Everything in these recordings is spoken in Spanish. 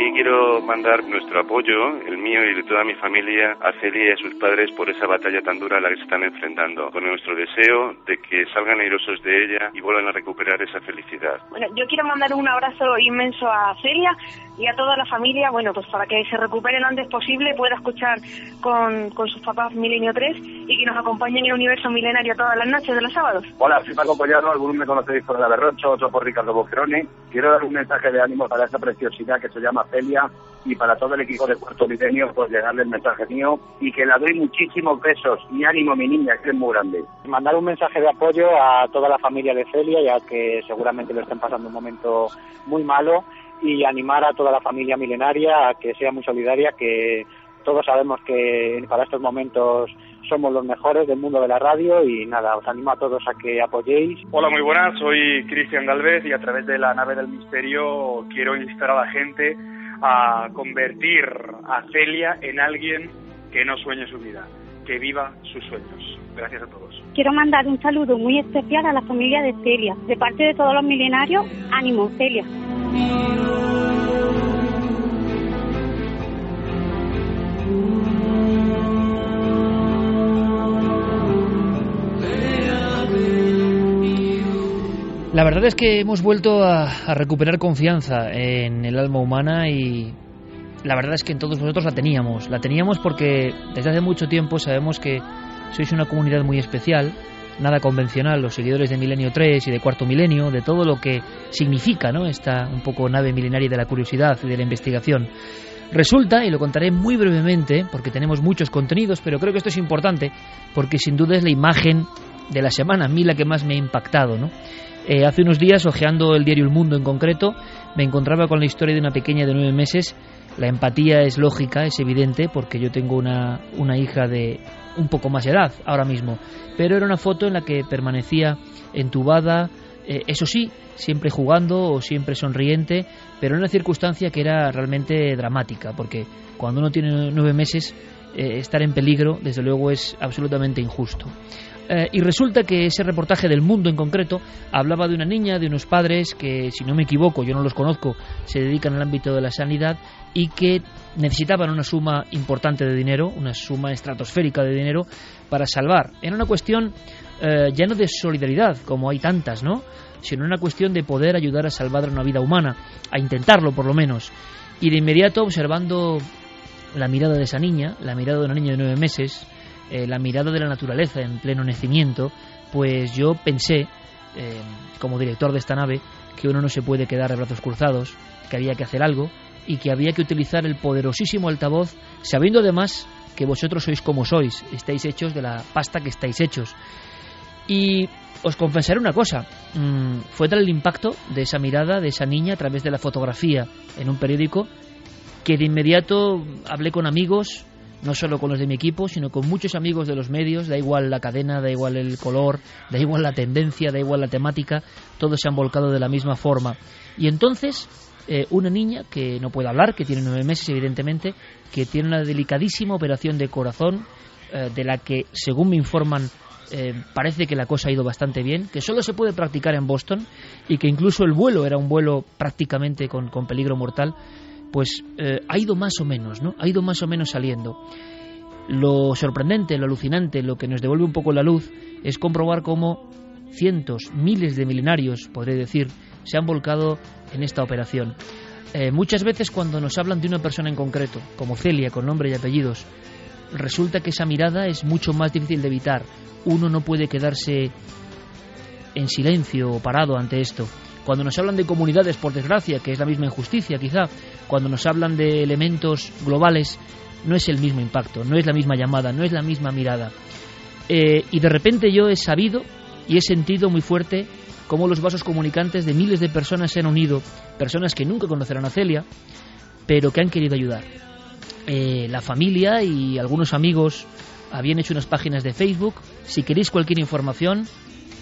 Aquí quiero mandar nuestro apoyo, el mío y de toda mi familia, a Celia y a sus padres por esa batalla tan dura a la que se están enfrentando, con nuestro deseo de que salgan airosos de ella y vuelvan a recuperar esa felicidad. Bueno, yo quiero mandar un abrazo inmenso a Celia y a toda la familia, bueno, pues para que se recuperen lo antes posible, pueda escuchar con, con sus papás Milenio 3 y que nos acompañen en el universo milenario todas las noches de los sábados. Hola, soy Paco Collado, algunos me conocéis por la Berrocho, otro por Ricardo Boqueroni. Quiero dar un mensaje de ánimo para esta preciosidad que se llama Celia y para todo el equipo de Cuarto Milenio, pues llegarle el mensaje mío y que la doy muchísimos besos y ánimo mi niña, que es muy grande. Mandar un mensaje de apoyo a toda la familia de Celia, ya que seguramente lo estén pasando un momento muy malo y animar a toda la familia milenaria a que sea muy solidaria, que todos sabemos que para estos momentos somos los mejores del mundo de la radio y nada, os animo a todos a que apoyéis. Hola, muy buenas, soy Cristian Galvez y a través de la nave del misterio quiero instar a la gente a convertir a Celia en alguien que no sueñe su vida, que viva sus sueños. Gracias a todos. Quiero mandar un saludo muy especial a la familia de Celia. De parte de todos los milenarios, ánimo, Celia. La verdad es que hemos vuelto a, a, recuperar confianza en el alma humana y la verdad es que en todos nosotros la teníamos. La teníamos porque desde hace mucho tiempo sabemos que sois una comunidad muy especial, nada convencional, los seguidores de Milenio 3 y de Cuarto Milenio, de todo lo que significa ¿no? esta un poco nave milenaria de la curiosidad y de la investigación. Resulta, y lo contaré muy brevemente, porque tenemos muchos contenidos, pero creo que esto es importante, porque sin duda es la imagen de la semana, a mí la que más me ha impactado, ¿no? Eh, hace unos días, hojeando el diario El Mundo en concreto, me encontraba con la historia de una pequeña de nueve meses. La empatía es lógica, es evidente, porque yo tengo una, una hija de un poco más edad ahora mismo. Pero era una foto en la que permanecía entubada, eh, eso sí, siempre jugando o siempre sonriente, pero en una circunstancia que era realmente dramática, porque cuando uno tiene nueve meses, eh, estar en peligro, desde luego, es absolutamente injusto. Eh, y resulta que ese reportaje del mundo en concreto hablaba de una niña, de unos padres que, si no me equivoco, yo no los conozco, se dedican al ámbito de la sanidad y que necesitaban una suma importante de dinero, una suma estratosférica de dinero para salvar. Era una cuestión eh, ya no de solidaridad, como hay tantas, ¿no? Sino una cuestión de poder ayudar a salvar una vida humana, a intentarlo por lo menos. Y de inmediato, observando la mirada de esa niña, la mirada de una niña de nueve meses, eh, la mirada de la naturaleza en pleno nacimiento, pues yo pensé, eh, como director de esta nave, que uno no se puede quedar de brazos cruzados, que había que hacer algo y que había que utilizar el poderosísimo altavoz, sabiendo además que vosotros sois como sois, estáis hechos de la pasta que estáis hechos. Y os confesaré una cosa, mmm, fue tal el impacto de esa mirada, de esa niña, a través de la fotografía en un periódico, que de inmediato hablé con amigos, no solo con los de mi equipo, sino con muchos amigos de los medios, da igual la cadena, da igual el color, da igual la tendencia, da igual la temática, todos se han volcado de la misma forma. Y entonces, eh, una niña que no puede hablar, que tiene nueve meses evidentemente, que tiene una delicadísima operación de corazón, eh, de la que, según me informan, eh, parece que la cosa ha ido bastante bien, que solo se puede practicar en Boston y que incluso el vuelo era un vuelo prácticamente con, con peligro mortal pues eh, ha ido más o menos, ¿no? Ha ido más o menos saliendo. Lo sorprendente, lo alucinante, lo que nos devuelve un poco la luz es comprobar cómo cientos, miles de milenarios, podré decir, se han volcado en esta operación. Eh, muchas veces cuando nos hablan de una persona en concreto, como Celia, con nombre y apellidos, resulta que esa mirada es mucho más difícil de evitar. Uno no puede quedarse en silencio o parado ante esto. Cuando nos hablan de comunidades, por desgracia, que es la misma injusticia quizá, cuando nos hablan de elementos globales, no es el mismo impacto, no es la misma llamada, no es la misma mirada. Eh, y de repente yo he sabido y he sentido muy fuerte cómo los vasos comunicantes de miles de personas se han unido, personas que nunca conocerán a Celia, pero que han querido ayudar. Eh, la familia y algunos amigos habían hecho unas páginas de Facebook. Si queréis cualquier información,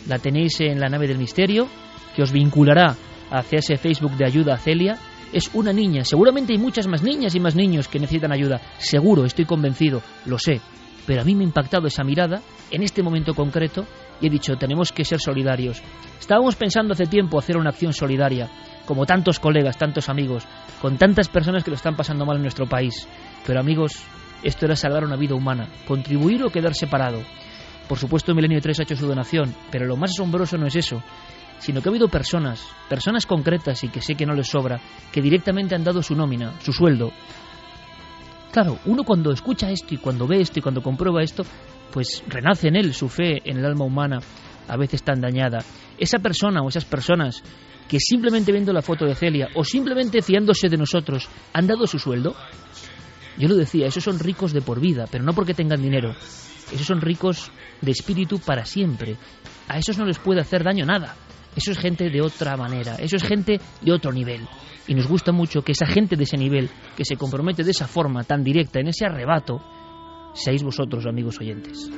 la tenéis en la nave del misterio que os vinculará hacia ese Facebook de ayuda a Celia es una niña. Seguramente hay muchas más niñas y más niños que necesitan ayuda. Seguro, estoy convencido, lo sé. Pero a mí me ha impactado esa mirada en este momento concreto y he dicho, tenemos que ser solidarios. Estábamos pensando hace tiempo hacer una acción solidaria, como tantos colegas, tantos amigos, con tantas personas que lo están pasando mal en nuestro país. Pero amigos, esto era salvar una vida humana, contribuir o quedar separado. Por supuesto, Milenio 3 ha hecho su donación, pero lo más asombroso no es eso, sino que ha habido personas, personas concretas y que sé que no les sobra, que directamente han dado su nómina, su sueldo. Claro, uno cuando escucha esto y cuando ve esto y cuando comprueba esto, pues renace en él su fe en el alma humana, a veces tan dañada. Esa persona o esas personas que simplemente viendo la foto de Celia o simplemente fiándose de nosotros han dado su sueldo, yo lo decía, esos son ricos de por vida, pero no porque tengan dinero. Esos son ricos de espíritu para siempre. A esos no les puede hacer daño nada. Eso es gente de otra manera, eso es gente de otro nivel. Y nos gusta mucho que esa gente de ese nivel, que se compromete de esa forma tan directa, en ese arrebato, seáis vosotros, amigos oyentes.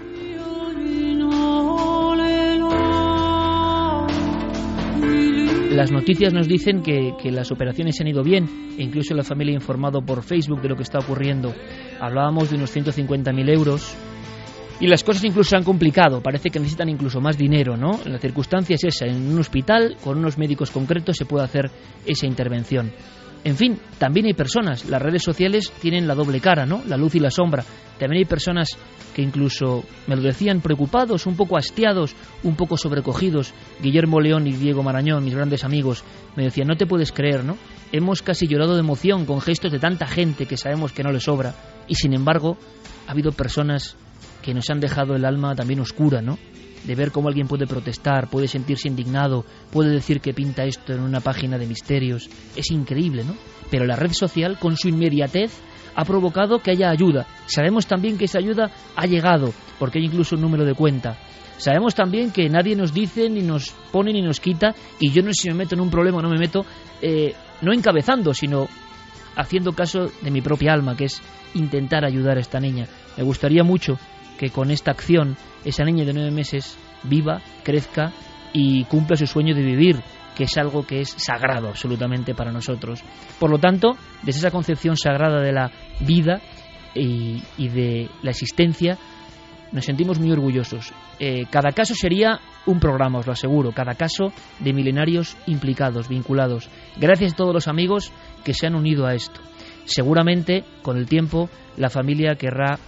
Las noticias nos dicen que, las operaciones se han ido bien, e incluso la familia ha informado por Facebook de lo que está ocurriendo. Hablábamos de unos 150.000 euros, y las cosas incluso se han complicado, parece que necesitan incluso más dinero, ¿no? La circunstancia es esa, en un hospital, con unos médicos concretos se puede hacer esa intervención. En fin, también hay personas, las redes sociales tienen la doble cara, ¿no? La luz y la sombra. También hay personas que incluso me lo decían preocupados, un poco hastiados, un poco sobrecogidos. Guillermo León y Diego Marañón, mis grandes amigos, me decían, no te puedes creer, ¿no? Hemos casi llorado de emoción con gestos de tanta gente que sabemos que no le sobra. Y sin embargo, ha habido personas que nos han dejado el alma también oscura, ¿no? De ver cómo alguien puede protestar, puede sentirse indignado, puede decir que pinta esto en una página de misterios. Es increíble, ¿no? Pero la red social, con su inmediatez, ha provocado que haya ayuda. Sabemos también que esa ayuda ha llegado, porque hay incluso un número de cuenta. Sabemos también que nadie nos dice, ni nos pone, ni nos quita, y yo no sé si me meto en un problema o no me meto, eh, no encabezando, sino haciendo caso de mi propia alma, que es intentar ayudar a esta niña. Me gustaría mucho que con esta acción esa niña de nueve meses viva, crezca y cumpla su sueño de vivir, que es algo que es sagrado absolutamente para nosotros. Por lo tanto, desde esa concepción sagrada de la vida y, de la existencia, nos sentimos muy orgullosos. Eh, cada caso sería un programa, os lo aseguro, cada caso de milenarios implicados, vinculados. Gracias a todos los amigos que se han unido a esto. Seguramente, con el tiempo, la familia querrá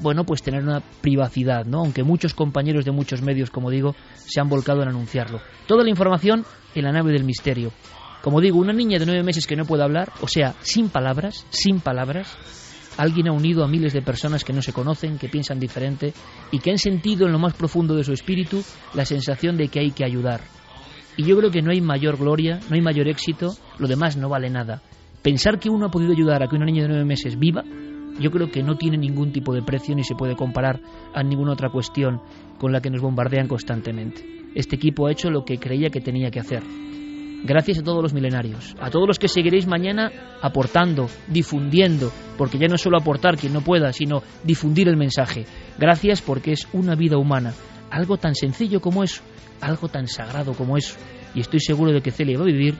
bueno, pues tener una privacidad, ¿no? Aunque muchos compañeros de muchos medios, como digo, se han volcado en anunciarlo. Toda la información en la nave del misterio. Como digo, una niña de nueve meses que no puede hablar, o sea, sin palabras, sin palabras, alguien ha unido a miles de personas que no se conocen, que piensan diferente y que han sentido en lo más profundo de su espíritu la sensación de que hay que ayudar. Y yo creo que no hay mayor gloria, no hay mayor éxito, lo demás no vale nada. Pensar que uno ha podido ayudar a que una niña de nueve meses viva yo creo que no tiene ningún tipo de precio ni se puede comparar a ninguna otra cuestión con la que nos bombardean constantemente. Este equipo ha hecho lo que creía que tenía que hacer. Gracias a todos los milenarios, a todos los que seguiréis mañana aportando, difundiendo, porque ya no es solo aportar quien no pueda, sino difundir el mensaje. Gracias porque es una vida humana, algo tan sencillo como eso, algo tan sagrado como eso. Y estoy seguro de que Celia va a vivir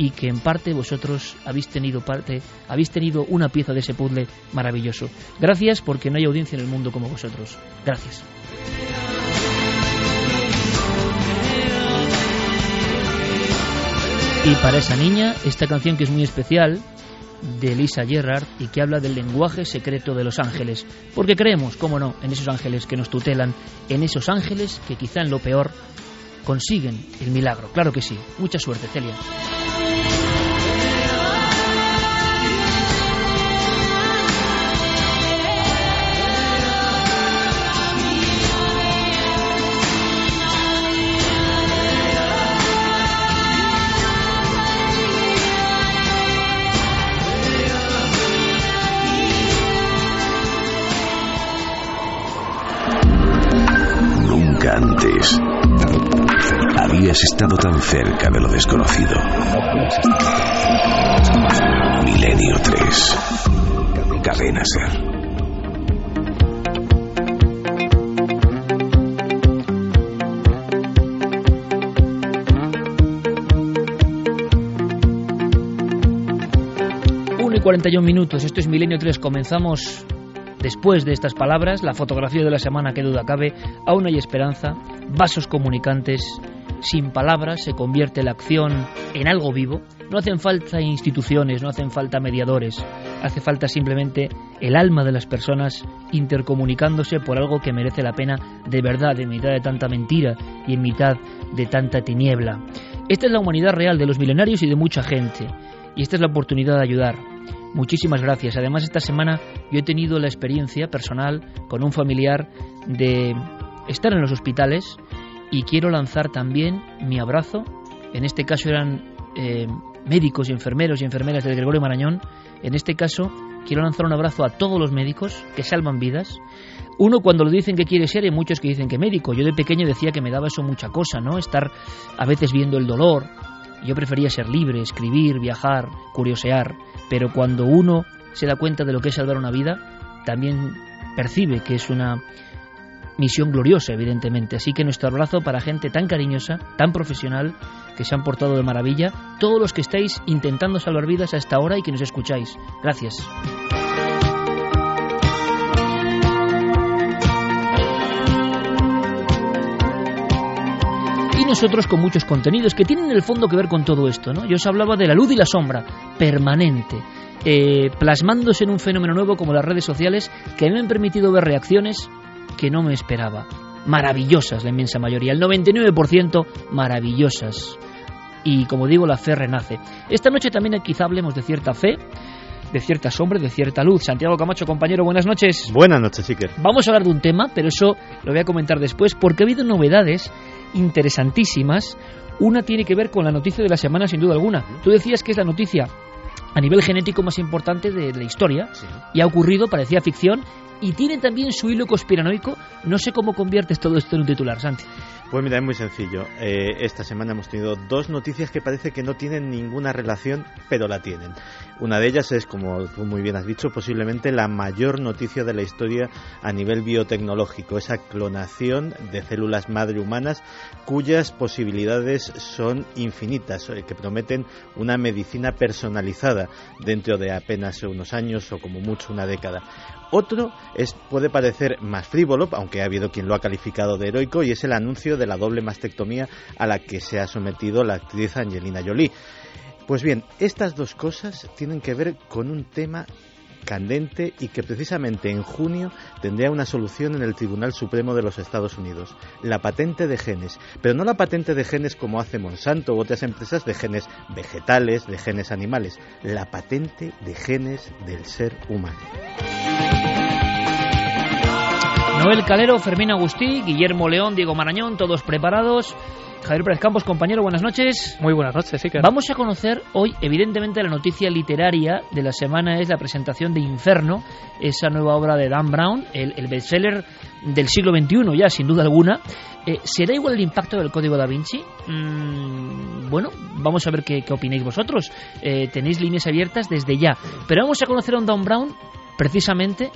y que en parte vosotros habéis tenido parte, habéis tenido una pieza de ese puzzle maravilloso. Gracias porque no hay audiencia en el mundo como vosotros. Gracias. Y para esa niña, esta canción que es muy especial, de Lisa Gerrard, y que habla del lenguaje secreto de los ángeles. Porque creemos, cómo no, en esos ángeles que nos tutelan, en esos ángeles que quizá en lo peor consiguen el milagro. Claro que sí. Mucha suerte, Celia. Habías estado tan cerca de lo desconocido. Milenio 3. Cadena Ser. Uno y 41 minutos, esto es Milenio 3, comenzamos Después de estas palabras, la fotografía de la semana que duda cabe, aún hay esperanza, vasos comunicantes, sin palabras se convierte la acción en algo vivo. No hacen falta instituciones, no hacen falta mediadores, hace falta simplemente el alma de las personas intercomunicándose por algo que merece la pena de verdad, en mitad de tanta mentira y en mitad de tanta tiniebla. Esta es la humanidad real de los milenarios y de mucha gente, y esta es la oportunidad de ayudar. Muchísimas gracias. Además, esta semana yo he tenido la experiencia personal con un familiar de estar en los hospitales y quiero lanzar también mi abrazo. En este caso eran eh, médicos y enfermeros y enfermeras del Gregorio Marañón. En este caso quiero lanzar un abrazo a todos los médicos que salvan vidas. Uno cuando lo dicen que quiere ser, hay muchos que dicen que médico. Yo de pequeño decía que me daba eso mucha cosa, ¿no? Estar a veces viendo el dolor. Yo prefería ser libre, escribir, viajar, curiosear pero cuando uno se da cuenta de lo que es salvar una vida, también percibe que es una misión gloriosa, evidentemente. Así que nuestro abrazo para gente tan cariñosa, tan profesional, que se han portado de maravilla, todos los que estáis intentando salvar vidas a esta hora y que nos escucháis. Gracias. y nosotros con muchos contenidos que tienen en el fondo que ver con todo esto. ¿no? Yo os hablaba de la luz y la sombra, permanente, eh, plasmándose en un fenómeno nuevo como las redes sociales que me han permitido ver reacciones que no me esperaba. Maravillosas la inmensa mayoría, el 99% maravillosas. Y como digo, la fe renace. Esta noche también quizá hablemos de cierta fe, de cierta sombra, de cierta luz. Santiago Camacho, compañero, buenas noches. Buenas noches, Iker. Vamos a hablar de un tema, pero eso lo voy a comentar después, porque ha habido novedades interesantísimas. Una tiene que ver con la noticia de la semana, sin duda alguna. Tú decías que es la noticia a nivel genético más importante de la historia y ha ocurrido, parecía ficción, y tiene también su hilo conspiranoico. No sé cómo conviertes todo esto en un titular, Santi. Pues mira, es muy sencillo. Eh, esta semana hemos tenido dos noticias que parece que no tienen ninguna relación, pero la tienen. Una de ellas es, como tú muy bien has dicho, posiblemente la mayor noticia de la historia a nivel biotecnológico, esa clonación de células madre humanas cuyas posibilidades son infinitas, eh, que prometen una medicina personalizada dentro de apenas unos años o como mucho una década. Otro es, puede parecer más frívolo, aunque ha habido quien lo ha calificado de heroico, y es el anuncio de la doble mastectomía a la que se ha sometido la actriz Angelina Jolie. Pues bien, estas dos cosas tienen que ver con un tema candente y que precisamente en junio tendría una solución en el Tribunal Supremo de los Estados Unidos, la patente de genes, pero no la patente de genes como hace Monsanto u otras empresas de genes vegetales, de genes animales, la patente de genes del ser humano. Noel Calero, Fermín Agustí, Guillermo León, Diego Marañón, todos preparados. Javier Pérez Campos, compañero, buenas noches. Muy buenas noches, que. Vamos a conocer hoy, evidentemente, la noticia literaria de la semana es la presentación de Inferno, esa nueva obra de Dan Brown, el, el bestseller del siglo XXI, ya sin duda alguna. Eh, ¿Será igual el impacto del código da Vinci? Mm, bueno, vamos a ver qué, qué opináis vosotros. Eh, tenéis líneas abiertas desde ya. Pero vamos a conocer a un Dan Brown precisamente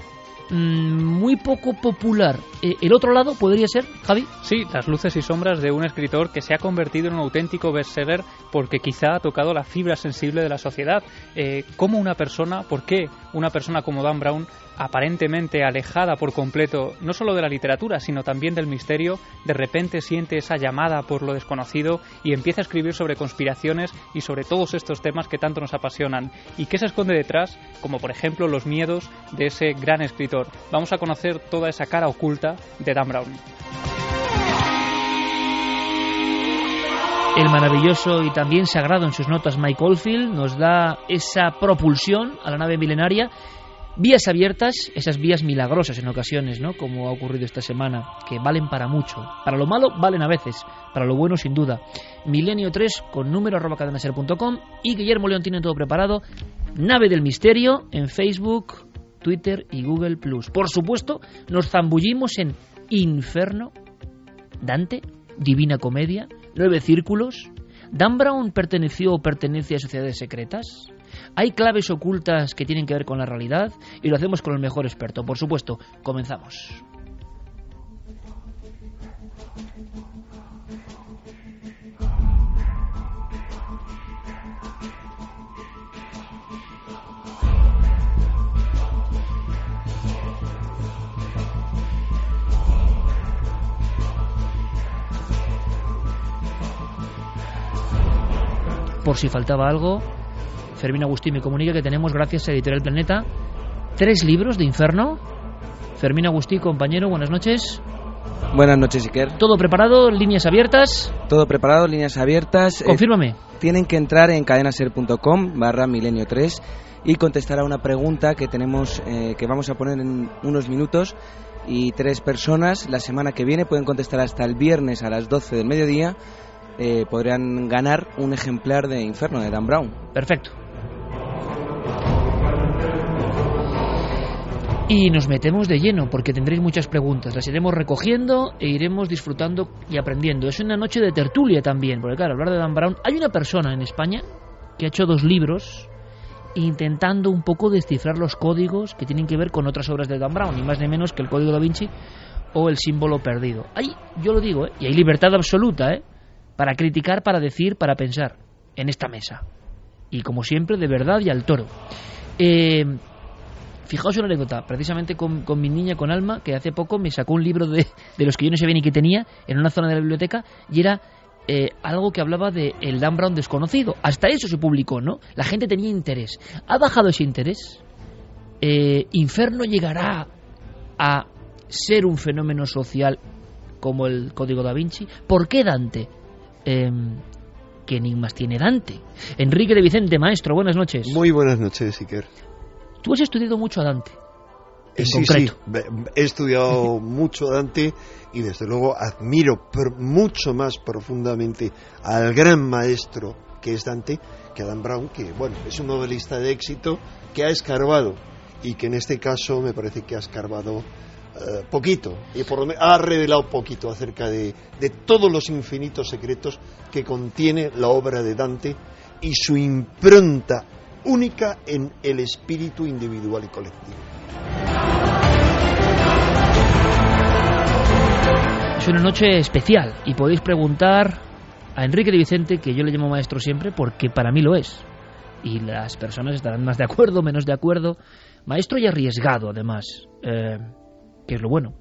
muy poco popular. Eh, ¿El otro lado podría ser, Javi? Sí, las luces y sombras de un escritor que se ha convertido en un auténtico bestseller porque quizá ha tocado la fibra sensible de la sociedad. Eh, ¿Cómo una persona, por qué una persona como Dan Brown aparentemente alejada por completo no solo de la literatura, sino también del misterio, de repente siente esa llamada por lo desconocido y empieza a escribir sobre conspiraciones y sobre todos estos temas que tanto nos apasionan. ¿Y qué se esconde detrás? Como por ejemplo los miedos de ese gran escritor. Vamos a conocer toda esa cara oculta de Dan Brown. El maravilloso y también sagrado en sus notas Mike Oldfield nos da esa propulsión a la nave milenaria Vías abiertas, esas vías milagrosas en ocasiones, ¿no? Como ha ocurrido esta semana, que valen para mucho. Para lo malo valen a veces, para lo bueno sin duda. Milenio 3 con número cadenaser.com y Guillermo León tiene todo preparado. Nave del Misterio en Facebook, Twitter y Google Plus. Por supuesto, nos zambullimos en Inferno, Dante, Divina Comedia, Nueve Círculos. ¿Dan Brown perteneció o pertenece a sociedades secretas? Hay claves ocultas que tienen que ver con la realidad y lo hacemos con el mejor experto. Por supuesto, comenzamos. Por si faltaba algo, Fermín Agustín me comunica que tenemos, gracias a Editorial Planeta, tres libros de Inferno. Fermín Agustín, compañero, buenas noches. Buenas noches, Iker. ¿Todo preparado? ¿Líneas abiertas? Todo preparado, líneas abiertas. Eh, Confírmame. Eh, tienen que entrar en cadenaser.com barra milenio 3 y contestar a una pregunta que tenemos, eh, que vamos a poner en unos minutos y tres personas la semana que viene pueden contestar hasta el viernes a las 12 del mediodía eh, podrían ganar un ejemplar de Inferno de Dan Brown. Perfecto. Y nos metemos de lleno porque tendréis muchas preguntas. Las iremos recogiendo e iremos disfrutando y aprendiendo. Es una noche de tertulia también, porque claro, hablar de Dan Brown. Hay una persona en España que ha hecho dos libros intentando un poco descifrar los códigos que tienen que ver con otras obras de Dan Brown, ni más ni menos que el Código da Vinci o el símbolo perdido. Hay, yo lo digo, ¿eh? y hay libertad absoluta, ¿eh? Para criticar, para decir, para pensar en esta mesa. Y como siempre, de verdad y al toro. Eh, fijaos una anécdota, precisamente con, mi niña, con Alma, que hace poco me sacó un libro de, de, los que yo no sabía ni que tenía en una zona de la biblioteca y era eh, algo que hablaba de el Dan Brown desconocido. Hasta eso se publicó, ¿no? La gente tenía interés. ¿Ha bajado ese interés? Eh, ¿Inferno llegará a ser un fenómeno social como el Código da Vinci? ¿Por qué Dante? Eh, ¿Qué enigmas tiene Dante? Enrique de Vicente, maestro, buenas noches. Muy buenas noches, Iker. Tú has estudiado mucho a Dante. En sí, concreto. sí, he estudiado mucho a Dante y desde luego admiro mucho más profundamente al gran maestro que es Dante que a Dan Brown, que bueno, es un novelista de éxito que ha escarbado y que en este caso me parece que ha escarbado Uh, poquito, y por lo menos ha revelado poquito acerca de, de, todos los infinitos secretos que contiene la obra de Dante y su impronta única en el espíritu individual y colectivo. Es una noche especial y podéis preguntar a Enrique de Vicente, que yo le llamo maestro siempre, porque para mí lo es. Y las personas estarán más de acuerdo, menos de acuerdo. Maestro y arriesgado, además. Eh, que es lo bueno.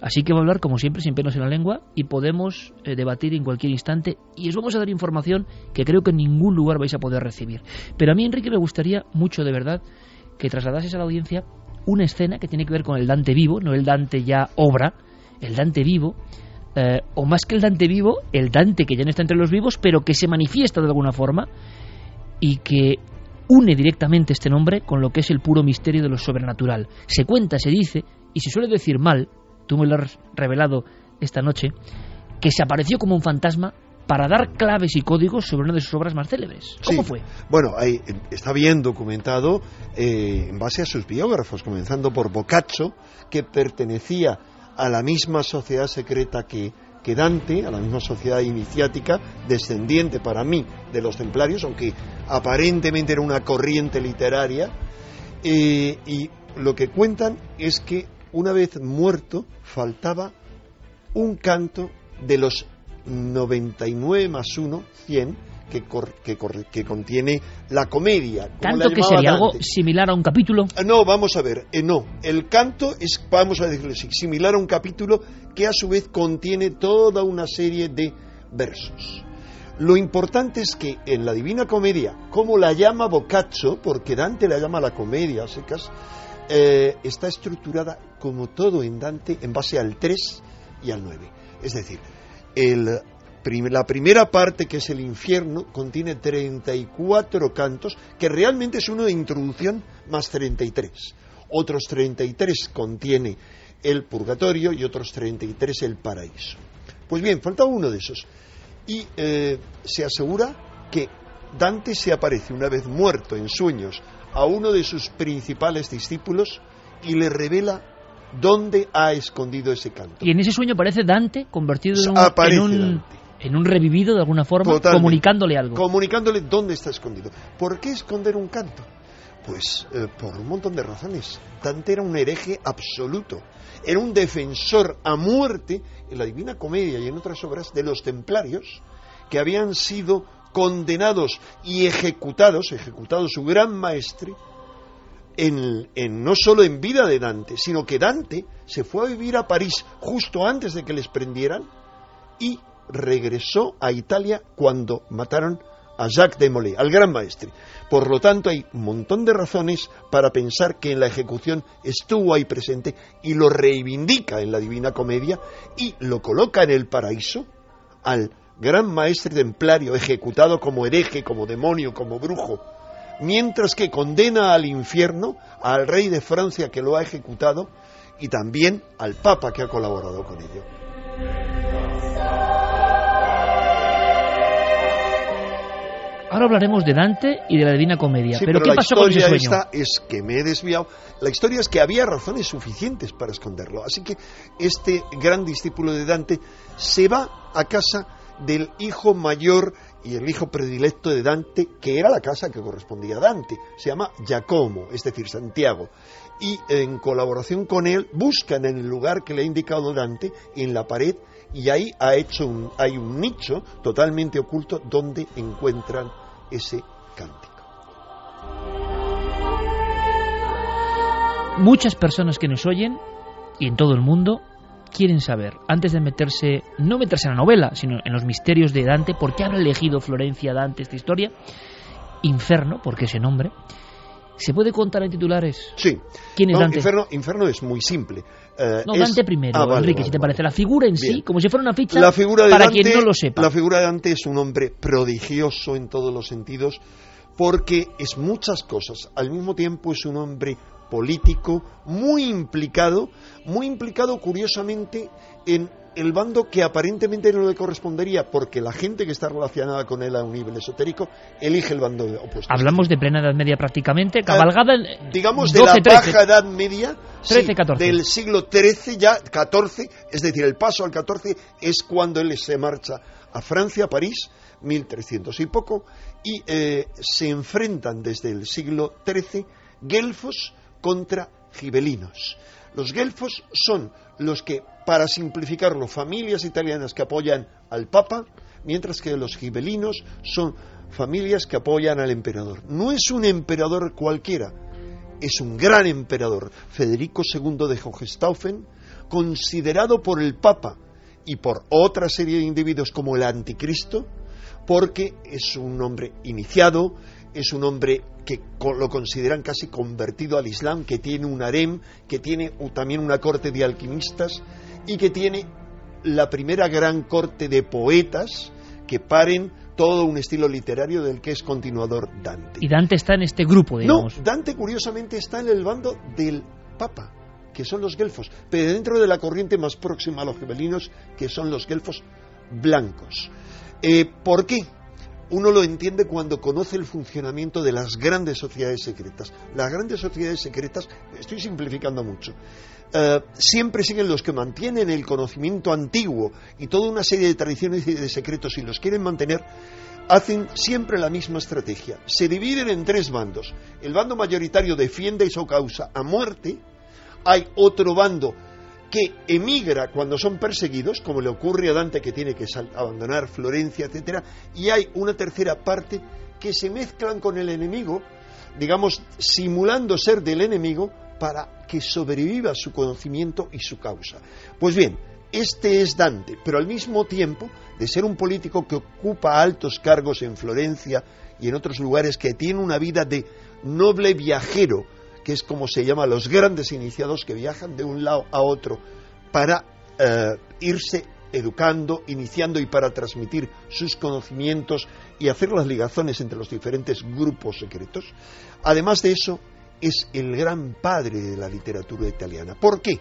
Así que va a hablar, como siempre, sin pelos en la lengua y podemos eh, debatir en cualquier instante y os vamos a dar información que creo que en ningún lugar vais a poder recibir. Pero a mí, Enrique, me gustaría mucho, de verdad, que trasladases a la audiencia una escena que tiene que ver con el Dante vivo, no el Dante ya obra, el Dante vivo, eh, o más que el Dante vivo, el Dante que ya no está entre los vivos, pero que se manifiesta de alguna forma y que une directamente este nombre con lo que es el puro misterio de lo sobrenatural. Se cuenta, se dice, y se suele decir mal, tú me lo has revelado esta noche, que se apareció como un fantasma para dar claves y códigos sobre una de sus obras más célebres. ¿Cómo Sí. fue? Bueno, ahí está bien documentado eh, en base a sus biógrafos, comenzando por Boccaccio, que pertenecía a la misma sociedad secreta que que Dante, a la misma sociedad iniciática, descendiente para mí de los templarios, aunque aparentemente era una corriente literaria, eh, y lo que cuentan es que una vez muerto faltaba un canto de los 99 más 1, 100, que, que, que, contiene la comedia. ¿Canto que sería algo similar a un capítulo? Ah, no, vamos a ver, eh, no. El canto es, vamos a decirlo así, similar a un capítulo que a su vez contiene toda una serie de versos. Lo importante es que en la Divina Comedia, como la llama Boccaccio, porque Dante la llama la comedia, secas, eh, está estructurada como todo en Dante en base al 3 y al 9. Es decir, la primera parte, que es el infierno, contiene 34 cantos, que realmente es uno de introducción más 33. Otros 33 contiene el purgatorio y otros 33 el paraíso. Pues bien, falta uno de esos. Y eh, se asegura que Dante se aparece una vez muerto en sueños a uno de sus principales discípulos y le revela dónde ha escondido ese canto. Y en ese sueño aparece Dante convertido en un, en un revivido de alguna forma, comunicándole algo. Comunicándole dónde está escondido. ¿Por qué esconder un canto? Pues eh, por un montón de razones. Dante era un hereje absoluto. Era un defensor a muerte en la Divina Comedia y en otras obras de los templarios que habían sido condenados y ejecutados, ejecutado su gran maestre, no solo en vida de Dante, sino que Dante se fue a vivir a París justo antes de que les prendieran y regresó a Italia cuando mataron a Jacques de Molay, al gran maestre. Por lo tanto, hay un montón de razones para pensar que en la ejecución estuvo ahí presente y lo reivindica en la Divina Comedia y lo coloca en el paraíso al gran maestre templario ejecutado como hereje, como demonio, como brujo, mientras que condena al infierno al rey de Francia que lo ha ejecutado y también al papa que ha colaborado con ello. Ahora hablaremos de Dante y de la Divina Comedia. pero, ¿qué pasó con ese sueño? Esta es que me he desviado. La historia es que había razones suficientes para esconderlo. Así que este gran discípulo de Dante se va a casa del hijo mayor y el hijo predilecto de Dante, que era la casa que correspondía a Dante. Se llama Giacomo, es decir, Santiago. Y en colaboración con él buscan en el lugar que le ha indicado Dante, en la pared, y ahí ha hecho un, hay un nicho totalmente oculto donde encuentran ese cántico. Muchas personas que nos oyen y en todo el mundo quieren saber, antes de meterse, no meterse en la novela, sino en los misterios de Dante, por qué habrá elegido Florencia Dante esta historia, Inferno, porque ese nombre, ¿se puede contar en titulares? Sí. ¿Quién es Dante? Inferno, Inferno es muy simple. Eh, no, Dante primero, ah, Enrique, si te parece. La figura en sí, como si fuera una ficha, para quien no lo sepa. La figura de Dante es un hombre prodigioso en todos los sentidos, porque es muchas cosas. Al mismo tiempo es un hombre político muy implicado, muy implicado curiosamente en el bando que aparentemente no le correspondería porque la gente que está relacionada con él a un nivel esotérico elige el bando opuesto. Hablamos de plena Edad Media prácticamente, cabalgada en digamos de la baja Edad Media del siglo XIII ya 14, es decir, el paso al 14 es cuando él se marcha a Francia, a París, 1300 y poco, y eh, se enfrentan desde el siglo XIII guelfos contra gibelinos. Los guelfos son los que, para simplificarlo, familias italianas que apoyan al Papa, mientras que los gibelinos son familias que apoyan al emperador. No es un emperador cualquiera, es un gran emperador, Federico II de Hohenstaufen, considerado por el Papa y por otra serie de individuos como el Anticristo, porque es un hombre iniciado, es un hombre que lo consideran casi convertido al Islam, que tiene un harem, que tiene también una corte de alquimistas y que tiene la primera gran corte de poetas que paren todo un estilo literario del que es continuador Dante. Y Dante está en este grupo, digamos. No, Dante curiosamente está en el bando del Papa, que son los gelfos, pero dentro de la corriente más próxima a los gibelinos, que son los gelfos blancos. Eh, ¿Por qué? Uno lo entiende cuando conoce el funcionamiento de las grandes sociedades secretas. Las grandes sociedades secretas, estoy simplificando mucho, eh, siempre siguen los que mantienen el conocimiento antiguo y toda una serie de tradiciones y de secretos y los quieren mantener, hacen siempre la misma estrategia. Se dividen en tres bandos. El bando mayoritario defiende su causa a muerte. Hay otro bando que emigra cuando son perseguidos, como le ocurre a Dante que tiene que abandonar Florencia, etcétera, y hay una tercera parte que se mezclan con el enemigo, digamos, simulando ser del enemigo para que sobreviva su conocimiento y su causa. Pues bien, este es Dante, pero al mismo tiempo de ser un político que ocupa altos cargos en Florencia y en otros lugares, que tiene una vida de noble viajero, que es como se llama los grandes iniciados que viajan de un lado a otro para eh, irse educando, iniciando y para transmitir sus conocimientos y hacer las ligazones entre los diferentes grupos secretos. Además de eso, es el gran padre de la literatura italiana. ¿Por qué?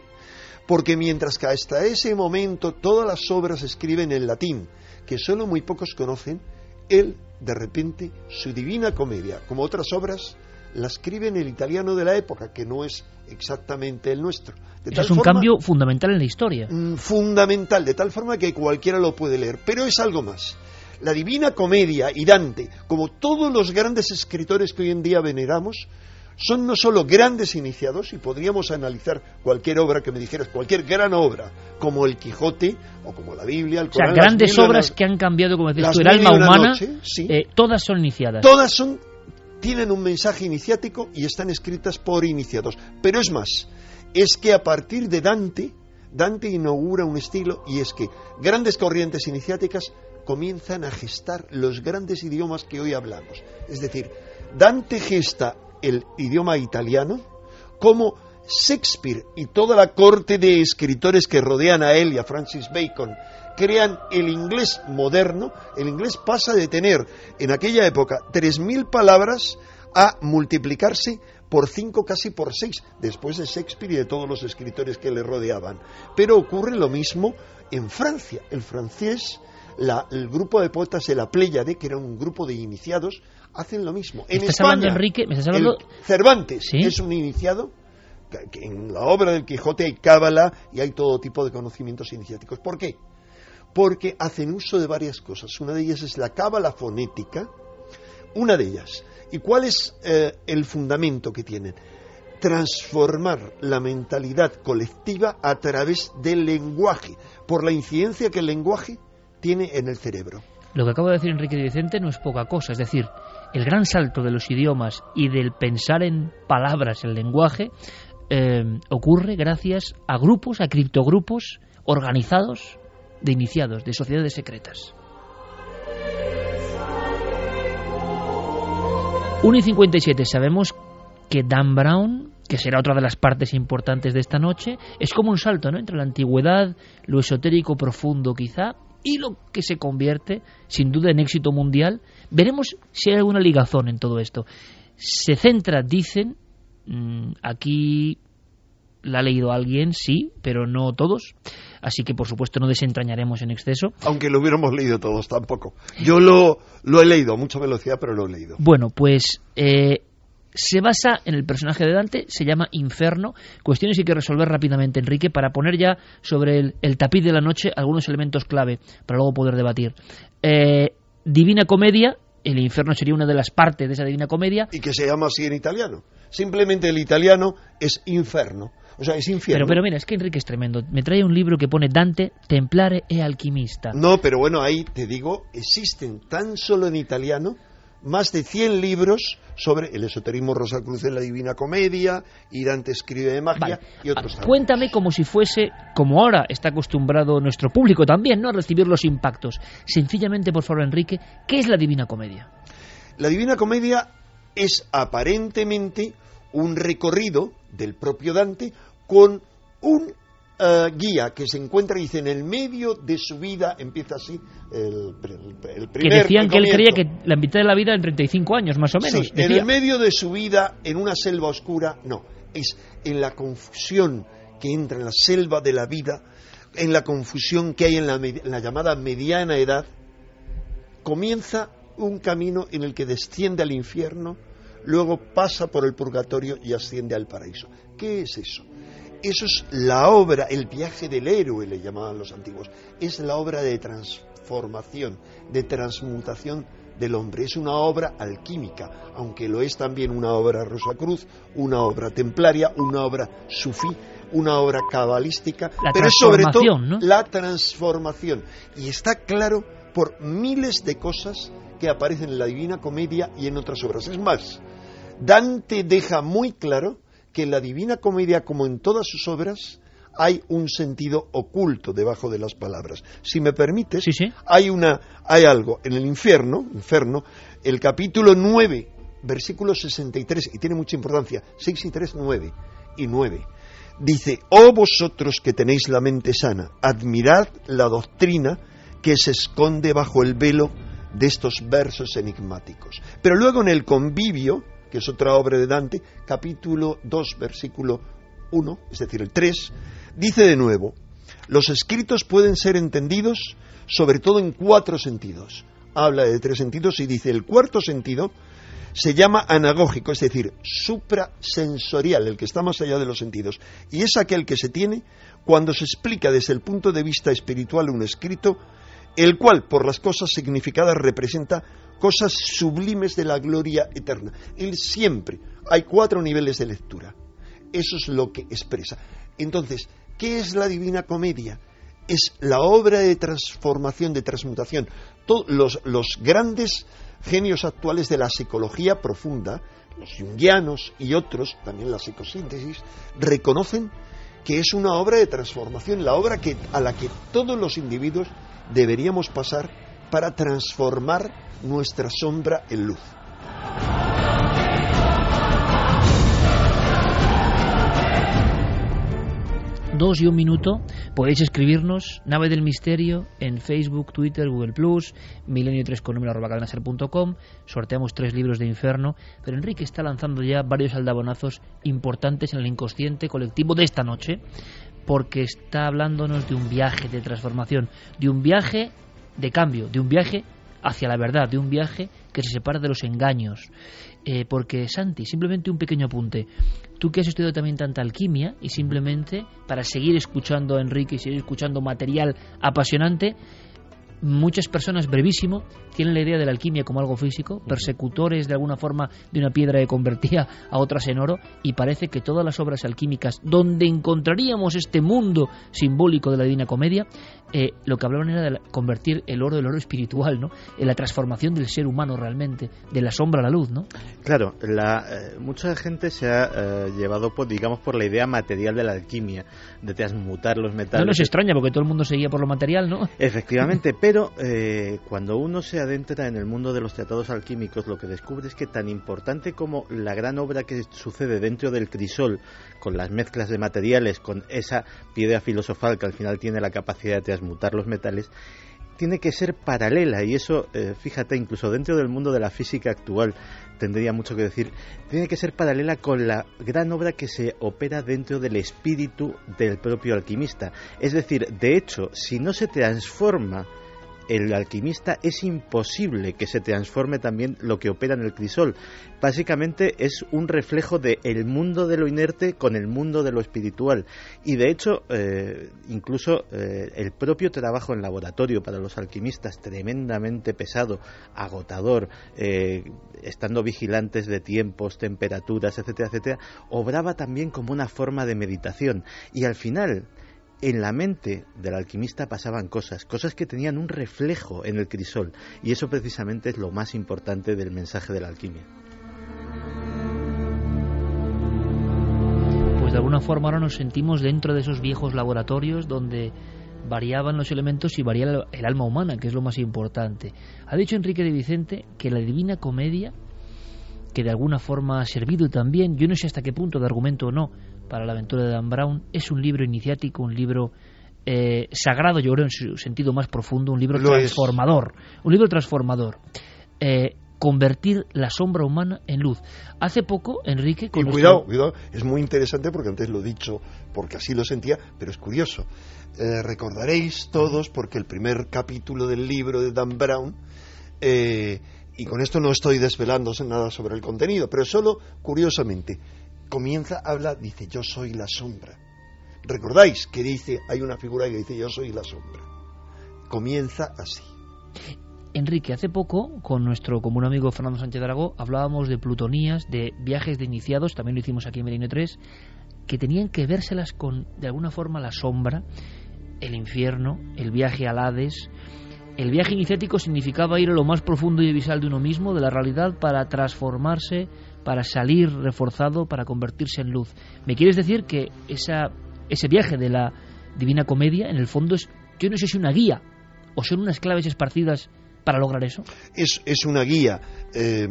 Porque mientras que hasta ese momento todas las obras se escriben en latín, que solo muy pocos conocen, él, de repente, su Divina Comedia, como otras obras, la escribe en el italiano de la época, que no es exactamente el nuestro. es un cambio fundamental en la historia. Mm, fundamental, de tal forma que cualquiera lo puede leer. Pero es algo más. La Divina Comedia y Dante, como todos los grandes escritores que hoy en día veneramos, son no solo grandes iniciados, y podríamos analizar cualquier obra que me dijeras, cualquier gran obra, como el Quijote o como la Biblia, el Corán, O sea, grandes obras que han cambiado, como decías tú, el alma humana, eh, todas son iniciadas. Todas son, tienen un mensaje iniciático y están escritas por iniciados. Pero es más, es que a partir de Dante, Dante inaugura un estilo y es que grandes corrientes iniciáticas comienzan a gestar los grandes idiomas que hoy hablamos. Es decir, Dante gesta el idioma italiano, como Shakespeare y toda la corte de escritores que rodean a él y a Francis Bacon crean el inglés moderno, el inglés pasa de tener en aquella época 3.000 palabras a multiplicarse por cinco, casi por seis, después de Shakespeare y de todos los escritores que le rodeaban. Pero ocurre lo mismo en Francia. El francés, el grupo de poetas de la Pléyade, que era un grupo de iniciados, hacen lo mismo. En ¿Estás hablando, Enrique? ¿Me estás hablando? Cervantes es un iniciado. Que en la obra del Quijote hay cábala y hay todo tipo de conocimientos iniciáticos. ¿Por qué? Porque hacen uso de varias cosas. Una de ellas es la cábala fonética. Una de ellas. ¿Y cuál es eh, el fundamento que tienen? Transformar la mentalidad colectiva a través del lenguaje, por la incidencia que el lenguaje tiene en el cerebro. Lo que acabo de decir Enrique Vicente no es poca cosa, es decir, el gran salto de los idiomas y del pensar en palabras, el lenguaje, eh, ocurre gracias a grupos, a criptogrupos organizados de iniciados, de sociedades secretas. 1 y 57. Sabemos que Dan Brown, que será otra de las partes importantes de esta noche, es como un salto ¿no? entre la antigüedad, lo esotérico profundo quizá, y lo que se convierte sin duda en éxito mundial. Veremos si hay alguna ligazón en todo esto. Se centra, dicen, mm, aquí la ha leído alguien, sí, pero no todos. Así que, por supuesto, no desentrañaremos en exceso. Aunque lo hubiéramos leído todos, tampoco. Yo lo, lo he leído a mucha velocidad, pero lo he leído. Bueno, pues eh, se basa en el personaje de Dante, se llama Inferno. Cuestiones que hay que resolver rápidamente, Enrique, para poner ya sobre el, tapiz de la noche algunos elementos clave para luego poder debatir. Eh, Divina Comedia, el infierno sería una de las partes de esa Divina Comedia. Y que se llama así en italiano. Simplemente el italiano es inferno. O sea, es infierno. Pero, pero mira, es que Enrique es tremendo. Me trae un libro que pone Dante, Templare e Alquimista. No, pero bueno, ahí te digo, existen tan solo en italiano más de 100 libros sobre el esoterismo Rosacruz en la Divina Comedia, y Dante escribe de magia y otros. Ah, cuéntame como si fuese, como ahora está acostumbrado nuestro público también, ¿no? a recibir los impactos. Sencillamente, por favor, Enrique, ¿qué es la Divina Comedia? La Divina Comedia es aparentemente un recorrido del propio Dante con un eh, guía que se encuentra, dice, en el medio de su vida, empieza así, el, primer Que decían que él creía que la mitad de la vida en 35 años, más o menos. Sí, en el medio de su vida, en una selva oscura, no, es en la confusión que entra en la selva de la vida, en la confusión que hay en la, en la llamada mediana edad, comienza un camino en el que desciende al infierno, luego pasa por el purgatorio y asciende al paraíso. ¿Qué es eso? Eso es la obra, el viaje del héroe, le llamaban los antiguos. Es la obra de transformación, de transmutación del hombre. Es una obra alquímica, aunque lo es también una obra Rosacruz, una obra templaria, una obra sufí, una obra cabalística, pero es sobre todo la transformación. Y está claro por miles de cosas que aparecen en la Divina Comedia y en otras obras. Es más, Dante deja muy claro que en la Divina Comedia, como en todas sus obras, hay un sentido oculto debajo de las palabras. Si me permites, hay una hay algo en el infierno, infierno, el capítulo 9, versículo 63 y tiene mucha importancia, 6 y 3 9 y 9. Dice, "Oh vosotros que tenéis la mente sana, admirad la doctrina que se esconde bajo el velo de estos versos enigmáticos." Pero luego en el convivio, que es otra obra de Dante, capítulo 2, versículo 1, es decir, el 3, dice de nuevo, los escritos pueden ser entendidos sobre todo en cuatro sentidos. Habla de tres sentidos y dice, el cuarto sentido se llama anagógico, es decir, suprasensorial, el que está más allá de los sentidos, y es aquel que se tiene cuando se explica desde el punto de vista espiritual un escrito, el cual, por las cosas significadas, representa cosas sublimes de la gloria eterna. Él siempre, hay cuatro niveles de lectura. Eso es lo que expresa. Entonces, ¿qué es la Divina Comedia? Es la obra de transformación, de transmutación. Todos los, grandes genios actuales de la psicología profunda, los jungianos y otros, también la psicosíntesis, reconocen que es una obra de transformación, la obra que, a la que todos los individuos deberíamos pasar para transformar nuestra sombra en luz. dos y un minuto, podéis escribirnos Nave del Misterio en Facebook, Twitter, Google Plus, milenio 3 con número arroba cadenaser.com. Sorteamos tres libros de Inferno, pero Enrique está lanzando ya varios aldabonazos importantes en el inconsciente colectivo de esta noche, porque está hablándonos de un viaje de transformación, de un viaje de cambio, de un viaje hacia la verdad, de un viaje que se separa de los engaños. Eh, porque, Santi, simplemente un pequeño apunte. Tú que has estudiado también tanta alquimia y simplemente para seguir escuchando a Enrique y seguir escuchando material apasionante, muchas personas, brevísimo, tienen la idea de la alquimia como algo físico, persecutores de alguna forma de una piedra que convertía a otras en oro, y parece que todas las obras alquímicas donde encontraríamos este mundo simbólico de la Divina Comedia, eh, lo que hablaban era de convertir el oro del oro espiritual, ¿no? En la transformación del ser humano realmente, de la sombra a la luz, ¿no? Claro, la, eh, mucha gente se ha eh, llevado, por, digamos, por la idea material de la alquimia, de transmutar los metales. No nos extraña porque todo el mundo seguía por lo material, ¿no? Efectivamente, pero cuando uno se adentra en el mundo de los tratados alquímicos, lo que descubre es que tan importante como la gran obra que sucede dentro del crisol, con las mezclas de materiales, con esa piedra filosofal que al final tiene la capacidad de transmutar los metales, tiene que ser paralela y eso, eh, fíjate, incluso dentro del mundo de la física actual tendría mucho que decir, tiene que ser paralela con la gran obra que se opera dentro del espíritu del propio alquimista. Es decir, de hecho, si no se transforma el alquimista es imposible que se transforme también lo que opera en el crisol. Básicamente es un reflejo del el mundo de lo inerte con el mundo de lo espiritual. Y de hecho, eh, incluso eh, el propio trabajo en laboratorio para los alquimistas, tremendamente pesado, agotador, eh, estando vigilantes de tiempos, temperaturas, etcétera, etcétera, obraba también como una forma de meditación. Y al final, en la mente del alquimista pasaban cosas, cosas que tenían un reflejo en el crisol, y eso precisamente es lo más importante del mensaje de la alquimia. Pues de alguna forma ahora nos sentimos dentro de esos viejos laboratorios donde variaban los elementos y variaba el alma humana, que es lo más importante. Ha dicho Enrique de Vicente que la Divina Comedia, que de alguna forma ha servido también, yo no sé hasta qué punto de argumento o no, para la aventura de Dan Brown. Es un libro iniciático, un libro eh, sagrado, yo creo, en su sentido más profundo, un libro transformador. Un libro transformador. Eh, convertir la sombra humana en luz. Hace poco, Enrique... Con cuidado, cuidado, es muy interesante porque antes lo he dicho, porque así lo sentía, pero es curioso. Eh, recordaréis todos, porque el primer capítulo del libro de Dan Brown, y con esto no estoy desvelándose nada sobre el contenido, pero solo curiosamente, comienza, habla, dice, yo soy la sombra. Recordáis que dice, hay una figura que dice yo soy la sombra. Comienza así. Enrique, hace poco, con nuestro común amigo Fernando Sánchez Aragó, hablábamos de plutonías, de viajes de iniciados, también lo hicimos aquí en Merino 3, que tenían que vérselas con, de alguna forma, la sombra, el infierno, el viaje al Hades. El viaje iniciático significaba ir a lo más profundo y visal de uno mismo, de la realidad, para transformarse, para salir reforzado, para convertirse en luz. ¿Me quieres decir que esa, ese viaje de la Divina Comedia, en el fondo, es, yo no sé si una guía o son unas claves esparcidas para lograr eso? Es, una guía. Eh,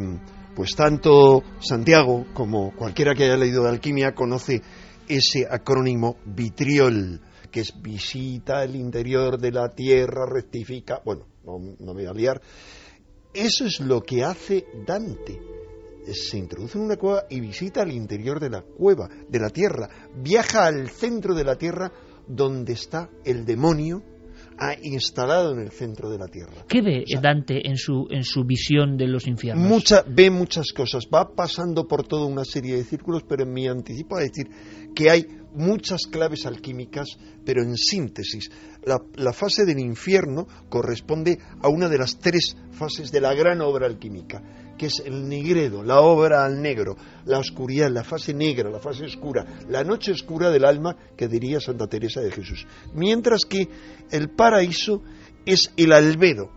pues tanto Santiago como cualquiera que haya leído de alquimia conoce ese acrónimo vitriol, que es visita el interior de la tierra, rectifica. Bueno, no, no me voy a liar. Eso es lo que hace Dante. Se introduce en una cueva y visita el interior de la cueva, de la tierra. Viaja al centro de la tierra donde está el demonio ha instalado en el centro de la tierra. ¿Qué ve Dante en su, en su visión de los infiernos? Mucha, ve muchas cosas, va pasando por toda una serie de círculos, pero en mi anticipo a decir que hay muchas claves alquímicas, pero en síntesis. La, la, fase del infierno corresponde a una de las tres fases de la gran obra alquímica, que es el negredo, la obra al negro, la oscuridad, la fase negra, la fase oscura, la noche oscura del alma, que diría Santa Teresa de Jesús. Mientras que el paraíso es el albedo,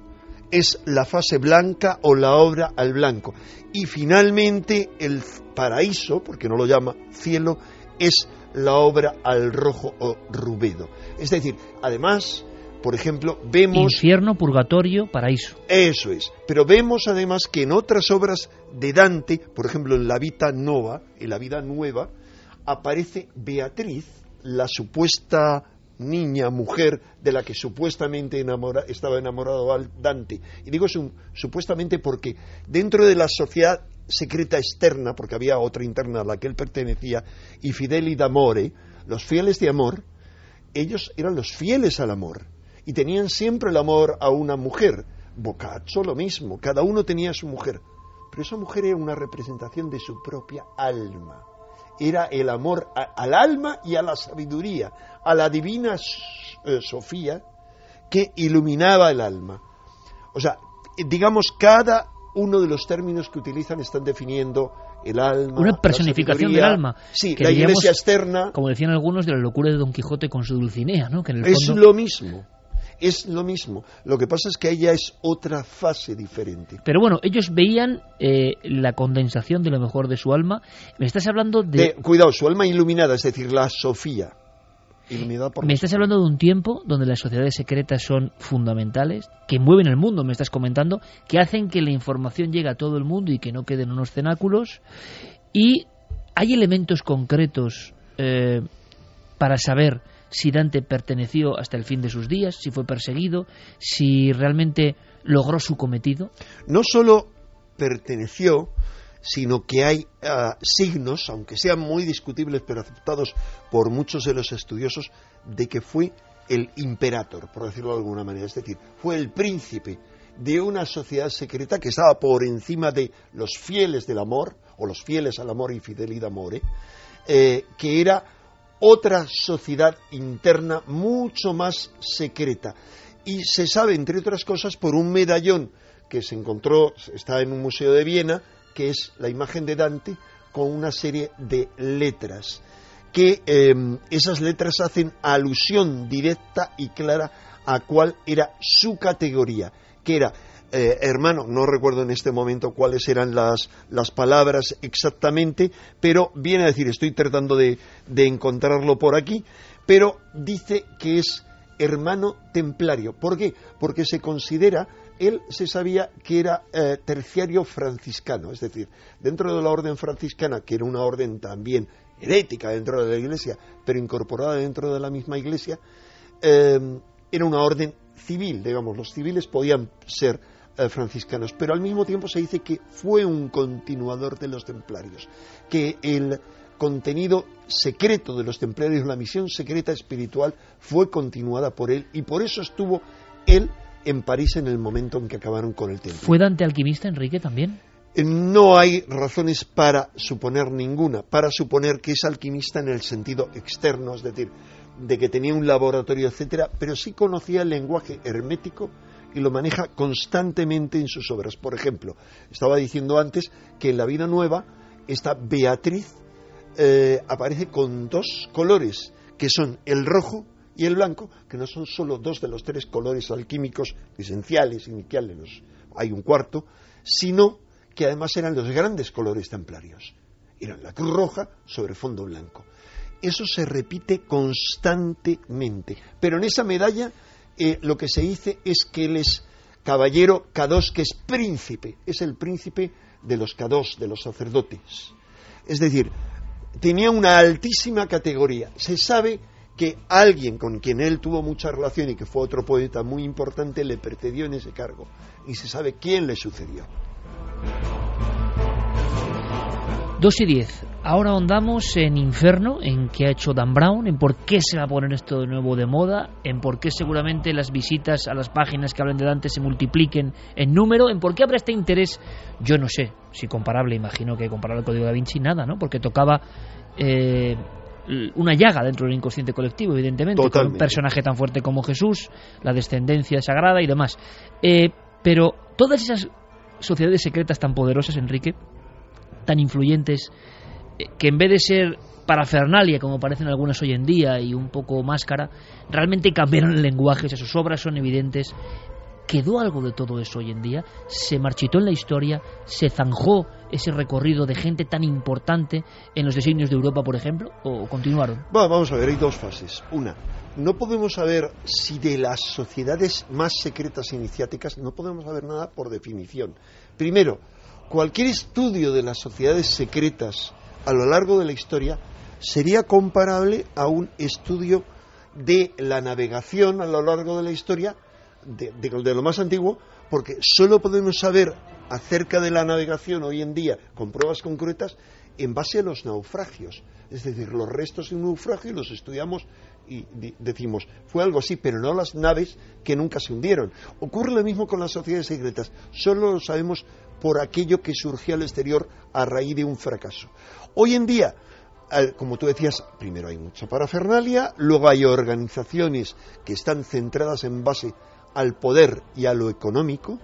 es la fase blanca o la obra al blanco. Y finalmente el paraíso, porque no lo llama cielo, es la obra al rojo o rubedo. Es decir, además, por ejemplo, vemos... Infierno, purgatorio, paraíso. Eso es. Pero vemos además que en otras obras de Dante, por ejemplo en la Vita Nova, en la vida nueva, aparece Beatriz, la supuesta niña, mujer, de la que supuestamente enamora, estaba enamorado Dante. Y digo supuestamente porque dentro de la sociedad secreta externa, porque había otra interna a la que él pertenecía, y fideli d'amore, los fieles de amor, ellos eran los fieles al amor y tenían siempre el amor a una mujer. Boccaccio lo mismo, cada uno tenía su mujer, pero esa mujer era una representación de su propia alma. Era el amor a, al alma y a la sabiduría, a la divina eh, Sofía que iluminaba el alma. O sea, digamos, cada uno de los términos que utilizan están definiendo el alma. Una personificación del alma. Sí, la iglesia externa. Como decían algunos, de la locura de Don Quijote con su Dulcinea, ¿no? Que en el es lo mismo. Es lo mismo. Lo que pasa es que ella es otra fase diferente. Pero bueno, ellos veían eh, la condensación de lo mejor de su alma. Me estás hablando de... de cuidado, su alma iluminada, es decir, la Sofía. Me estás hablando de un tiempo donde las sociedades secretas son fundamentales, que mueven el mundo, me estás comentando, que hacen que la información llegue a todo el mundo y que no queden unos cenáculos. Y hay elementos concretos eh, para saber si Dante perteneció hasta el fin de sus días, si fue perseguido, si realmente logró su cometido. No solo perteneció, sino que hay uh, signos, aunque sean muy discutibles pero aceptados por muchos de los estudiosos, de que fue el imperator, por decirlo de alguna manera, es decir, fue el príncipe de una sociedad secreta que estaba por encima de los fieles del amor, o los fieles al amor y fidelidad amore, eh, que era otra sociedad interna mucho más secreta. Y se sabe, entre otras cosas, por un medallón que se encontró, está en un museo de Viena, que es la imagen de Dante con una serie de letras, que eh, esas letras hacen alusión directa y clara a cuál era su categoría, que era, eh, hermano, no recuerdo en este momento cuáles eran las, las palabras exactamente, pero viene a decir, estoy tratando de, de encontrarlo por aquí, pero dice que es hermano templario. ¿Por qué? Porque se considera él se sabía que era eh, terciario franciscano, es decir, dentro de la orden franciscana, que era una orden también herética dentro de la iglesia, pero incorporada dentro de la misma iglesia, eh, era una orden civil, digamos, los civiles podían ser franciscanos, pero al mismo tiempo se dice que fue un continuador de los templarios, que el contenido secreto de los templarios, la misión secreta espiritual, fue continuada por él y por eso estuvo él en París en el momento en que acabaron con el templo. ¿Fue Dante alquimista, Enrique, también? Eh, no hay razones para suponer ninguna, para suponer que es alquimista en el sentido externo, es decir, de que tenía un laboratorio, etcétera, pero sí conocía el lenguaje hermético y lo maneja constantemente en sus obras. Por ejemplo, estaba diciendo antes que en La Vida Nueva esta Beatriz eh, aparece con dos colores, que son el rojo y el blanco, que no son solo dos de los tres colores alquímicos esenciales, iniciales, hay un cuarto, sino que además eran los grandes colores templarios. Eran la cruz roja sobre fondo blanco. Eso se repite constantemente. Pero en esa medalla eh, lo que se dice es que él es caballero K2, que es príncipe, es el príncipe de los K2, de los sacerdotes. Es decir, tenía una altísima categoría. Se sabe que alguien con quien él tuvo mucha relación y que fue otro poeta muy importante le precedió en ese cargo. Y se sabe quién le sucedió. 2 y 10. Ahora ahondamos en Inferno, en qué ha hecho Dan Brown, en por qué se va a poner esto de nuevo de moda, en por qué seguramente las visitas a las páginas que hablan de Dante se multipliquen en número, en por qué habrá este interés, yo no sé, si comparable, imagino que comparable al Código da Vinci, nada, ¿no? Porque tocaba eh, una llaga dentro del inconsciente colectivo, evidentemente, con un personaje tan fuerte como Jesús, la descendencia sagrada y demás. Eh, pero todas esas sociedades secretas tan poderosas, Enrique, tan influyentes, eh, que en vez de ser parafernalia, como parecen algunas hoy en día, y un poco máscara, realmente cambiaron el lenguaje, sus obras son evidentes. ¿Quedó algo de todo eso hoy en día? ¿Se marchitó en la historia? ¿Se zanjó ese recorrido de gente tan importante en los designios de Europa, por ejemplo? ¿O continuaron? vamos a ver, hay dos fases. Una, no podemos saber si de las sociedades más secretas iniciáticas no podemos saber nada por definición. Primero, cualquier estudio de las sociedades secretas a lo largo de la historia sería comparable a un estudio de la navegación a lo largo de la historia, de, lo más antiguo, porque solo podemos saber acerca de la navegación hoy en día con pruebas concretas en base a los naufragios. Es decir, los restos de un naufragio los estudiamos y decimos, fue algo así, pero no las naves que nunca se hundieron. Ocurre lo mismo con las sociedades secretas, solo lo sabemos por aquello que surgió al exterior a raíz de un fracaso. Hoy en día, como tú decías, primero hay mucha parafernalia, luego hay organizaciones que están centradas en base al poder y a lo económico.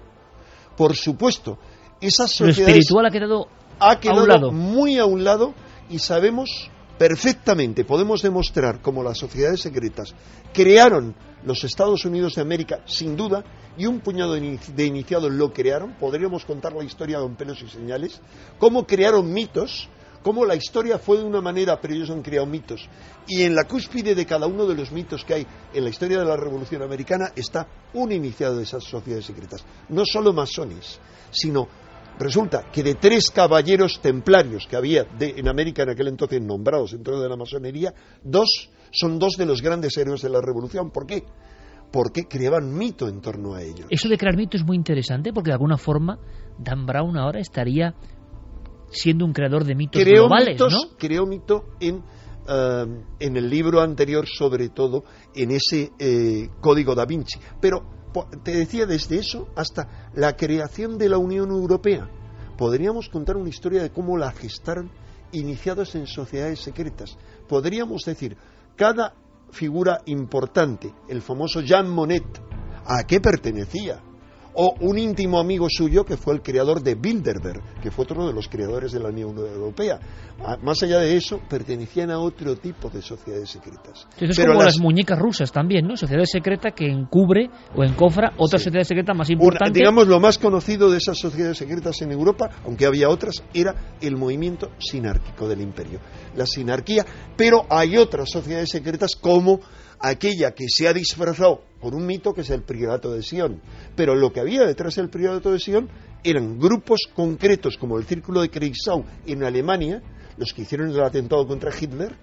Por supuesto, esas sociedades... Lo espiritual ha quedado, ha quedado a un lado. muy a un lado y sabemos perfectamente, podemos demostrar cómo las sociedades secretas crearon los Estados Unidos de América, sin duda, y un puñado de iniciados lo crearon, podríamos contar la historia con pelos y señales, cómo crearon mitos, cómo la historia fue de una manera, pero ellos han creado mitos. Y en la cúspide de cada uno de los mitos que hay en la historia de la Revolución Americana está un iniciado de esas sociedades secretas. No solo masones, sino resulta que de tres caballeros templarios que había en América en aquel entonces nombrados dentro de la masonería, dos son dos de los grandes héroes de la Revolución. ¿Por qué? Porque creaban mito en torno a ellos. Eso de crear mito es muy interesante porque de alguna forma Dan Brown ahora estaría siendo un creador de mitos globales, ¿no? Creó mito en, eh, en el libro anterior, sobre todo en ese eh, Código da Vinci. Pero te decía desde eso hasta la creación de la Unión Europea. Podríamos contar una historia de cómo la gestaron iniciados en sociedades secretas. Podríamos decir, cada figura importante, el famoso Jean Monnet, ¿a qué pertenecía? O un íntimo amigo suyo que fue el creador de Bilderberg, que fue otro de los creadores de la Unión Europea. Ah, más allá de eso, pertenecían a otro tipo de sociedades secretas. es como las... muñecas rusas también, ¿no? Sociedad secreta que encubre o encofra otra sociedad secreta más importante. digamos, lo más conocido de esas sociedades secretas en Europa, aunque había otras, era el movimiento sinárquico del imperio. La sinarquía, pero hay otras sociedades secretas como aquella que se ha disfrazado por un mito que es el priorato de Sion. Pero lo que había detrás del priorato de Sion eran grupos concretos como el Círculo de Kreisau en Alemania, los que hicieron el atentado contra Hitler,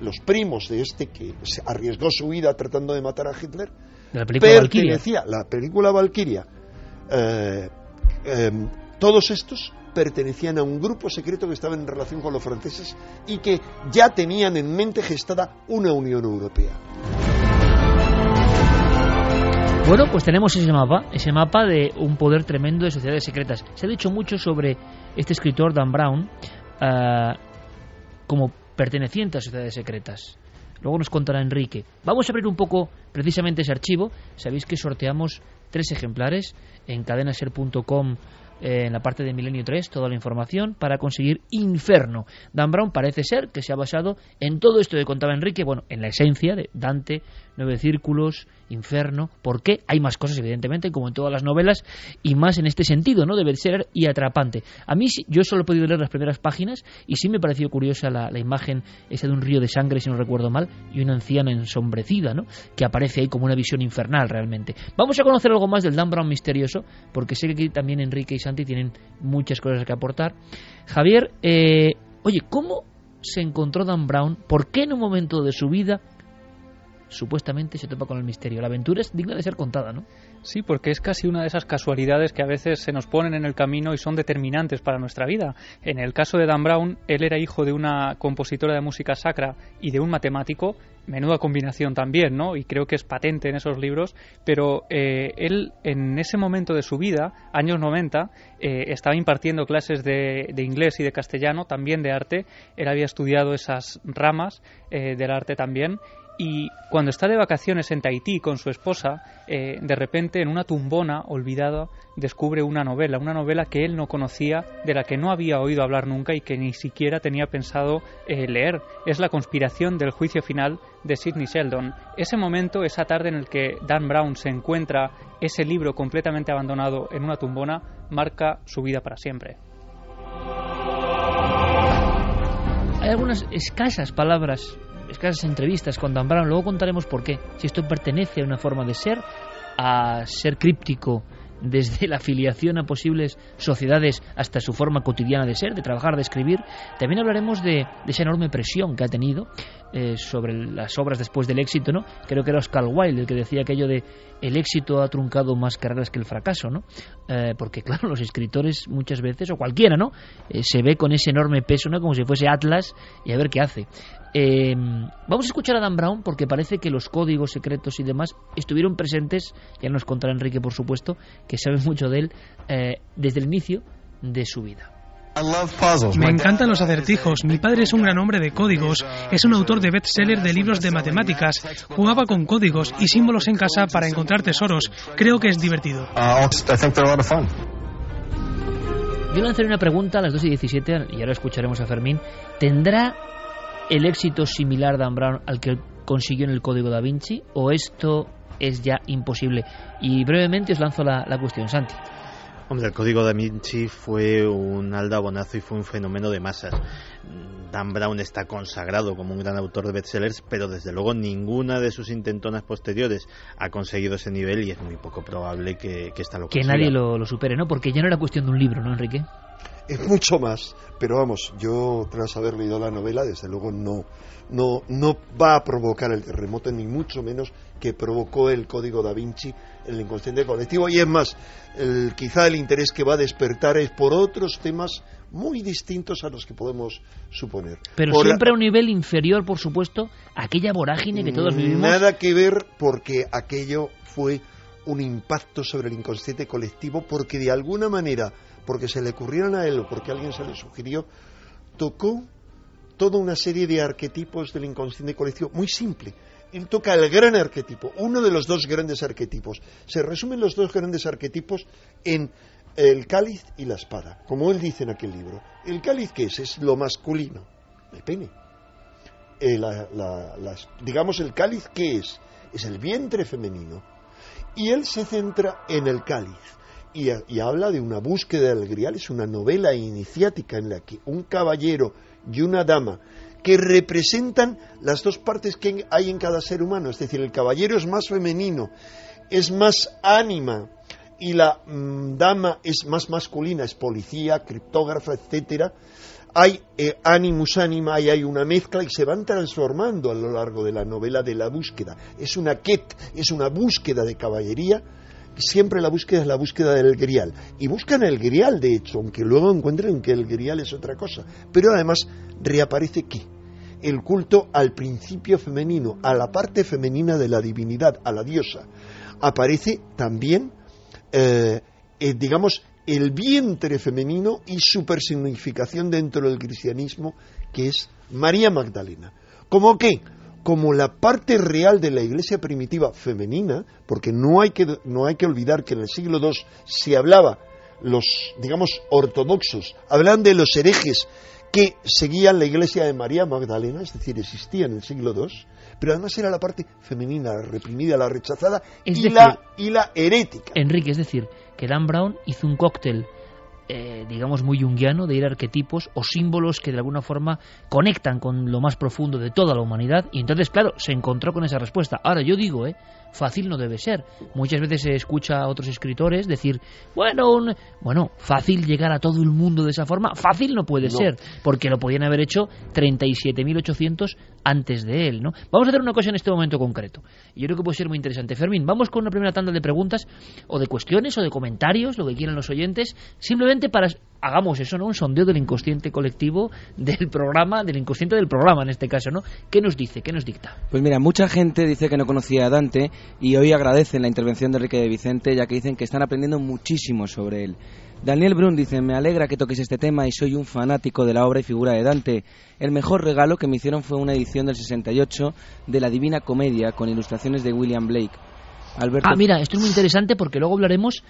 los primos de este que arriesgó su vida tratando de matar a Hitler, la película pertenecía, la película Valkyria, eh, em, todos estos pertenecían a un grupo secreto que estaba en relación con los franceses y que ya tenían en mente gestada una Unión Europea. Bueno, pues tenemos ese mapa, ese mapa de un poder tremendo de sociedades secretas. Se ha dicho mucho sobre este escritor Dan Brown ah, como perteneciente a sociedades secretas. Luego nos contará Enrique. Vamos a abrir un poco precisamente ese archivo. Sabéis que sorteamos tres ejemplares en cadenaser.com eh, en la parte de Milenio 3 toda la información para conseguir Inferno. Dan Brown parece ser que se ha basado en todo esto que contaba Enrique, bueno, en la esencia de Dante, Nueve Círculos, Inferno. ¿Por qué? Hay más cosas, evidentemente, como en todas las novelas, y más en este sentido, ¿no? De ser y atrapante. A mí, yo solo he podido leer las primeras páginas y sí me pareció curiosa la, la imagen esa de un río de sangre, si no recuerdo mal, y una anciana ensombrecida, ¿no? Que aparece ahí como una visión infernal realmente. Vamos a conocer algo más del Dan Brown misterioso, porque sé que aquí también Enrique y Santi tienen muchas cosas que aportar. Javier, eh, oye, ¿cómo se encontró Dan Brown? ¿Por qué en un momento de su vida supuestamente se topa con el misterio. La aventura es digna de ser contada, ¿no? Sí, porque es casi una de esas casualidades que a veces se nos ponen en el camino y son determinantes para nuestra vida. En el caso de Dan Brown, él era hijo de una compositora de música sacra y de un matemático, menuda combinación también, ¿no? Y creo que es patente en esos libros, pero eh, él en ese momento de su vida, años 90, eh, estaba impartiendo clases de, inglés y de castellano, también de arte, él había estudiado esas ramas eh, del arte también y cuando está de vacaciones en Tahití con su esposa, eh, de repente en una tumbona olvidada descubre una novela, una novela que él no conocía, de la que no había oído hablar nunca y que ni siquiera tenía pensado eh, leer. Es La conspiración del juicio final de Sidney Sheldon. Ese momento, esa tarde en el que Dan Brown se encuentra ese libro completamente abandonado en una tumbona, marca su vida para siempre. Hay algunas escasas palabras escasas entrevistas con Dan. Luego contaremos por qué. Si esto pertenece a una forma de ser, a ser críptico desde la afiliación a posibles sociedades hasta su forma cotidiana de ser, de trabajar, de escribir. También hablaremos de, esa enorme presión que ha tenido eh, sobre las obras después del éxito, ¿no? Creo que era Oscar Wilde el que decía aquello de el éxito ha truncado más carreras que el fracaso, ¿no? Eh, porque claro, los escritores muchas veces, o cualquiera, ¿no? Eh, se ve con ese enorme peso, ¿no? Como si fuese Atlas y a ver qué hace. Eh, vamos a escuchar a Dan Brown porque parece que los códigos secretos y demás estuvieron presentes, ya nos contará Enrique por supuesto, que sabe mucho de él, eh, desde el inicio de su vida. Me encantan los acertijos. Mi padre es un gran hombre de códigos. Es un autor de bestseller de libros de matemáticas. Jugaba con códigos y símbolos en casa para encontrar tesoros. Creo que es divertido. Uh, Yo lanzaré una pregunta a las 2 y 17 y ahora escucharemos a Fermín. ¿Tendrá el éxito similar Dan Brown al que consiguió en el Código da Vinci o esto es ya imposible? Y brevemente os lanzo la, cuestión, Santi. Hombre, el Código da Vinci fue un aldabonazo y fue un fenómeno de masas. Dan Brown está consagrado como un gran autor de bestsellers, pero desde luego ninguna de sus intentonas posteriores ha conseguido ese nivel y es muy poco probable que, que esta lo Que nadie lo, lo supere, ¿no? Porque ya no era cuestión de un libro, ¿no, Enrique? Es mucho más. Pero vamos, yo tras haber leído la novela, desde luego no, no, no va a provocar el terremoto, ni mucho menos que provocó el código da Vinci en el inconsciente colectivo. Y es más, el, quizá el interés que va a despertar es por otros temas muy distintos a los que podemos suponer. Pero siempre a un nivel inferior, por supuesto, aquella vorágine que todos vivimos. Nada que ver porque aquello fue un impacto sobre el inconsciente colectivo porque de alguna manera porque se le ocurrieron a él o porque alguien se le sugirió, tocó toda una serie de arquetipos del inconsciente colectivo, muy simple. Él toca el gran arquetipo, uno de los dos grandes arquetipos. Se resumen los dos grandes arquetipos en el cáliz y la espada, como él dice en aquel libro. ¿El cáliz qué es? Es lo masculino, el pene. Eh, digamos, el cáliz qué es? Es el vientre femenino. Y él se centra en el cáliz y, habla de una búsqueda del grial, es una novela iniciática en la que un caballero y una dama que representan las dos partes que hay en cada ser humano, es decir, el caballero es más femenino, es más ánima y la mm, dama es más masculina, es policía, criptógrafa, etcétera. Hay eh, animus anima y hay una mezcla y se van transformando a lo largo de la novela de la búsqueda. Es una quet, es una búsqueda de caballería siempre la búsqueda es la búsqueda del grial. Y buscan el grial, de hecho, aunque luego encuentren que el grial es otra cosa. Pero además reaparece qué? El culto al principio femenino, a la parte femenina de la divinidad, a la diosa. Aparece también, eh, eh, digamos, el vientre femenino y su personificación dentro del cristianismo, que es María Magdalena. ¿Cómo qué? Como la parte real de la iglesia primitiva femenina, porque no hay que, no hay que olvidar que en el siglo II se hablaba, los, digamos, ortodoxos, hablan de los herejes que seguían la iglesia de María Magdalena, es decir, existía en el siglo II, pero además era la parte femenina, la reprimida, la rechazada y, la, y la herética. Enrique, es decir, que Dan Brown hizo un cóctel eh, digamos, muy junguiano de ir a arquetipos o símbolos que de alguna forma conectan con lo más profundo de toda la humanidad y entonces, claro, se encontró con esa respuesta. Ahora, yo digo, ¿eh? Fácil no debe ser. Muchas veces se escucha a otros escritores decir, bueno, bueno, fácil llegar a todo el mundo de esa forma, fácil no puede ser, porque lo podían haber hecho 37.800 antes de él, ¿no? Vamos a hacer una cosa en este momento concreto. Y yo creo que puede ser muy interesante. Fermín, vamos con una primera tanda de preguntas o de cuestiones o de comentarios, lo que quieran los oyentes, simplemente para hagamos eso, ¿no? Un sondeo del inconsciente colectivo del programa, del inconsciente del programa en este caso, ¿no? ¿Qué nos dice? ¿Qué nos dicta? Pues mira, mucha gente dice que no conocía a Dante y hoy agradecen la intervención de Enrique de Vicente, ya que dicen que están aprendiendo muchísimo sobre él. Daniel Brun dice, me alegra que toques este tema y soy un fanático de la obra y figura de Dante. El mejor regalo que me hicieron fue una edición del 68 de la Divina Comedia con ilustraciones de William Blake. Ah, mira, esto es muy interesante porque luego hablaremos,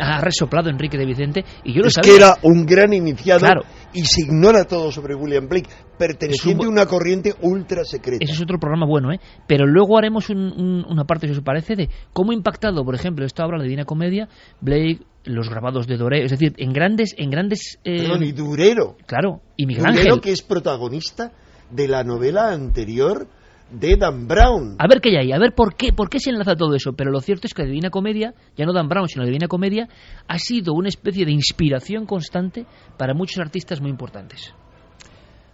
ha resoplado Enrique de Vicente, y yo lo es que era un gran iniciado y se ignora todo sobre William Blake, perteneciente a una corriente ultra secreta. Ese es otro programa bueno, ¿eh? Pero luego haremos una parte, si os parece, de cómo ha impactado, por ejemplo, esta obra, la Divina Comedia, Blake, los grabados de Doré, es decir, en grandes... En grandes eh... y Durero. Claro, y Miguel Durero, que es protagonista de la novela anterior de Dan Brown. A ver qué hay, a ver por qué, por qué se enlaza todo eso. Pero lo cierto es que la Divina Comedia, ya no Dan Brown, sino la Divina Comedia, ha sido una especie de inspiración constante para muchos artistas muy importantes.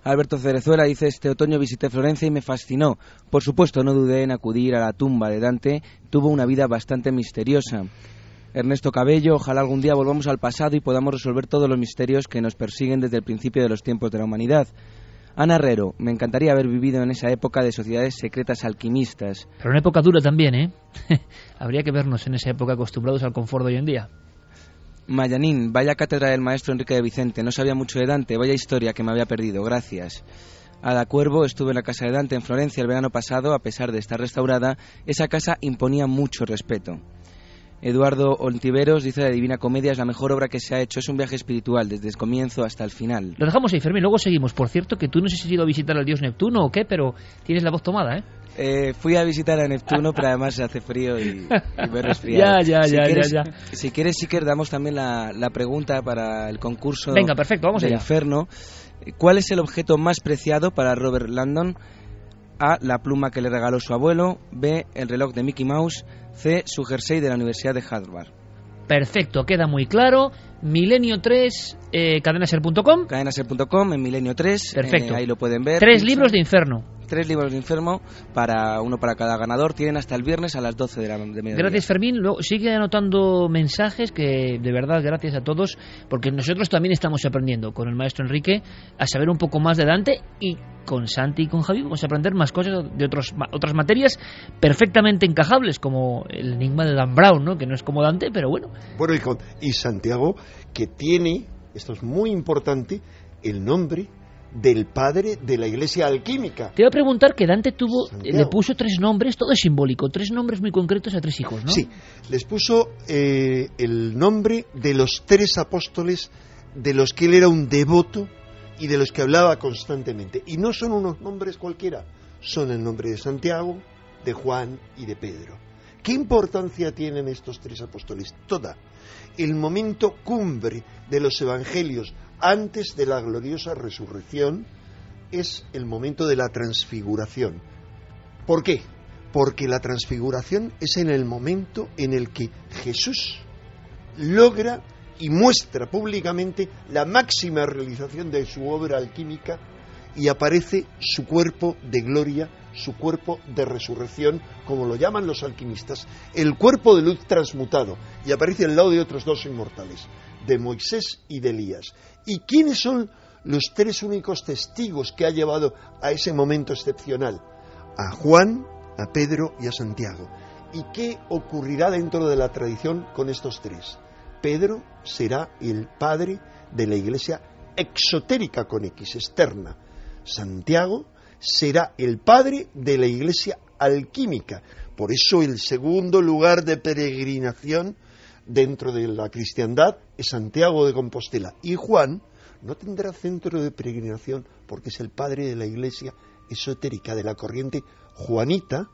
Alberto Cerezuela dice, este otoño visité Florencia y me fascinó. Por supuesto, no dudé en acudir a la tumba de Dante. Tuvo una vida bastante misteriosa. Ernesto Cabello, ojalá algún día volvamos al pasado y podamos resolver todos los misterios que nos persiguen desde el principio de los tiempos de la humanidad. Ana Herrero, me encantaría haber vivido en esa época de sociedades secretas alquimistas. Pero una época dura también, ¿eh? Habría que vernos en esa época acostumbrados al confort de hoy en día. Mayanín, vaya cátedra del maestro Enrique de Vicente, no sabía mucho de Dante, vaya historia que me había perdido, gracias. Ada Cuervo, estuve en la casa de Dante en Florencia el verano pasado, a pesar de estar restaurada, esa casa imponía mucho respeto. Eduardo Ontiveros dice la Divina Comedia es la mejor obra que se ha hecho. Es un viaje espiritual desde el comienzo hasta el final. Lo dejamos ahí, Fermín. Luego seguimos. Por cierto, que tú no sé si has ido a visitar al dios Neptuno o qué, pero tienes la voz tomada, ¿eh? eh fui a visitar a Neptuno, pero además se hace frío y, me he resfriado. ya, ya, ya, ya, Si quieres, sí que damos también la, la, pregunta para el concurso Venga, perfecto, vamos de allá. Inferno. ¿Cuál es el objeto más preciado para Robert Landon? A. La pluma que le regaló su abuelo. B. El reloj de Mickey Mouse. C. Su jersey de la Universidad de Harvard. Perfecto, queda muy claro. Milenio 3, eh, cadenaser.com. Cadenaser.com, en Milenio 3. Perfecto. Eh, ahí lo pueden ver. Tres libros de Inferno. Tres libros de Inferno, para uno para cada ganador. Tienen hasta el viernes a las 12 de la de Gracias, Fermín. Luego, sigue anotando mensajes que, de verdad, gracias a todos, porque nosotros también estamos aprendiendo con el maestro Enrique a saber un poco más de Dante y con Santi y con Javi vamos a aprender más cosas de otros, otras materias perfectamente encajables, como el enigma de Dan Brown, ¿no? que no es como Dante, pero bueno. Bueno, y, y Santiago, que tiene, esto es muy importante, el nombre del padre de la iglesia alquímica. Te iba a preguntar que Dante tuvo, le puso tres nombres, todo es simbólico, tres nombres muy concretos a tres hijos, ¿no? Sí, les puso eh, el nombre de los tres apóstoles de los que él era un devoto y de los que hablaba constantemente. Y no son unos nombres cualquiera, son el nombre de Santiago, de Juan y de Pedro. ¿Qué importancia tienen estos tres apóstoles? Toda. El momento cumbre de los evangelios antes de la gloriosa resurrección es el momento de la transfiguración. ¿Por qué? Porque la transfiguración es en el momento en el que Jesús logra y muestra públicamente la máxima realización de su obra alquímica y aparece su cuerpo de gloria, su cuerpo de resurrección, como lo llaman los alquimistas, el cuerpo de luz transmutado, y aparece al lado de otros dos inmortales, de Moisés y de Elías. ¿Y quiénes son los tres únicos testigos que ha llevado a ese momento excepcional? A Juan, a Pedro y a Santiago. ¿Y qué ocurrirá dentro de la tradición con estos tres? Pedro será el padre de la iglesia exotérica con X, externa. Santiago será el padre de la iglesia alquímica. Por eso el segundo lugar de peregrinación dentro de la cristiandad es Santiago de Compostela. Y Juan no tendrá centro de peregrinación porque es el padre de la iglesia esotérica de la corriente juanita,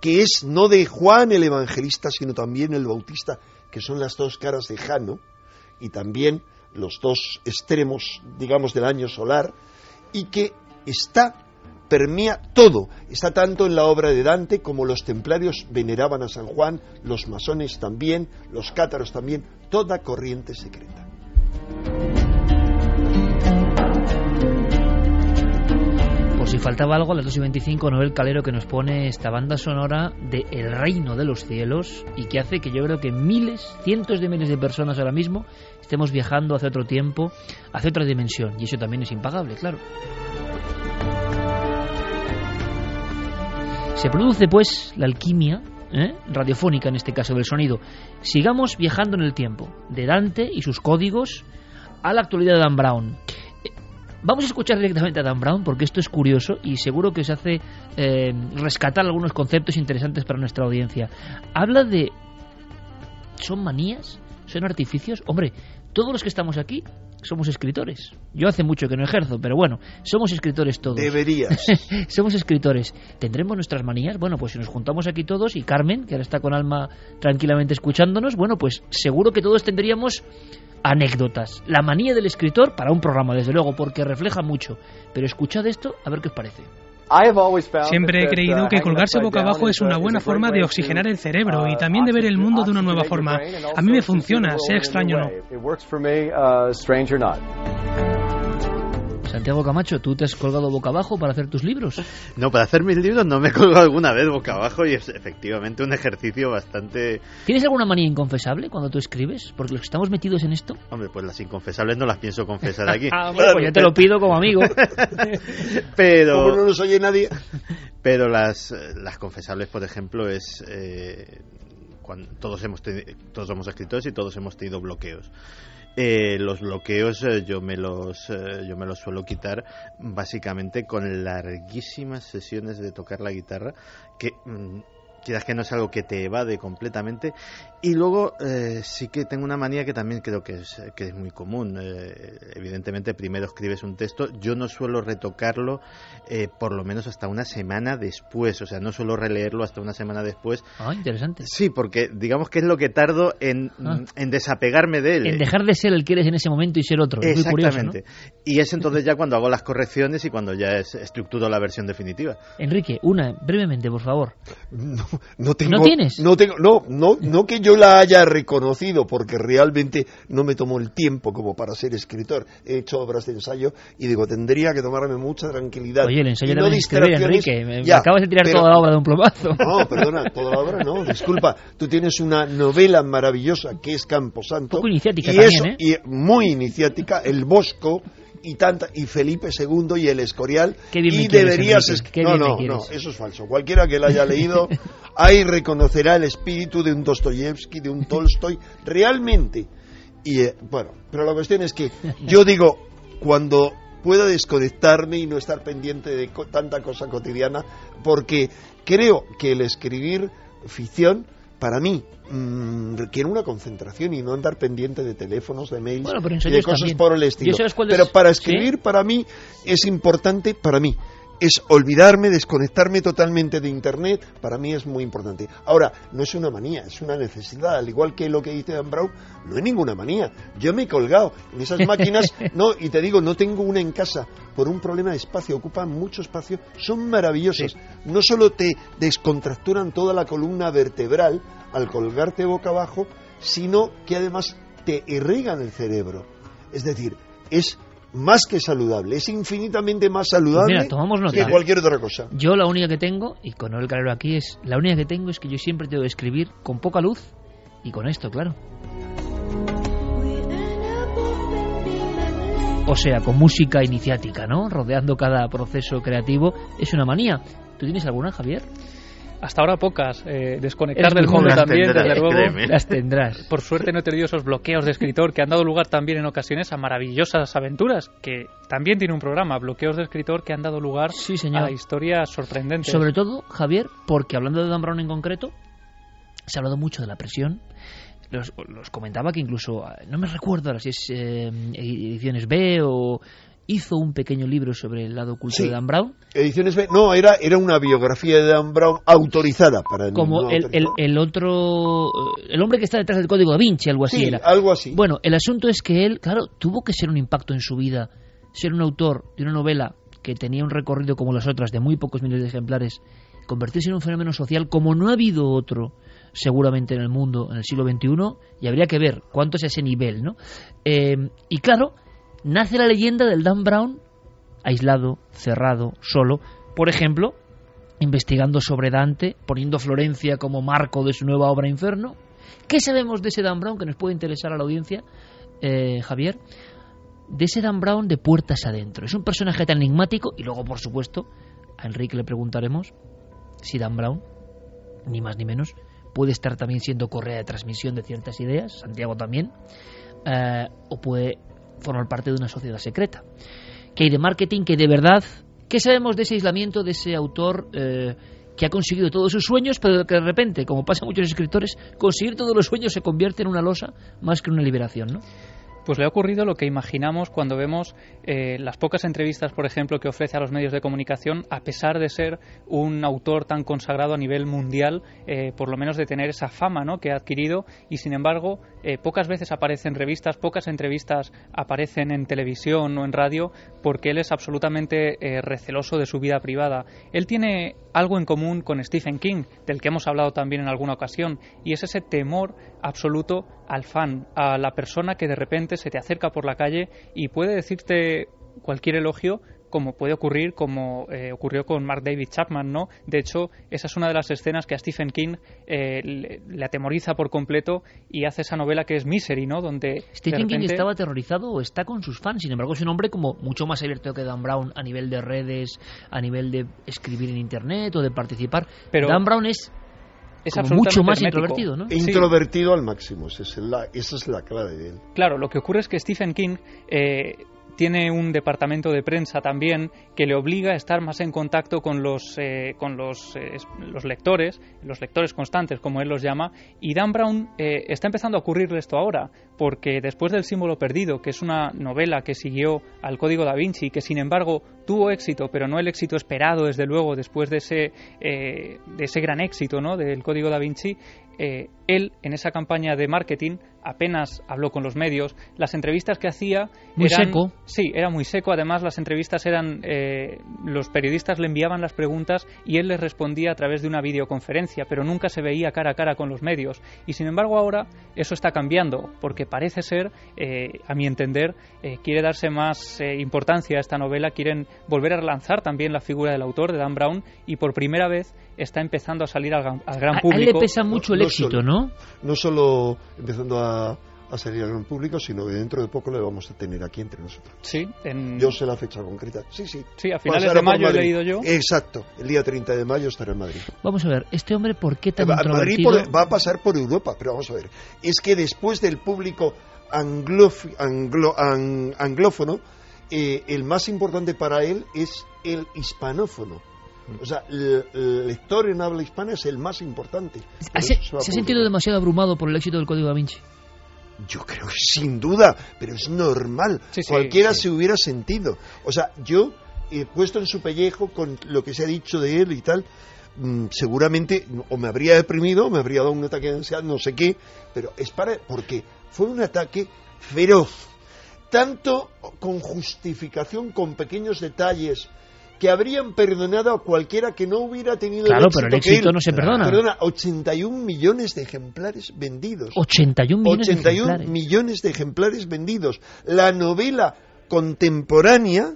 que es no de Juan el evangelista, sino también el bautista, que son las dos caras de Jano, y también los dos extremos, digamos, del año solar, y que está permea todo. Está tanto en la obra de Dante como los templarios veneraban a San Juan, los masones también, los cátaros también, toda corriente secreta. Por si faltaba algo, a las 2 y 25, Noel Calero que nos pone esta banda sonora de El Reino de los Cielos y que hace que yo creo que miles, cientos de miles de personas ahora mismo estemos viajando hacia otro tiempo, hacia otra dimensión. Y eso también es impagable, claro. Se produce pues la alquimia ¿eh? radiofónica en este caso del sonido. Sigamos viajando en el tiempo, de Dante y sus códigos a la actualidad de Dan Brown. Eh, vamos a escuchar directamente a Dan Brown porque esto es curioso y seguro que os hace eh, rescatar algunos conceptos interesantes para nuestra audiencia. Habla de... ¿Son manías? ¿Son artificios? Hombre, todos los que estamos aquí somos escritores. Yo hace mucho que no ejerzo, pero bueno, somos escritores todos. Deberías. somos escritores. ¿Tendremos nuestras manías? Bueno, pues si nos juntamos aquí todos y Carmen, que ahora está con Alma tranquilamente escuchándonos, bueno, pues seguro que todos tendríamos anécdotas. La manía del escritor para un programa, desde luego, porque refleja mucho. Pero escuchad esto, a ver qué os parece. Siempre he creído que colgarse boca abajo es una buena forma de oxigenar el cerebro y también de ver el mundo de una nueva forma. A mí me funciona, sea extraño o no. Santiago Camacho, ¿tú te has colgado boca abajo para hacer tus libros? No, para hacer mis libros no me he colgado alguna vez boca abajo y es efectivamente un ejercicio bastante... ¿Tienes alguna manía inconfesable cuando tú escribes? Porque los que estamos metidos en esto... Hombre, pues las inconfesables no las pienso confesar aquí. ah, bueno, pues yo te lo pido como amigo. pero... Como no nos oye nadie. Pero las, las confesables, por ejemplo, es... Eh, cuando todos hemos todos somos escritores y todos hemos tenido bloqueos eh, los bloqueos eh, yo me los eh, yo me los suelo quitar básicamente con larguísimas sesiones de tocar la guitarra que mm, quizás que no es algo que te evade completamente. Y luego eh, sí que tengo una manía que también creo que es, que es muy común. Eh, evidentemente, primero escribes un texto. Yo no suelo retocarlo eh, por lo menos hasta una semana después. O sea, no suelo releerlo hasta una semana después. Ah, interesante. Sí, porque digamos que es lo que tardo en, ah. en desapegarme de él. En dejar de ser el que eres en ese momento y ser otro. Exactamente. Y es entonces ya cuando hago las correcciones y cuando ya es, estructuro la versión definitiva. Enrique, una, brevemente, por favor. No, no tengo, ¿No tienes? No tengo, no, no, no que yo la haya reconocido, porque realmente no me tomó el tiempo como para ser escritor. He hecho obras de ensayo y digo, tendría que tomarme mucha tranquilidad. Oye, el ensayo no escribir, Enrique. Me, acabas de tirar toda la obra de un plomazo. No, perdona, toda la obra no, disculpa. Tú tienes una novela maravillosa que es Camposanto. Poco iniciática y también, ¿eh? Y muy iniciática, El Bosco y tanta y Felipe II y el Escorial y deberías no no no eso es falso. Cualquiera que la haya leído ahí reconocerá el espíritu de un Dostoyevsky de un Tolstoy realmente. Y eh, bueno pero la cuestión es que yo digo cuando pueda desconectarme y no estar pendiente de tanta cosa cotidiana porque creo que el escribir ficción para mí mmm, requiere una concentración y no andar pendiente de teléfonos, de mails y de cosas por el estilo. Pero para escribir, para mí, es importante, para mí, es olvidarme, desconectarme totalmente de Internet, para mí es muy importante. Ahora, no es una manía, es una necesidad, al igual que lo que dice Dan Brown, no es ninguna manía. Yo me he colgado en esas máquinas, no, y te digo, no tengo una en casa, por un problema de espacio, ocupan mucho espacio, son maravillosos. No solo te descontracturan toda la columna vertebral al colgarte boca abajo, sino que además te irrigan el cerebro. Es decir, es más que saludable, es infinitamente más saludable que cualquier otra cosa. Yo la única que tengo, y con el calero aquí, es la única que tengo es que yo siempre tengo que escribir con poca luz y con esto, claro. O sea, con música iniciática, ¿no? Rodeando cada proceso creativo. Es una manía. ¿Tú tienes alguna, Javier? Hasta ahora pocas. Eh, desconectar del mundo también, desde luego. Las tendrás. Por suerte no he tenido esos bloqueos de escritor que han dado lugar también en ocasiones a maravillosas aventuras, que también tiene un programa, bloqueos de escritor, que han dado lugar sí, señor. a historias sorprendentes. Sobre todo, Javier, porque hablando de Dan Brown en concreto, se ha hablado mucho de la presión. Los, los comentaba que incluso, no me recuerdo ahora si es eh, ediciones B o hizo un pequeño libro sobre el lado oculto Sí. de Dan Brown. Ediciones B, no, era, era una biografía de Dan Brown autorizada para el Como no el, el, el otro, eh, el hombre que está detrás del código da Vinci, algo así Sí, era. algo así. Bueno, el asunto es que él, claro, tuvo que ser un impacto en su vida, ser un autor de una novela que tenía un recorrido como las otras, de muy pocos miles de ejemplares, convertirse en un fenómeno social como no ha habido otro seguramente en el mundo en el siglo XXI, y habría que ver cuánto es ese nivel, ¿no? Eh, y claro, nace la leyenda del Dan Brown aislado, cerrado, solo, por ejemplo, investigando sobre Dante, poniendo Florencia como marco de su nueva obra Inferno. ¿Qué sabemos de ese Dan Brown que nos puede interesar a la audiencia, eh, Javier? De ese Dan Brown de puertas adentro. Es un personaje tan enigmático y luego, por supuesto, a Enrique le preguntaremos si Dan Brown, ni más ni menos, puede estar también siendo correa de transmisión de ciertas ideas, Santiago también, eh, o puede formar parte de una sociedad secreta. ¿Qué hay de marketing? ¿Qué de verdad? ¿Qué sabemos de ese aislamiento, de ese autor eh, que ha conseguido todos sus sueños, pero que de repente, como pasa a muchos escritores, conseguir todos los sueños se convierte en una losa más que una liberación, ¿no? Pues le ha ocurrido lo que imaginamos cuando vemos eh, las pocas entrevistas, por ejemplo, que ofrece a los medios de comunicación, a pesar de ser un autor tan consagrado a nivel mundial, eh, por lo menos de tener esa fama ¿no? que ha adquirido, y sin embargo, eh, pocas veces aparece en revistas, pocas entrevistas aparecen en televisión o en radio, porque él es absolutamente receloso de su vida privada. Él tiene algo en común con Stephen King, del que hemos hablado también en alguna ocasión, y es ese temor absoluto al fan, a la persona que de repente se te acerca por la calle y puede decirte cualquier elogio como puede ocurrir, como eh, ocurrió con Mark David Chapman, ¿no? De hecho, esa es una de las escenas que a Stephen King eh, le, le, atemoriza por completo y hace esa novela que es Misery, ¿no? Donde Stephen repente... King estaba aterrorizado o está con sus fans, sin embargo es un hombre como mucho más abierto que Dan Brown a nivel de redes, a nivel de escribir en internet o de participar. Pero Dan Brown es es como mucho más hermético. introvertido, ¿no? Introvertido sí. al máximo, esa es, la, esa es la clave de él. Claro, lo que ocurre es que Stephen King eh, tiene un departamento de prensa también que le obliga a estar más en contacto con los, eh, con los, eh, los lectores, los lectores constantes, como él los llama, y Dan Brown eh, está empezando a ocurrirle esto ahora, porque después del símbolo perdido, que es una novela que siguió al Código da Vinci, que sin embargo tuvo éxito, pero no el éxito esperado, desde luego, después de ese, eh, de ese gran éxito ¿no? del Código da Vinci, eh, él en esa campaña de marketing apenas habló con los medios. Las entrevistas que hacía muy eran, seco. Sí, era muy seco. Además, las entrevistas eran eh, los periodistas le enviaban las preguntas y él les respondía a través de una videoconferencia, pero nunca se veía cara a cara con los medios. Y sin embargo, ahora eso está cambiando porque parece ser, eh, a mi entender, eh, quiere darse más eh, importancia a esta novela, quieren volver a relanzar también la figura del autor de Dan Brown y por primera vez está empezando a salir al, al gran público. A él le pesa mucho el no éxito, solo, ¿no? No solo empezando a, a, salir al gran público, sino que dentro de poco le vamos a tener aquí entre nosotros. Sí, en... Yo sé la fecha concreta. Sí, sí. Sí, a finales Pasará de mayo he leído yo. Exacto, el día 30 de mayo estará en Madrid. Vamos a ver, este hombre, ¿por qué tan va, introvertido? Madrid por, va a pasar por Europa, pero vamos a ver. Es que después del público anglof, anglo, ang, anglófono, eh, el más importante para él es el hispanófono. O sea, el, el, lector en habla hispana es el más importante. ¿Se, se, se ha sentido demasiado abrumado por el éxito del Código da Vinci? Yo creo que sin duda, pero es normal. Sí, sí, Cualquiera sí. se hubiera sentido. O sea, yo he puesto en su pellejo con lo que se ha dicho de él y tal. Mmm, seguramente o me habría deprimido, o me habría dado un ataque de ansiedad, no sé qué, pero es para porque fue un ataque feroz, tanto con justificación, con pequeños detalles, que habrían perdonado a cualquiera que no hubiera tenido claro, el éxito pero el éxito él. no se perdona. Perdona, 81 millones de ejemplares vendidos. 81 millones 81 de ejemplares. millones de ejemplares vendidos. La novela contemporánea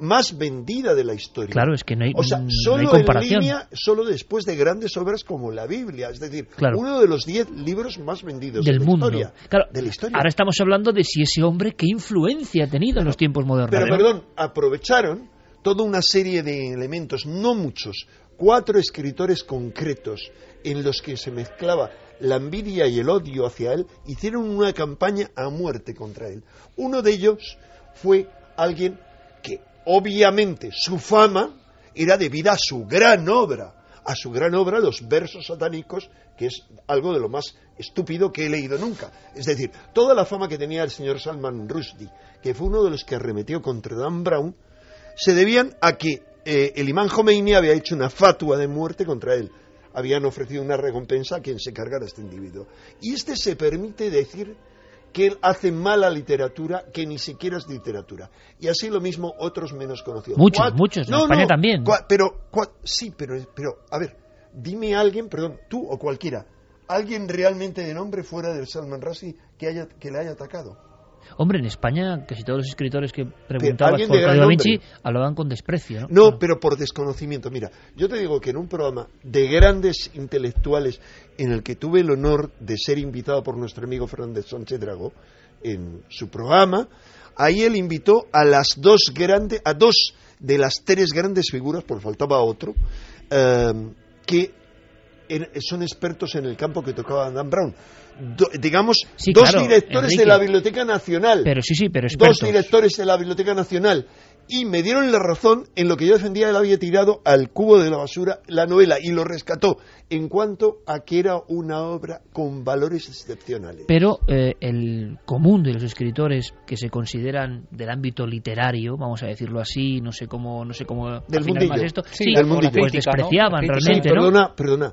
más vendida de la historia. Claro, es que no hay, o sea, no solo hay comparación. en línea, solo después de grandes obras como la Biblia, es decir, claro. uno de los 10 libros más vendidos del de la mundo. Historia, claro, de la historia. Ahora estamos hablando de si ese hombre qué influencia ha tenido en los tiempos modernos. Pero perdón, aprovecharon toda una serie de elementos, no muchos, cuatro escritores concretos en los que se mezclaba la envidia y el odio hacia él, hicieron una campaña a muerte contra él. Uno de ellos fue alguien que obviamente su fama era debida a su gran obra, a su gran obra, los versos satánicos, que es algo de lo más estúpido que he leído nunca. Es decir, toda la fama que tenía el señor Salman Rushdie, que fue uno de los que arremetió contra Dan Brown, se debían a que eh, el imán Khomeini había hecho una fatua de muerte contra él. Habían ofrecido una recompensa a quien se cargara este individuo. Y este se permite decir que él hace mala literatura que ni siquiera es literatura. Y así lo mismo otros menos conocidos. Muchos, muchos, en España también. Pero, sí, pero, pero, a ver, dime a alguien, perdón, tú o cualquiera, alguien realmente de nombre fuera del Salman Rushdie que, haya, que le haya atacado. Hombre, en España casi todos los escritores que preguntaban por Da Vinci hablaban con desprecio. ¿no? pero por desconocimiento. Mira, yo te digo que en un programa de grandes intelectuales en el que tuve el honor de ser invitado por nuestro amigo Fernández Sánchez Dragó, en su programa, ahí él invitó a las dos grandes, a dos de las tres grandes figuras, porque faltaba otro, eh, que son expertos en el campo que tocaba Dan Brown. Digamos, dos directores de la Biblioteca Nacional. Pero sí, sí, pero Dos directores de la Biblioteca Nacional. Y me dieron la razón en lo que yo defendía, él había tirado al cubo de la basura la novela y lo rescató en cuanto a que era una obra con valores excepcionales. Pero eh, el común de los escritores que se consideran del ámbito literario, vamos a decirlo así, no sé cómo, no sé cómo del mundillo, esto, sí, pues despreciaban realmente, Perdona, perdona,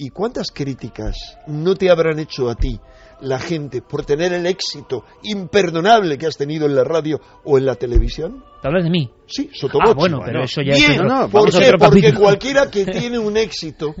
¿Y cuántas críticas no te habrán hecho a ti la gente por tener el éxito imperdonable que has tenido en la radio o en la televisión? ¿Te hablas de mí? Sí, Sotobochi. Ah, bueno, pero eso ya es... No, Porque cualquiera que tiene un éxito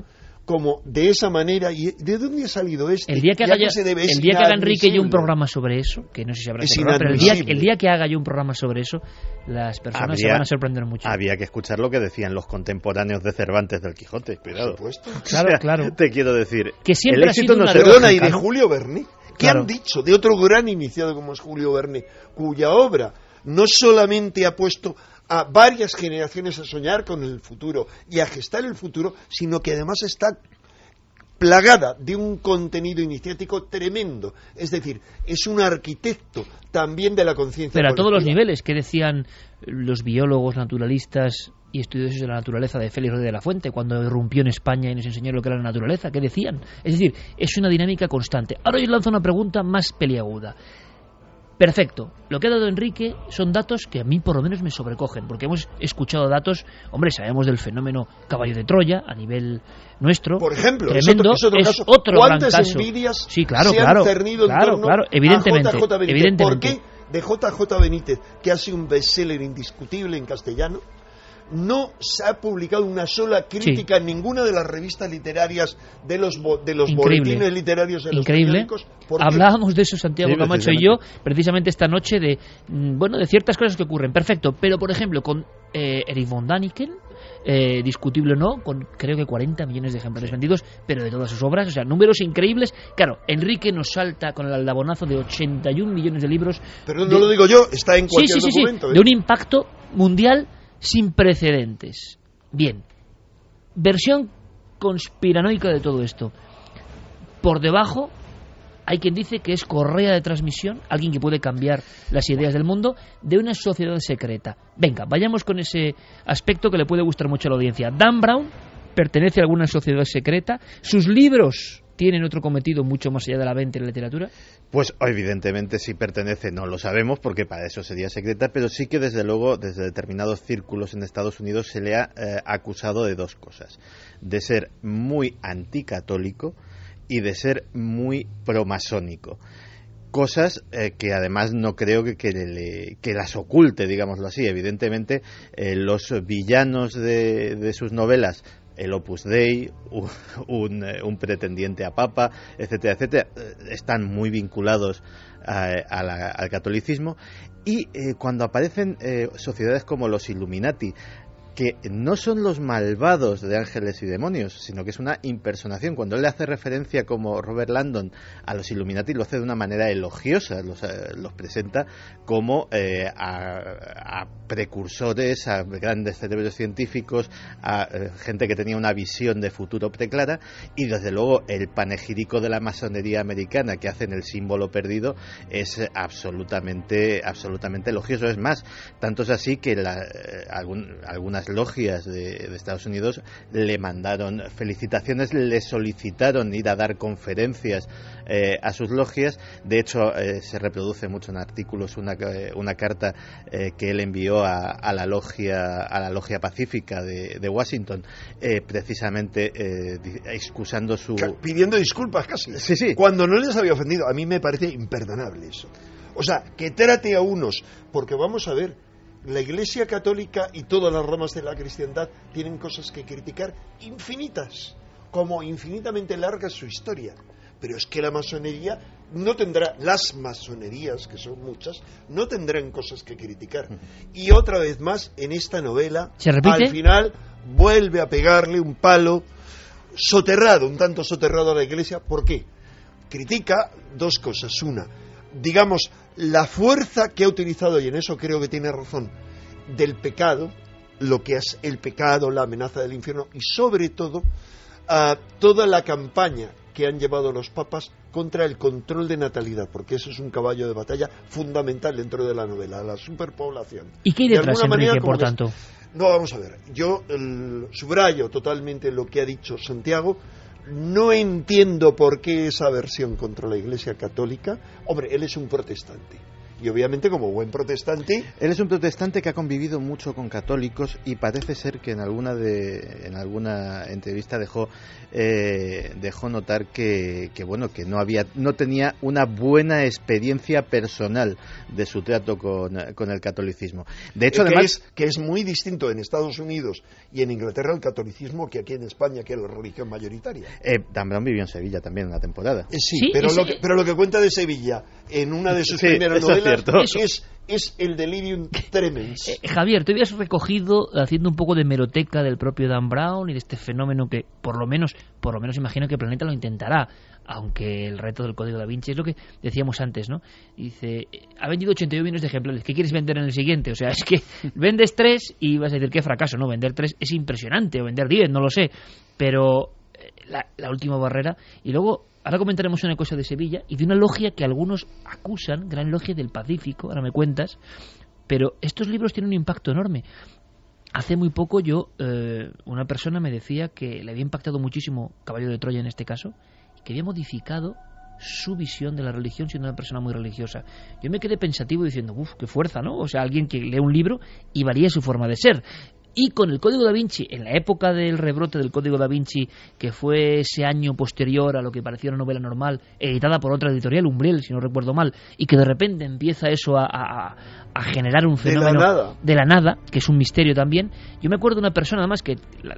como de esa manera. ¿Y de dónde ha salido esto? El día que haga, el día que haga Enrique yo un programa sobre eso, que no sé si habrá pero el día, el día, que haga yo un programa sobre eso, las personas se van a sorprender mucho. Había que escuchar lo que decían los contemporáneos de Cervantes del Quijote, cuidado. Por supuesto. Claro, claro. Te quiero decir. Que siempre el éxito ha sido una y de Julio Verne. ¿Qué han dicho de otro gran iniciado como es Julio Verne, cuya obra no solamente ha puesto a varias generaciones a soñar con el futuro y a gestar el futuro, sino que además está plagada de un contenido iniciático tremendo. Es decir, es un arquitecto también de la conciencia. Pero a todos los niveles, que decían los biólogos, naturalistas y estudiosos de la naturaleza de Félix Rodríguez de la Fuente cuando irrumpió en España y nos enseñó lo que era la naturaleza? ¿Qué decían? Es decir, es una dinámica constante. Ahora yo lanzo una pregunta más peliaguda. Perfecto. Lo que ha dado Enrique son datos que a mí por lo menos me sobrecogen, porque hemos escuchado datos, hombre, sabemos del fenómeno caballo de Troya a nivel nuestro. Por ejemplo, tremendo, es otro, es otro, ¿Cuántas gran caso. envidias sí, claro, se claro, han cernido en claro, torno claro, evidentemente, a JJ Benítez? evidentemente. ¿Por qué de JJ Benítez, que ha sido un bestseller indiscutible en castellano, no se ha publicado una sola crítica en ninguna de las revistas literarias de los de los boletines literarios de los Increíble. Hablábamos de eso Santiago Camacho y yo precisamente esta noche de mm, bueno de ciertas cosas que ocurren. Perfecto, pero por ejemplo con eh, Eric von Daniken eh, discutible o no, con creo que 40 millones de ejemplares vendidos, pero de todas sus obras, o sea, números increíbles. Claro, Enrique nos salta con el aldabonazo de 81 millones de libros. Pero no lo digo yo, está en cualquier sí, sí, documento. Sí, de un impacto mundial sin precedentes. Bien, versión conspiranoica de todo esto. Por debajo hay quien dice que es correa de transmisión, alguien que puede cambiar las ideas del mundo, de una sociedad secreta. Venga, vayamos con ese aspecto que le puede gustar mucho a la audiencia. Dan Brown pertenece a alguna sociedad secreta, sus libros tienen otro cometido mucho más allá de la venta y la literatura? Pues evidentemente si pertenece, no lo sabemos porque para eso sería secreta, pero sí que desde luego desde determinados círculos en Estados Unidos se le ha eh, acusado de dos cosas, de ser muy anticatólico y de ser muy promasónico cosas eh, que además no creo que, que, las oculte, digámoslo así. Evidentemente, eh, los villanos de, sus novelas el Opus Dei, un, eh, un, pretendiente a papa, etcétera, etcétera, eh, están muy vinculados al catolicismo. Y eh, cuando aparecen sociedades como los Illuminati, que no son los malvados de ángeles y demonios, sino que es una impersonación. Cuando él le hace referencia como Robert Landon a los Illuminati, lo hace de una manera elogiosa, los, eh, presenta como eh, a, precursores, a grandes cerebros científicos, a eh, gente que tenía una visión de futuro preclara, y desde luego el panegírico de la masonería americana que hacen el símbolo perdido es absolutamente, absolutamente elogioso. Es más, tanto es así que la, algún, algunas logias de, de, Estados Unidos le mandaron felicitaciones, le solicitaron ir a dar conferencias eh, a sus logias. De hecho, eh, se reproduce mucho en artículos una, una carta eh, que él envió a, a, la logia a la logia pacífica de, de Washington, precisamente excusando su pidiendo disculpas casi. Sí, sí. Cuando no les había ofendido, a mí me parece imperdonable eso. O sea, que trate a unos, porque vamos a ver, la Iglesia Católica y todas las ramas de la cristiandad tienen cosas que criticar infinitas, como infinitamente larga su historia. Pero es que la masonería no tendrá, las masonerías, que son muchas, no tendrán cosas que criticar. Y otra vez más, en esta novela, al final vuelve a pegarle un palo soterrado, un tanto soterrado a la Iglesia. ¿Por qué? Critica dos cosas. Una, digamos, la fuerza que ha utilizado, y en eso creo que tiene razón, del pecado, lo que es el pecado, la amenaza del infierno, y sobre todo uh, toda la campaña que han llevado los papas contra el control de natalidad, porque eso es un caballo de batalla fundamental dentro de la novela, la superpoblación. ¿Y qué hay detrás, de Enrique, manera, por tanto? Es, no, vamos a ver, yo el, subrayo totalmente lo que ha dicho Santiago, no entiendo por qué esa aversión contra la Iglesia Católica. Hombre, él es un protestante. Y obviamente como buen protestante... Él es un protestante que ha convivido mucho con católicos y parece ser que en alguna, de, en alguna entrevista dejó, eh, dejó notar que, que, bueno, que no, había, no tenía una buena experiencia personal de su trato con, con el catolicismo. De hecho, que además... Es, que es muy distinto en Estados Unidos y en Inglaterra el catolicismo que aquí en España, que es la religión mayoritaria. Eh, Dan Brown vivió en Sevilla también una temporada. Eh, sí, ¿Sí? Pero, lo que, pero lo que cuenta de Sevilla en una de sus sí, primeras novelas es, es, el delirium tremens. Eh, Javier, te habías recogido haciendo un poco de meroteca del propio Dan Brown y de este fenómeno que por lo menos, por lo menos imagino que Planeta lo intentará, aunque el reto del código da Vinci es lo que decíamos antes, ¿no? Dice, ha vendido 82 millones de ejemplares, ¿qué quieres vender en el siguiente? O sea, es que vendes tres y vas a decir qué fracaso, ¿no? Vender tres es impresionante, o vender 10, no lo sé, pero la, la última barrera y luego Ahora comentaremos una cosa de Sevilla y de una logia que algunos acusan, gran logia del Pacífico, ahora me cuentas, pero estos libros tienen un impacto enorme. Hace muy poco yo, eh, una persona me decía que le había impactado muchísimo Caballo de Troya en este caso, y que había modificado su visión de la religión siendo una persona muy religiosa. Yo me quedé pensativo diciendo, uff, qué fuerza, ¿no? O sea, alguien que lee un libro y varía su forma de ser. Y con el Código da Vinci, en la época del rebrote del Código da Vinci, que fue ese año posterior a lo que parecía una novela normal, editada por otra editorial, Umbriel, si no recuerdo mal, y que de repente empieza eso a, a, a generar un fenómeno de la, nada. de la nada, que es un misterio también. Yo me acuerdo de una persona, además, que la,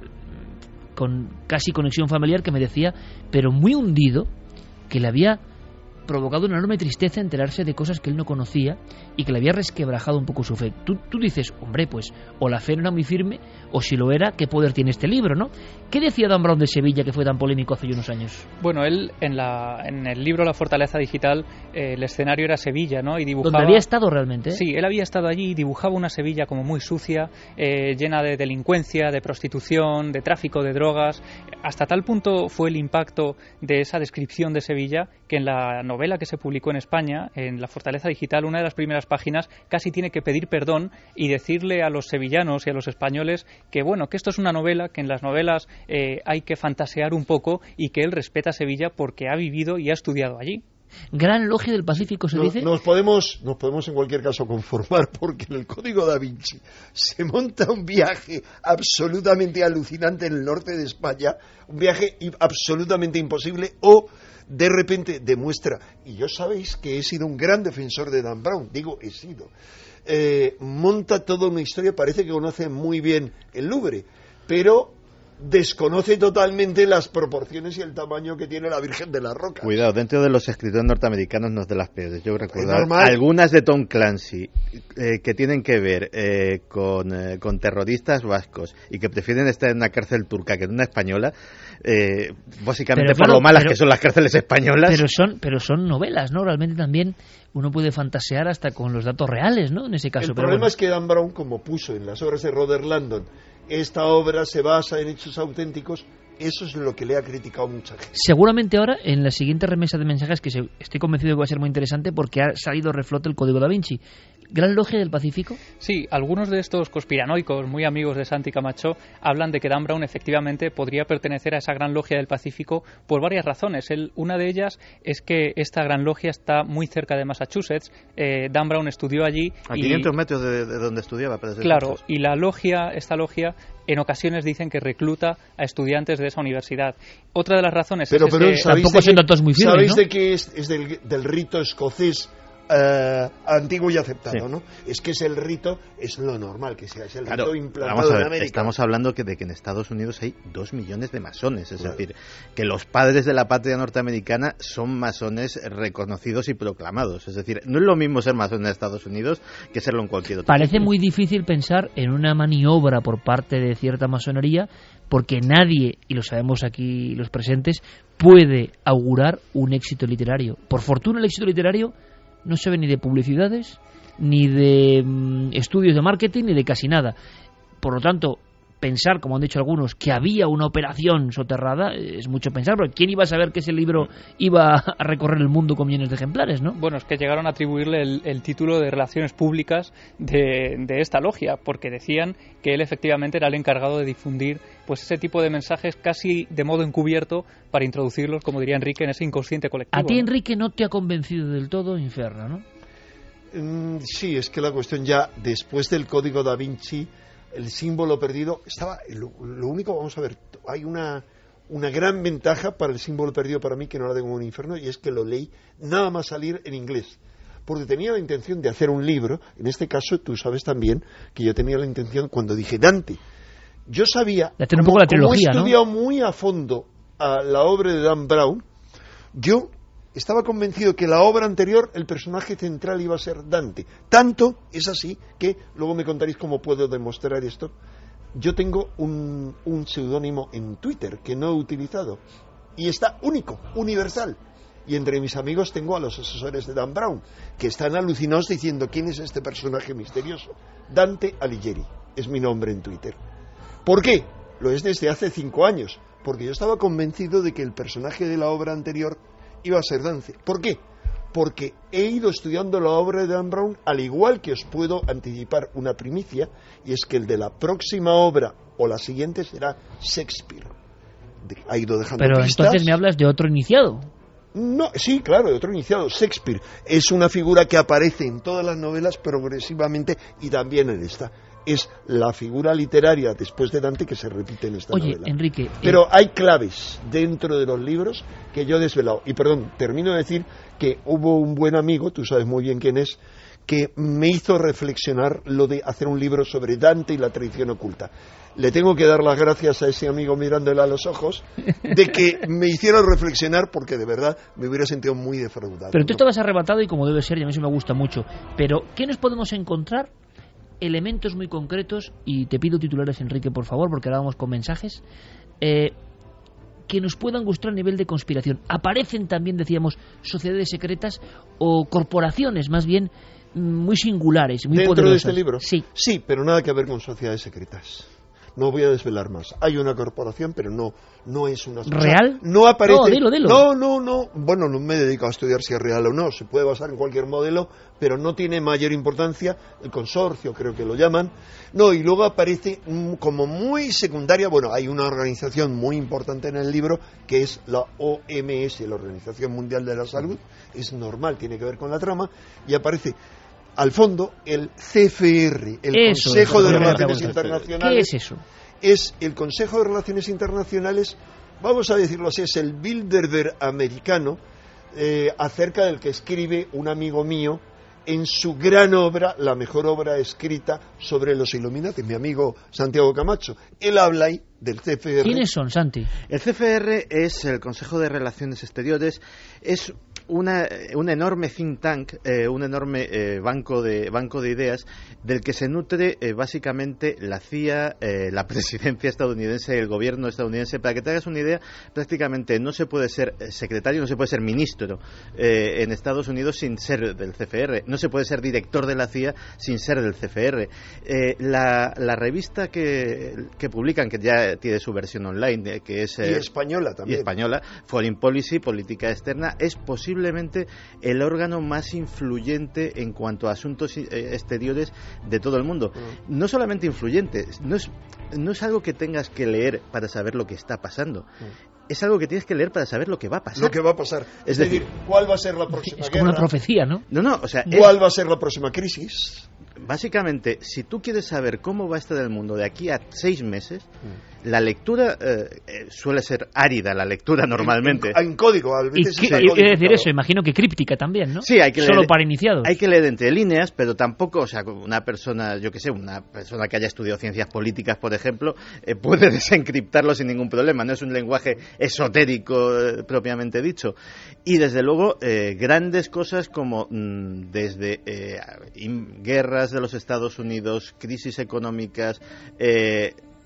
con casi conexión familiar, que me decía, pero muy hundido, que le había provocado una enorme tristeza enterarse de cosas que él no conocía y que le había resquebrajado un poco su fe. Tú, tú, dices, hombre, pues o la fe no era muy firme o si lo era, ¿qué poder tiene este libro, no? ¿Qué decía Dan Brown de Sevilla que fue tan polémico hace unos años? Bueno, él en, la, en el libro La Fortaleza Digital, eh, el escenario era Sevilla, ¿no? Y dibujaba... ¿Dónde había estado realmente? Sí, él había estado allí y dibujaba una Sevilla como muy sucia, eh, llena de delincuencia, de prostitución, de tráfico de drogas. Hasta tal punto fue el impacto de esa descripción de Sevilla que en la novela que se publicó en España, en La Fortaleza Digital, una de las primeras páginas casi tiene que pedir perdón y decirle a los sevillanos y a los españoles que, bueno, que esto es una novela, que en las novelas eh, hay que fantasear un poco y que él respeta Sevilla porque ha vivido y ha estudiado allí. Gran logia del Pacífico se nos, dice. Nos podemos, nos podemos en cualquier caso conformar porque en el Código da Vinci se monta un viaje absolutamente alucinante en el norte de España, un viaje absolutamente imposible o de repente demuestra, y yo sabéis que he sido un gran defensor de Dan Brown, digo he sido, eh, monta toda una historia, parece que conoce muy bien el Louvre, pero desconoce totalmente las proporciones y el tamaño que tiene la Virgen de la Roca. Cuidado, dentro de los escritores norteamericanos no es de las peores. Yo recuerdo algunas de Tom Clancy eh, que tienen que ver eh, con, eh, con, terroristas vascos y que prefieren estar en una cárcel turca que en una española, básicamente por lo malas que son las cárceles españolas. Pero son, pero son novelas, ¿no? Realmente también uno puede fantasear hasta con los datos reales, ¿no? En ese caso. El problema es que Dan Brown, como puso en las obras de Robert Landon, esta obra se basa en hechos auténticos, eso es lo que le ha criticado mucha gente. Seguramente ahora, en la siguiente remesa de mensajes, que estoy convencido que va a ser muy interesante porque ha salido reflote el código da Vinci. ¿Gran Logia del Pacífico? Sí, algunos de estos conspiranoicos, muy amigos de Santi Camacho, hablan de que Dan Brown efectivamente podría pertenecer a esa Gran Logia del Pacífico por varias razones. una de ellas es que esta Gran Logia está muy cerca de Massachusetts. Eh, Dan Brown estudió allí. A 500 metros de, donde estudiaba. Claro, y la logia, esta logia, en ocasiones dicen que recluta a estudiantes de esa universidad. Otra de las razones pero, es pero, que... Tampoco son datos muy firmes, ¿Sabéis de que es, del, del rito escocés eh, antiguo y aceptado, ¿no? Es que es el rito, es lo normal que sea, es el rito implantado en América. Estamos hablando que de que en Estados Unidos hay dos millones de masones, es decir, que los padres de la patria norteamericana son masones reconocidos y proclamados, es decir, no es lo mismo ser masón en Estados Unidos que serlo en cualquier otro. Parece muy difícil pensar en una maniobra por parte de cierta masonería porque nadie, y lo sabemos aquí los presentes, puede augurar un éxito literario. Por fortuna el éxito literario no se ve ni de publicidades, ni de mm, estudios de marketing, ni de casi nada. Por lo tanto, pensar, como han dicho algunos, que había una operación soterrada, es mucho pensar, porque ¿quién iba a saber que ese libro iba a recorrer el mundo con millones de ejemplares, no? Bueno, es que llegaron a atribuirle el, título de Relaciones Públicas de, de, esta logia, porque decían que él efectivamente era el encargado de difundir pues ese tipo de mensajes casi de modo encubierto para introducirlos, como diría Enrique, en ese inconsciente colectivo. A ti, Enrique, no te ha convencido del todo Inferno, ¿no? Mm, sí, es que la cuestión ya después del código da Vinci el símbolo perdido. Estaba lo, único vamos a ver hay una una gran ventaja para el símbolo perdido para mí que no la tengo en un infierno y es que lo leí nada más salir en inglés. Porque tenía la intención de hacer un libro en este caso tú sabes también que yo tenía la intención cuando dije Dante yo sabía como, un poco la trilogía, he estudiado muy a fondo a la obra de Dan Brown yo estaba convencido que la obra anterior el personaje central iba a ser Dante. Tanto es así que, luego me contaréis cómo puedo demostrar esto, yo tengo un, un seudónimo en Twitter que no he utilizado y está único, universal. Y entre mis amigos tengo a los asesores de Dan Brown, que están alucinados diciendo quién es este personaje misterioso. Dante Alighieri es mi nombre en Twitter. ¿Por qué? Lo es desde hace cinco años, porque yo estaba convencido de que el personaje de la obra anterior iba a ser Dante. ¿Por qué? Porque he ido estudiando la obra de Dan Brown, al igual que os puedo anticipar una primicia, y es que el de la próxima obra o la siguiente será Shakespeare. Ha ido dejando Pero entonces me hablas de otro iniciado. No, sí, claro, de otro iniciado. Shakespeare es una figura que aparece en todas las novelas progresivamente y también en esta es la figura literaria después de Dante que se repite en esta Oye, novela. Enrique. Pero hay claves dentro de los libros que yo he desvelado. Y perdón, termino de decir que hubo un buen amigo, tú sabes muy bien quién es, que me hizo reflexionar lo de hacer un libro sobre Dante y la tradición oculta. Le tengo que dar las gracias a ese amigo mirándole a los ojos de que me hicieron reflexionar porque de verdad me hubiera sentido muy defraudado. Pero tú estabas arrebatado y como debe ser, y a mí eso me gusta mucho. Pero, ¿qué nos podemos encontrar elementos muy concretos, y te pido titulares, Enrique, por favor, porque ahora vamos con mensajes, eh, que nos puedan gustar a nivel de conspiración. Aparecen también, decíamos, sociedades secretas o corporaciones, más bien, muy singulares, muy ¿Dentro de este libro? Sí. Sí, pero nada que ver con sociedades secretas. No voy a desvelar más. Hay una corporación, pero no, no es una... ¿Real? no aparece... No, dilo, dilo. No, no, no. Bueno, no me dedico a estudiar si es real o no. Se puede basar en cualquier modelo, pero no tiene mayor importancia. El consorcio, creo que lo llaman. No, y luego aparece como muy secundaria... Bueno, hay una organización muy importante en el libro, que es la OMS, la Organización Mundial de la Salud. Es normal, tiene que ver con la trama. Y aparece al fondo el CFR, el Consejo de Relaciones Internacionales. ¿Qué es eso? Es el Consejo de Relaciones Internacionales, vamos a decirlo así, es el Bilderberg americano, eh, acerca del que escribe un amigo mío en su gran obra, la mejor obra escrita sobre los Illuminati, mi amigo Santiago Camacho. Él habla ahí del CFR. ¿Quiénes son, Santi? El CFR es el Consejo de Relaciones Exteriores, es una, un enorme think tank, eh, un enorme eh, banco, de, banco de ideas del que se nutre eh, básicamente la CIA, la presidencia estadounidense, el gobierno estadounidense. Para que te hagas una idea, prácticamente no se puede ser secretario, no se puede ser ministro en Estados Unidos sin ser del CFR, no se puede ser director de la CIA sin ser del CFR. La, la, revista que, que, publican, que ya tiene su versión online, que es... y española también. Y española, Foreign Policy, Política Externa, es posible posiblemente el órgano más influyente en cuanto a asuntos eh, exteriores de todo el mundo. Mm. No solamente influyente, no es, no es algo que tengas que leer para saber lo que está pasando. Mm. Es algo que tienes que leer para saber lo que va a pasar. Lo que va a pasar. Es, decir, ¿cuál va a ser la próxima Es como una profecía, ¿no? No, no, o sea... ¿Cuál va a ser la próxima crisis? Básicamente, si tú quieres saber cómo va a estar el mundo de aquí a seis meses, mm la lectura eh, eh, suele ser árida, la lectura normalmente. En, código, a veces y, decir eso, imagino que críptica también, ¿no? Sí, hay que Solo leer, para iniciados. Hay que leer entre líneas, pero tampoco, o sea, una persona, yo que sé, una persona que haya estudiado ciencias políticas, por ejemplo, eh, puede desencriptarlo sin ningún problema. No es un lenguaje esotérico propiamente dicho. Y desde luego, grandes cosas como mm, desde guerras de los Estados Unidos, crisis económicas,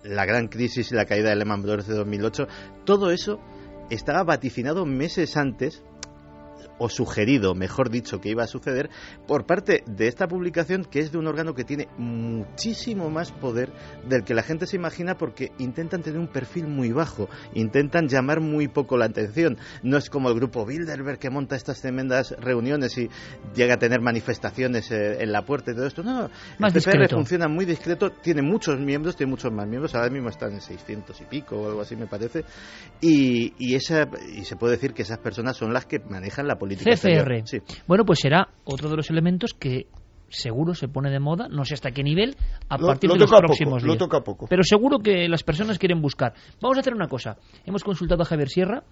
la gran crisis y la caída de Lehman Brothers de 2008, todo eso estaba vaticinado meses antes o sugerido, mejor dicho, que iba a suceder por parte de esta publicación que es de un órgano que tiene muchísimo más poder del que la gente se imagina porque intentan tener un perfil muy bajo, intentan llamar muy poco la atención. No es como el grupo Bilderberg que monta estas tremendas reuniones y llega a tener manifestaciones eh, en la puerta y todo esto. No, más el funciona muy discreto, tiene muchos miembros, tiene muchos más miembros, ahora mismo están en 600 y pico o algo así me parece, y, y, esa, y se puede decir que esas personas son las que manejan la CFR. Bueno, pues será otro de los elementos que seguro se pone de moda, no sé hasta qué nivel, a partir de los próximos días. Lo toca poco. Pero seguro que las personas quieren buscar. Vamos a hacer una cosa. Hemos consultado a Javier Sierra,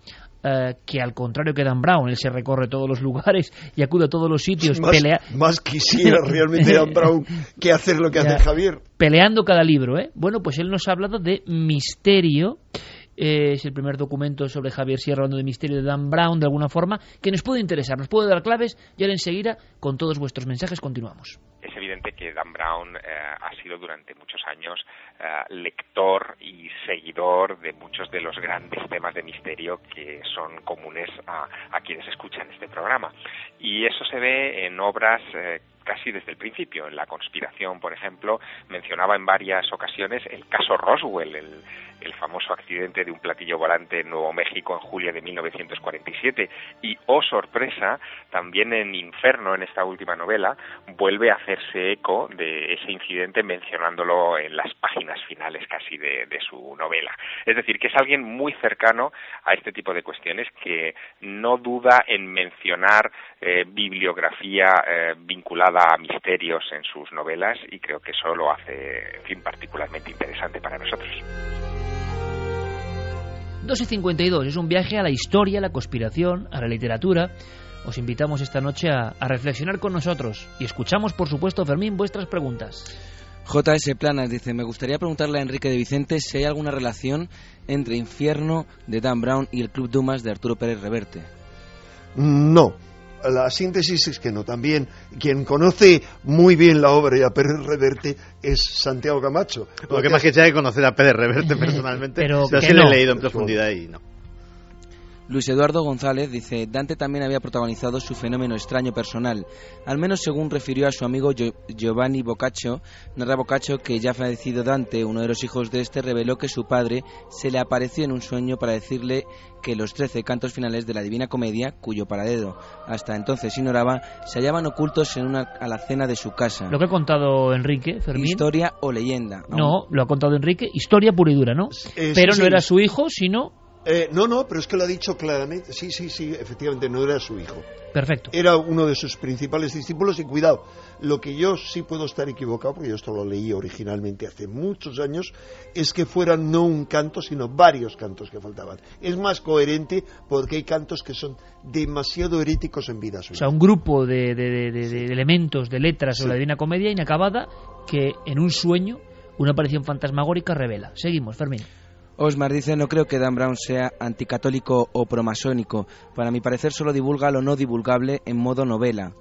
eh, que al contrario que Dan Brown, él se recorre todos los lugares y acude a todos los sitios. Más, pelea... más quisiera realmente Dan Brown que hacer lo que hace Javier. Peleando cada libro, ¿eh? Bueno, pues él nos ha hablado de misterio es el primer documento sobre Javier Sierra hablando de misterio de Dan Brown, de alguna forma, que nos puede interesar, nos puede dar claves y ahora enseguida, con todos vuestros mensajes, continuamos. Es evidente que Dan Brown eh, ha sido durante muchos años eh, lector y seguidor de muchos de los grandes temas de misterio que son comunes a, quienes escuchan este programa. Y eso se ve en obras eh, casi desde el principio. En la conspiración, por ejemplo, mencionaba en varias ocasiones el caso Roswell, el, el famoso accidente de un platillo volante en Nuevo México en julio de 1947. Y, oh sorpresa, también en Inferno, en esta última novela, vuelve a hacerse eco de ese incidente mencionándolo en las páginas finales casi de, su novela. Es decir, que es alguien muy cercano a este tipo de cuestiones que no duda en mencionar eh, bibliografía eh, vinculada a misterios en sus novelas y creo que eso lo hace, en fin, particularmente interesante para nosotros. 2 y 52 es un viaje a la historia, a la conspiración, a la literatura. Os invitamos esta noche a, reflexionar con nosotros y escuchamos, por supuesto, Fermín, vuestras preguntas. JS Planas dice, me gustaría preguntarle a Enrique de Vicente si hay alguna relación entre Infierno de Dan Brown y el Club Dumas de Arturo Pérez Reverte. No, la síntesis es que no. También quien conoce muy bien la obra de Pérez Reverte es Santiago Camacho. Lo que más que sea que conocer a Pérez Reverte personalmente, pero, sí lo he leído en profundidad y no. Luis Eduardo González dice, Dante también había protagonizado su fenómeno extraño personal, al menos según refirió a su amigo Giovanni Boccaccio, narra Boccaccio que ya fallecido Dante, uno de los hijos de este, reveló que su padre se le apareció en un sueño para decirle que los trece cantos finales de la Divina Comedia, cuyo paradedo hasta entonces ignoraba, se hallaban ocultos en una alacena de su casa. Lo que ha contado Enrique, Fermín. Historia o leyenda. No, lo ha contado Enrique, historia pura y dura, ¿no? Pero no era su hijo, sino eh, no, no, pero es que lo ha dicho claramente. Sí, sí, sí, efectivamente, no era su hijo. Perfecto. Era uno de sus principales discípulos y cuidado, lo que yo sí puedo estar equivocado, porque yo esto lo leí originalmente hace muchos años, es que fueran no un canto, sino varios cantos que faltaban. Es más coherente porque hay cantos que son demasiado heréticos en vida suya. O sea, un grupo de, elementos, de letras o la Divina Comedia inacabada que en un sueño una aparición fantasmagórica revela. Seguimos, Fermín. Osmar dice, no creo que Dan Brown sea anticatólico o promasónico. Para mi parecer solo divulga lo no divulgable en modo novela.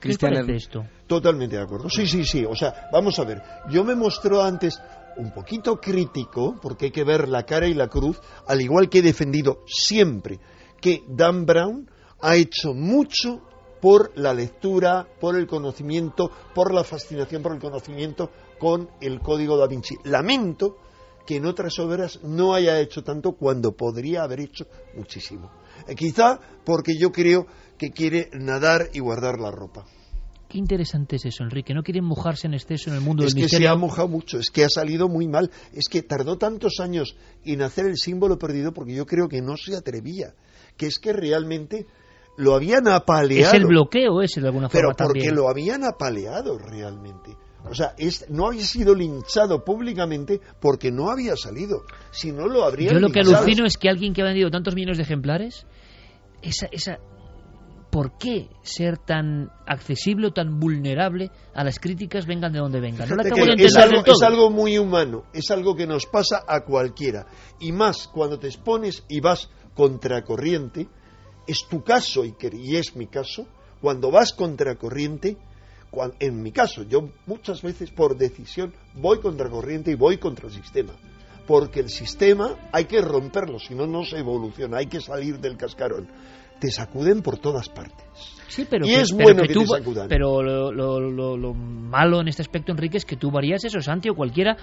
¿Qué te parece esto? Totalmente de acuerdo. Sí, sí, sí. O sea, vamos a ver. Yo me mostró antes un poquito crítico, porque hay que ver la cara y la cruz, al igual que he defendido siempre que Dan Brown ha hecho mucho por la lectura, por el conocimiento, por la fascinación por el conocimiento con el Código da Vinci. Lamento que en otras obras no haya hecho tanto cuando podría haber hecho muchísimo. Eh, quizá porque yo creo que quiere nadar y guardar la ropa. Qué interesante es eso, Enrique. No quiere mojarse en exceso en el mundo es del que misterio. se ha mojado mucho, es que ha salido muy mal. Es que tardó tantos años en hacer el símbolo perdido porque yo creo que no se atrevía. Que es que realmente lo habían apaleado. Es el bloqueo ese de alguna Pero forma porque también. lo habían apaleado realmente. O sea, es- no había sido linchado públicamente porque no había salido. Si no lo habrían Yo lo que alucino es que alguien que ha vendido tantos millones de ejemplares, esa, esa, ¿por qué ser tan accesible o tan vulnerable a las críticas vengan de donde vengan? No Fíjate acabo de es, algo, todo. es algo muy humano, es algo que nos pasa a cualquiera. Y más cuando te expones y vas contracorriente, es tu caso y es mi caso, cuando vas contracorriente, cuan- en mi caso, yo muchas veces por decisión voy contracorriente y voy contra el sistema. Porque el sistema hay que romperlo, si no, no se evoluciona, hay que salir del cascarón. Te sacuden por todas partes. Sí, pero y que, es pero bueno que que, tú, te sacudan. pero lo, lo- lo- lo malo en este aspecto, Enrique, es que tú varías eso, Santi, o cualquiera,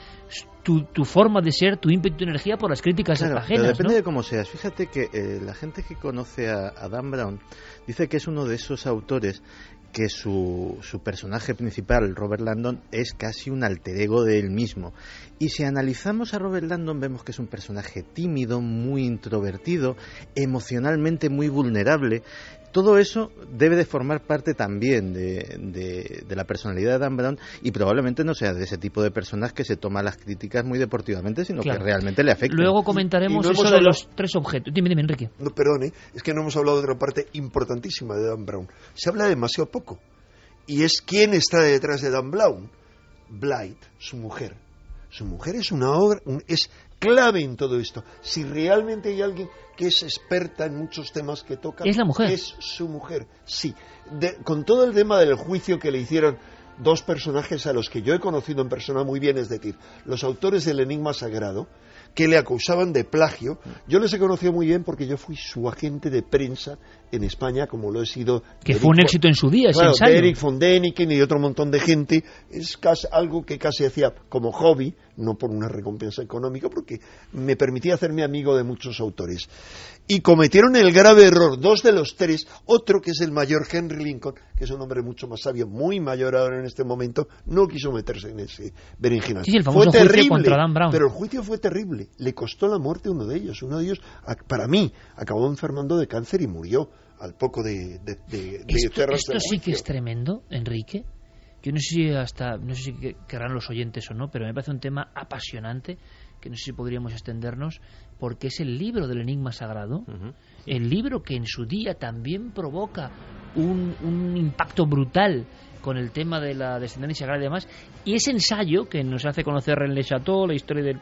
tu, tu forma de ser, tu ímpetu, tu energía por las críticas Claro, ajenas, pero depende ¿no? de cómo seas. Fíjate que eh, la gente que conoce a, a Dan Brown dice que es uno de esos autores que su, su personaje principal, Robert Landon, es casi un alter ego de él mismo. Y si analizamos a Robert Landon vemos que es un personaje tímido, muy introvertido, emocionalmente muy vulnerable. Todo eso debe de formar parte también de, de- de la personalidad de Dan Brown y probablemente no sea de ese tipo de personas que se toma las críticas muy deportivamente, sino Claro. que realmente le afectan. Luego comentaremos Y no eso de los tres objetos. Dime, dime, Enrique. No, perdone, es que no hemos hablado de otra parte importantísima de Dan Brown. Se habla demasiado poco. Y es quién está detrás de Dan Brown. Blight, su mujer. Su mujer es una obra, un- es clave en todo esto. Si realmente hay alguien que es experta en muchos temas que toca, ¿Es la mujer? Es su mujer, sí. De- con todo el tema del juicio que le hicieron dos personajes a los que yo he conocido en persona muy bien, es decir, los autores del Enigma Sagrado, que le acusaban de plagio. Yo les he conocido muy bien porque yo fui su agente de prensa en España, como lo he sido. Que de fue un Eric éxito en su día, ese Claro, ensayo. de Eric von Däniken y otro montón de gente. Es casi algo que casi hacía como hobby, no por una recompensa económica, porque me permitía hacerme amigo de muchos autores. Y cometieron el grave error, dos de los tres, otro que es el mayor Henry Lincoln, que es un hombre mucho más sabio, muy mayor ahora en este momento, no quiso meterse en ese berenjenal. Sí, fue terrible, contra Dan Brown. pero el juicio fue terrible. Le costó la muerte a uno de ellos. Uno de ellos, para mí, acabó enfermando de cáncer y murió al poco de, de, de- de Esto, sí que es tremendo, Enrique. Yo no sé si hasta, no sé si que- querrán los oyentes o no, pero me parece un tema apasionante que no sé si podríamos extendernos porque es el libro del enigma sagrado, el libro que en su día también provoca un, un impacto brutal con el tema de la descendencia sagrada y demás, y ese ensayo que nos hace conocer René Chateau, la historia del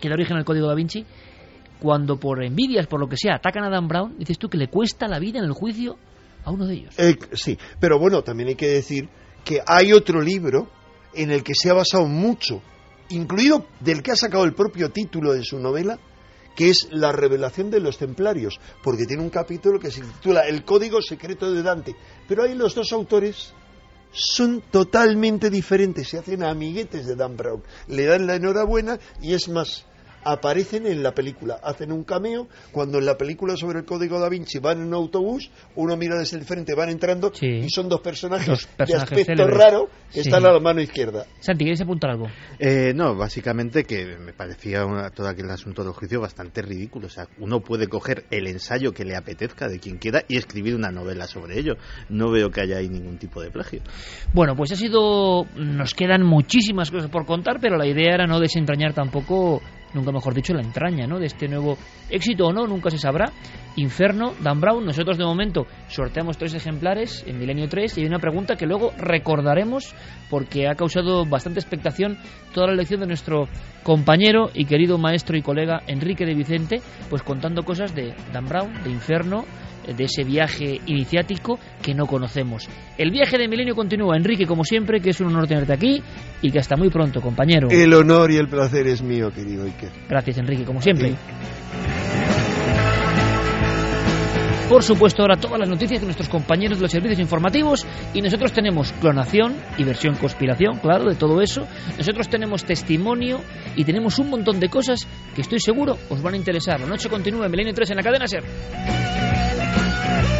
que da origen al código da Vinci, cuando por envidias, por lo que sea, atacan a Dan Brown, dices tú que le cuesta la vida en el juicio a uno de ellos. Eh, sí, pero bueno, también hay que decir que hay otro libro en el que se ha basado mucho, incluido del que ha sacado el propio título de su novela, que es La revelación de los templarios, porque tiene un capítulo que se titula El código secreto de Dante. Pero ahí los dos autores son totalmente diferentes, se hacen amiguetes de Dan Brown, le dan la enhorabuena y es más, aparecen en la película, hacen un cameo, cuando en la película sobre el código da Vinci van en un autobús, uno mira desde el frente, van entrando y son dos personajes, Dos personajes de aspecto célebres. raro que Sí. están a la mano izquierda. Santi, ¿quieres apuntar algo? Eh, no, básicamente que me parecía una- todo aquel asunto del juicio bastante ridículo. O sea, uno puede coger el ensayo que le apetezca de quien quiera y escribir una novela sobre ello. No veo que haya ahí ningún tipo de plagio. Bueno, pues ha sido. Nos quedan muchísimas cosas por contar, pero la idea era no desentrañar tampoco nunca mejor dicho, la entraña ¿no? de este nuevo éxito o no, nunca se sabrá. Inferno, Dan Brown, nosotros de momento sorteamos tres ejemplares en Milenio 3 y hay una pregunta que luego recordaremos porque ha causado bastante expectación toda la lección de nuestro compañero y querido maestro y colega Enrique de Vicente, pues contando cosas de Dan Brown, de Inferno, de ese viaje iniciático que no conocemos. El viaje de Milenio continúa. Enrique, como siempre, que es un honor tenerte aquí y que hasta muy pronto, compañero. El honor y el placer es mío, querido Iker. Gracias, Enrique, como siempre. Por supuesto, ahora todas las noticias de nuestros compañeros de los servicios informativos y nosotros tenemos clonación y versión conspiración, claro, de todo eso. Nosotros tenemos testimonio y tenemos un montón de cosas que estoy seguro os van a interesar. La noche continúa en Milenio 3 en la cadena SER. Nunca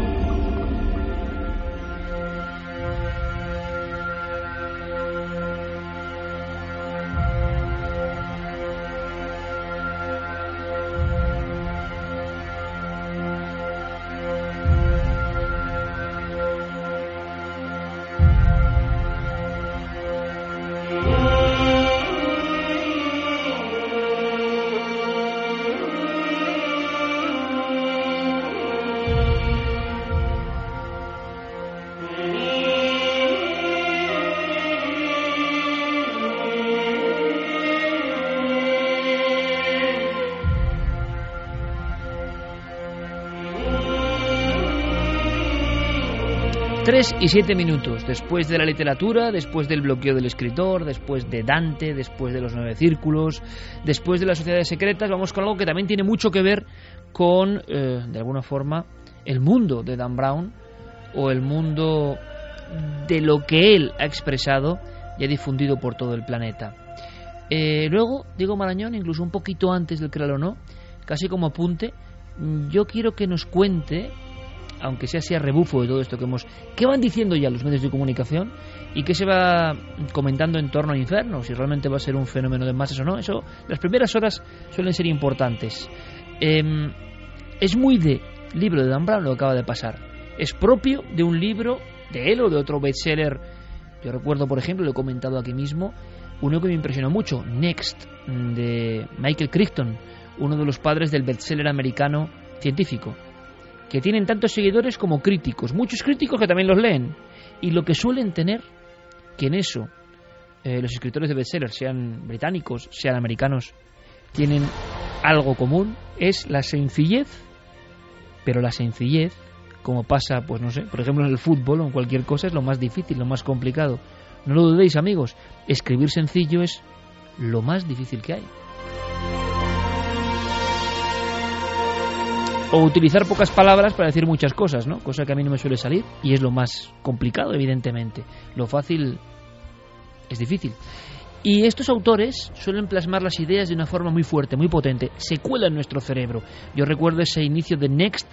Y siete minutos después de la literatura, después del bloqueo del escritor, después de Dante, después de los nueve círculos, después de las sociedades secretas, vamos con algo que también tiene mucho que ver con, eh, de alguna forma, el mundo de Dan Brown o el mundo de lo que él ha expresado y ha difundido por todo el planeta. Eh, luego, Diego Marañón, incluso un poquito antes del Créalo no, casi como apunte, yo quiero que nos cuente aunque sea así a rebufo de todo esto que hemos... ¿Qué van diciendo ya los medios de comunicación? ¿Y qué se va comentando en torno a Inferno? Si realmente va a ser un fenómeno de masas o no. Eso, las primeras horas suelen ser importantes. Em, es muy de libro de Dan Brown lo que acaba de pasar. Es propio de un libro de él o de otro bestseller. Yo recuerdo, por ejemplo, lo he comentado aquí mismo, uno que me impresionó mucho, Next, de Michael Crichton, uno de los padres del bestseller americano científico que tienen tantos seguidores como críticos, muchos críticos que también los leen, y lo que suelen tener, que en eso eh, los escritores de bestsellers, sean británicos, sean americanos, tienen algo común, es la sencillez, pero la sencillez, como pasa, pues no sé, por ejemplo en el fútbol o en cualquier cosa, es lo más difícil, lo más complicado. No lo dudéis, amigos, escribir sencillo es lo más difícil que hay. O utilizar pocas palabras para decir muchas cosas, ¿no? Cosa que a mí no me suele salir y es lo más complicado, evidentemente. Lo fácil es difícil. Y estos autores suelen plasmar las ideas de una forma muy fuerte, muy potente. Se cuela en nuestro cerebro. Yo recuerdo ese inicio de Next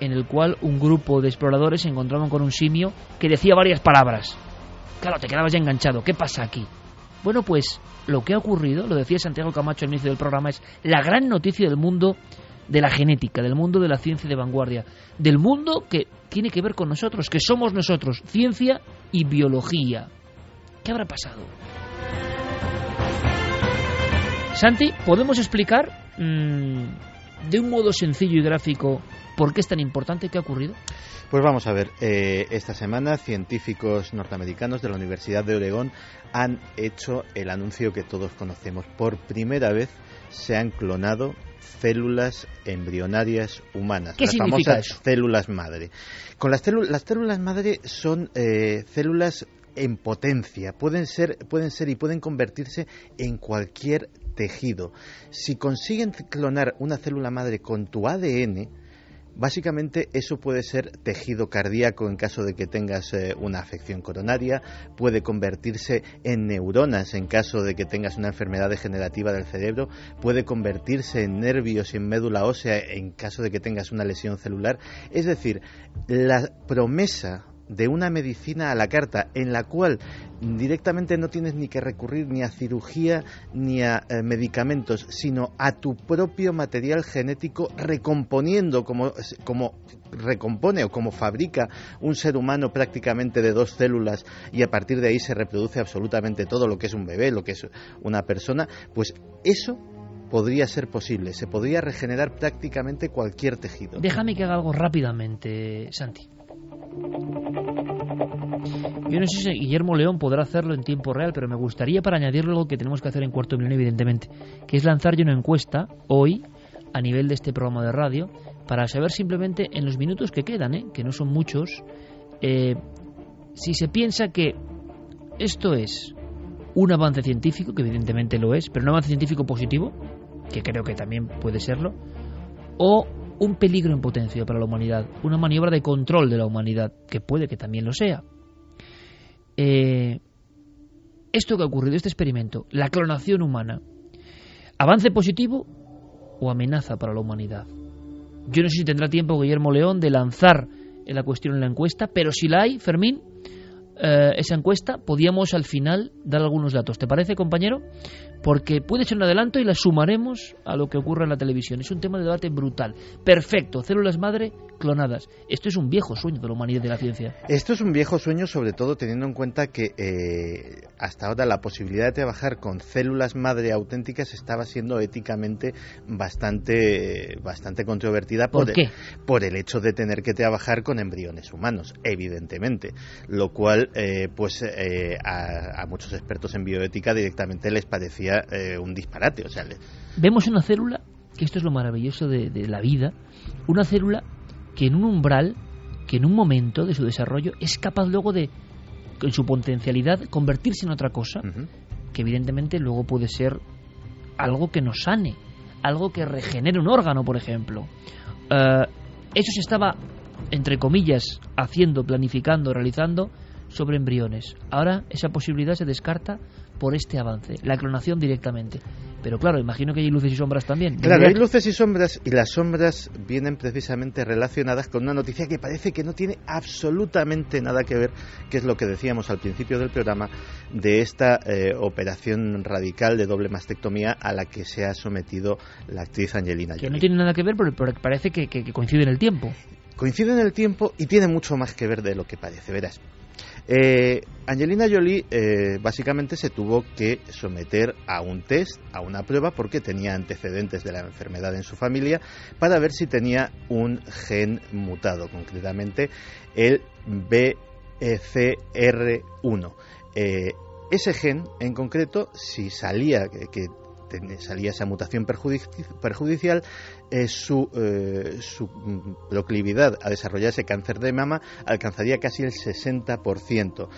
en el cual un grupo de exploradores se encontraban con un simio que decía varias palabras. Claro, te quedabas ya enganchado. ¿Qué pasa aquí? Bueno, pues lo que ha ocurrido, lo decía Santiago Camacho al inicio del programa, es la gran noticia del mundo de la genética, del mundo de la ciencia de vanguardia, del mundo que tiene que ver con nosotros, que somos nosotros, ciencia y biología. ¿Qué habrá pasado? Santi, ¿podemos explicar mmm, de un modo sencillo y gráfico por qué es tan importante? ¿Qué ha ocurrido? Pues vamos a ver, eh, esta semana científicos norteamericanos de la Universidad de Oregón han hecho el anuncio que todos conocemos. Por primera vez se han clonado células embrionarias humanas, ¿Qué las significa famosas eso? células madre. Con las, células, las células madre son eh, células en potencia, pueden ser, pueden ser y pueden convertirse en cualquier tejido. Si consiguen clonar una célula madre con tu ADN, Básicamente eso puede ser tejido cardíaco en caso de que tengas eh, una afección coronaria, puede convertirse en neuronas en caso de que tengas una enfermedad degenerativa del cerebro, puede convertirse en nervios y en médula ósea en caso de que tengas una lesión celular. Es decir, la promesa de una medicina a la carta en la cual directamente no tienes ni que recurrir ni a cirugía ni a eh, medicamentos, sino a tu propio material genético recomponiendo como, como recompone o como fabrica un ser humano prácticamente de dos células y a partir de ahí se reproduce absolutamente todo lo que es un bebé, lo que es una persona, pues eso podría ser posible, se podría regenerar prácticamente cualquier tejido. Déjame que haga algo rápidamente, Santi. Yo no sé si Guillermo León podrá hacerlo en tiempo real, pero me gustaría para añadirlo algo que tenemos que hacer en Cuarto Milenio, evidentemente, que es lanzar yo una encuesta hoy a nivel de este programa de radio para saber simplemente en los minutos que quedan, ¿eh? que no son muchos, eh, si se piensa que esto es un avance científico, que evidentemente lo es, pero un avance científico positivo, que creo que también puede serlo, o un peligro en potencia para la humanidad, una maniobra de control de la humanidad, que puede que también lo sea. Eh, esto que ha ocurrido, este experimento, la clonación humana, avance positivo o amenaza para la humanidad. Yo no sé si tendrá tiempo Guillermo León de lanzar la cuestión en la encuesta, pero si la hay, Fermín, eh, esa encuesta, podíamos al final dar algunos datos. ¿Te parece, compañero? Porque puede ser un adelanto y la sumaremos a lo que ocurre en la televisión. Es un tema de debate brutal. Perfecto, células madre clonadas. Esto es un viejo sueño de la humanidad y de la ciencia. Esto es un viejo sueño, sobre todo teniendo en cuenta que eh, hasta ahora la posibilidad de trabajar con células madre auténticas estaba siendo éticamente bastante, bastante controvertida ¿Por por, qué? El, por el hecho de tener que trabajar con embriones humanos, evidentemente. Lo cual, eh, pues eh, a, a, muchos expertos en bioética directamente les parecía eh, un disparate. O sea, le... Vemos una célula, que esto es lo maravilloso de, de la vida, una célula que en un umbral, que en un momento de su desarrollo es capaz luego de, en su potencialidad, convertirse en otra cosa, uh -huh. que evidentemente luego puede ser algo que nos sane, algo que regenere un órgano, por ejemplo. Uh, eso se estaba, entre comillas, haciendo, planificando, realizando sobre embriones. Ahora esa posibilidad se descarta por este avance, la clonación directamente. Pero claro, imagino que hay luces y sombras también. Claro, hay luces y sombras y las sombras vienen precisamente relacionadas con una noticia que parece que no tiene absolutamente nada que ver, que es lo que decíamos al principio del programa, de esta eh, operación radical de doble mastectomía a la que se ha sometido la actriz Angelina Que Jolie. no tiene nada que ver, pero, pero parece que, que, que coincide en el tiempo. Coincide en el tiempo y tiene mucho más que ver de lo que parece, verás. Eh, Angelina Jolie eh, básicamente se tuvo que someter a un test, a una prueba, porque tenía antecedentes de la enfermedad en su familia, para ver si tenía un gen mutado, concretamente el BCR1. Eh, ese gen, en concreto, si salía que, que salía esa mutación perjudicial, eh, su, eh, su, proclividad a desarrollar ese cáncer de mama alcanzaría casi el 60%.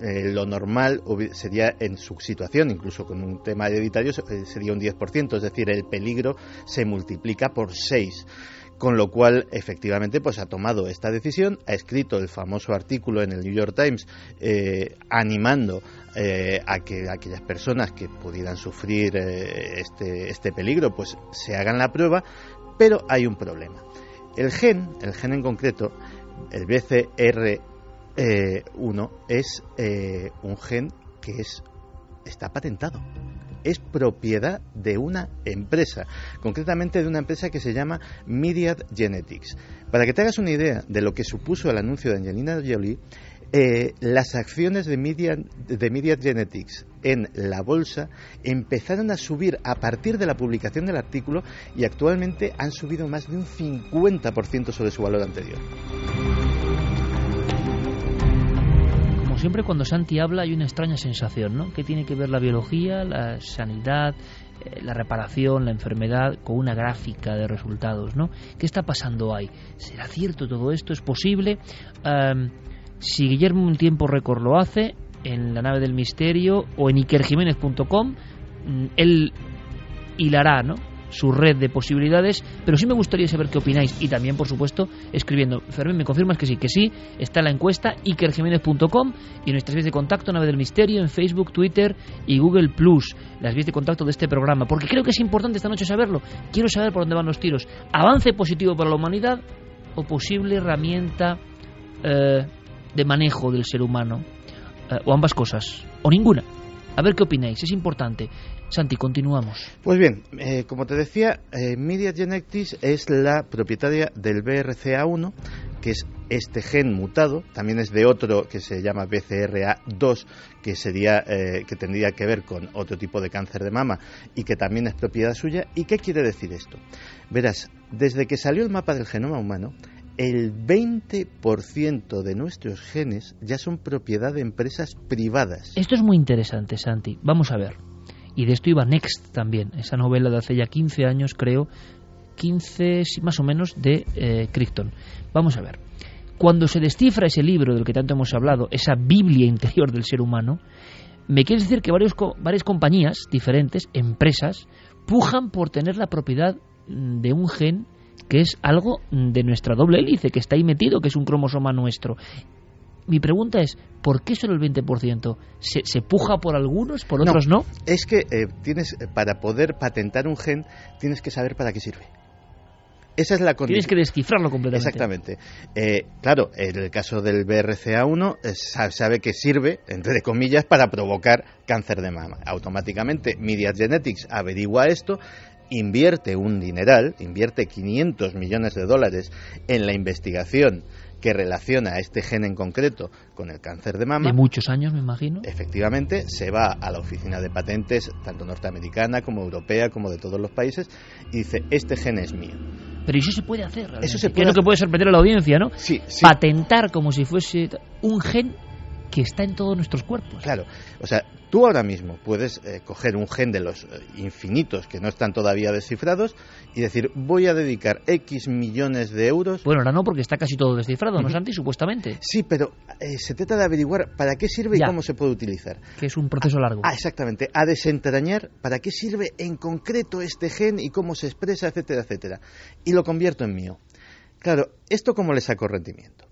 Eh, lo normal sería en su situación, incluso con un tema hereditario, sería un 10%, es decir, el peligro se multiplica por 6 con lo cual efectivamente pues ha tomado esta decisión, ha escrito el famoso artículo en el New York Times eh, animando eh, a que aquellas personas que pudieran sufrir eh, este, este peligro pues se hagan la prueba, pero hay un problema. El gen, el gen en concreto, el BCR1 es un gen que es está patentado es propiedad de una empresa, concretamente de una empresa que se llama Myriad Genetics. Para que te hagas una idea de lo que supuso el anuncio de Angelina Jolie, eh, las acciones de Myriad, de Myriad Genetics en la bolsa empezaron a subir a partir de la publicación del artículo y actualmente han subido más de un 50% sobre su valor anterior. siempre cuando Santi habla hay una extraña sensación, ¿no? Que tiene que ver la biología, la sanidad, eh, la reparación, la enfermedad, con una gráfica de resultados, ¿no? ¿Qué está pasando ahí? ¿Será cierto todo esto? ¿Es posible? Si Guillermo un tiempo récord lo hace, en la nave del misterio o en ikerjiménez.com, mm, él hilará, ¿no? su red de posibilidades, pero sí me gustaría saber qué opináis y también, por supuesto, escribiendo. Fermín, ¿me confirmas que sí? Que sí, está la encuesta ikerjiménez.com y nuestras vías de contacto, Nave del Misterio, en Facebook, Twitter y Google Plus, las vías de contacto de este programa, porque creo que es importante esta noche saberlo. Quiero saber por dónde van los tiros. ¿Avance positivo para la humanidad o posible herramienta eh, de manejo del ser humano? Eh, o ambas cosas, o ninguna. A ver qué opináis, es importante. Santi, continuamos. Pues bien, eh, como te decía, eh, Media Genetics es la propietaria del BRCA1, que es este gen mutado, también es de otro que se llama BCRA2, que sería eh, que tendría que ver con otro tipo de cáncer de mama y que también es propiedad suya. ¿Y qué quiere decir esto? Verás, desde que salió el mapa del genoma humano, el 20% de nuestros genes ya son propiedad de empresas privadas. Esto es muy interesante, Santi. Vamos a ver. Y de esto iba Next también, esa novela de hace ya 15 años, creo, 15 más o menos, de eh, Crichton. Vamos a ver. Cuando se descifra ese libro del que tanto hemos hablado, esa Biblia interior del ser humano, me quiere decir que varias compañías diferentes, empresas, pujan por tener la propiedad mm, de un gen que es algo de nuestra doble hélice, que está ahí metido, que es un cromosoma nuestro. Mi pregunta es, ¿por qué solo el 20%? ¿Se, se puja por algunos, por otros no? Es que eh, tienes, para poder patentar un gen, tienes que saber para qué sirve. Esa es la condición. Tienes que descifrarlo completamente. Exactamente. Eh, claro, en el caso del BRCA1 eh, sabe que sirve, entre comillas, para provocar cáncer de mama. Automáticamente, Media Genetics averigua esto invierte un dineral, invierte 500 millones de dólares en la investigación que relaciona a este gen en concreto con el cáncer de mama. De muchos años, me imagino. Efectivamente, se va a la oficina de patentes, tanto norteamericana como europea, como de todos los países, y dice, este gen es mío. Pero eso se puede hacer. Eso se puede es lo que puede sorprender a la audiencia, ¿no? Sí, sí. Patentar como si fuese un gen que está en todos nuestros cuerpos. Claro, o sea, tú ahora mismo puedes eh, coger un gen de los eh, infinitos que no están todavía descifrados y decir, voy a dedicar X millones de euros. Bueno, ahora no, porque está casi todo descifrado, ¿no, Santi? Supuestamente. Sí, pero eh, se trata de averiguar para qué sirve y cómo se puede utilizar. Que es un proceso largo. Ah, exactamente. A desentrañar para qué sirve en concreto este gen y cómo se expresa, etcétera, etcétera. Y lo convierto en mío. Claro, ¿esto cómo le saco rendimiento?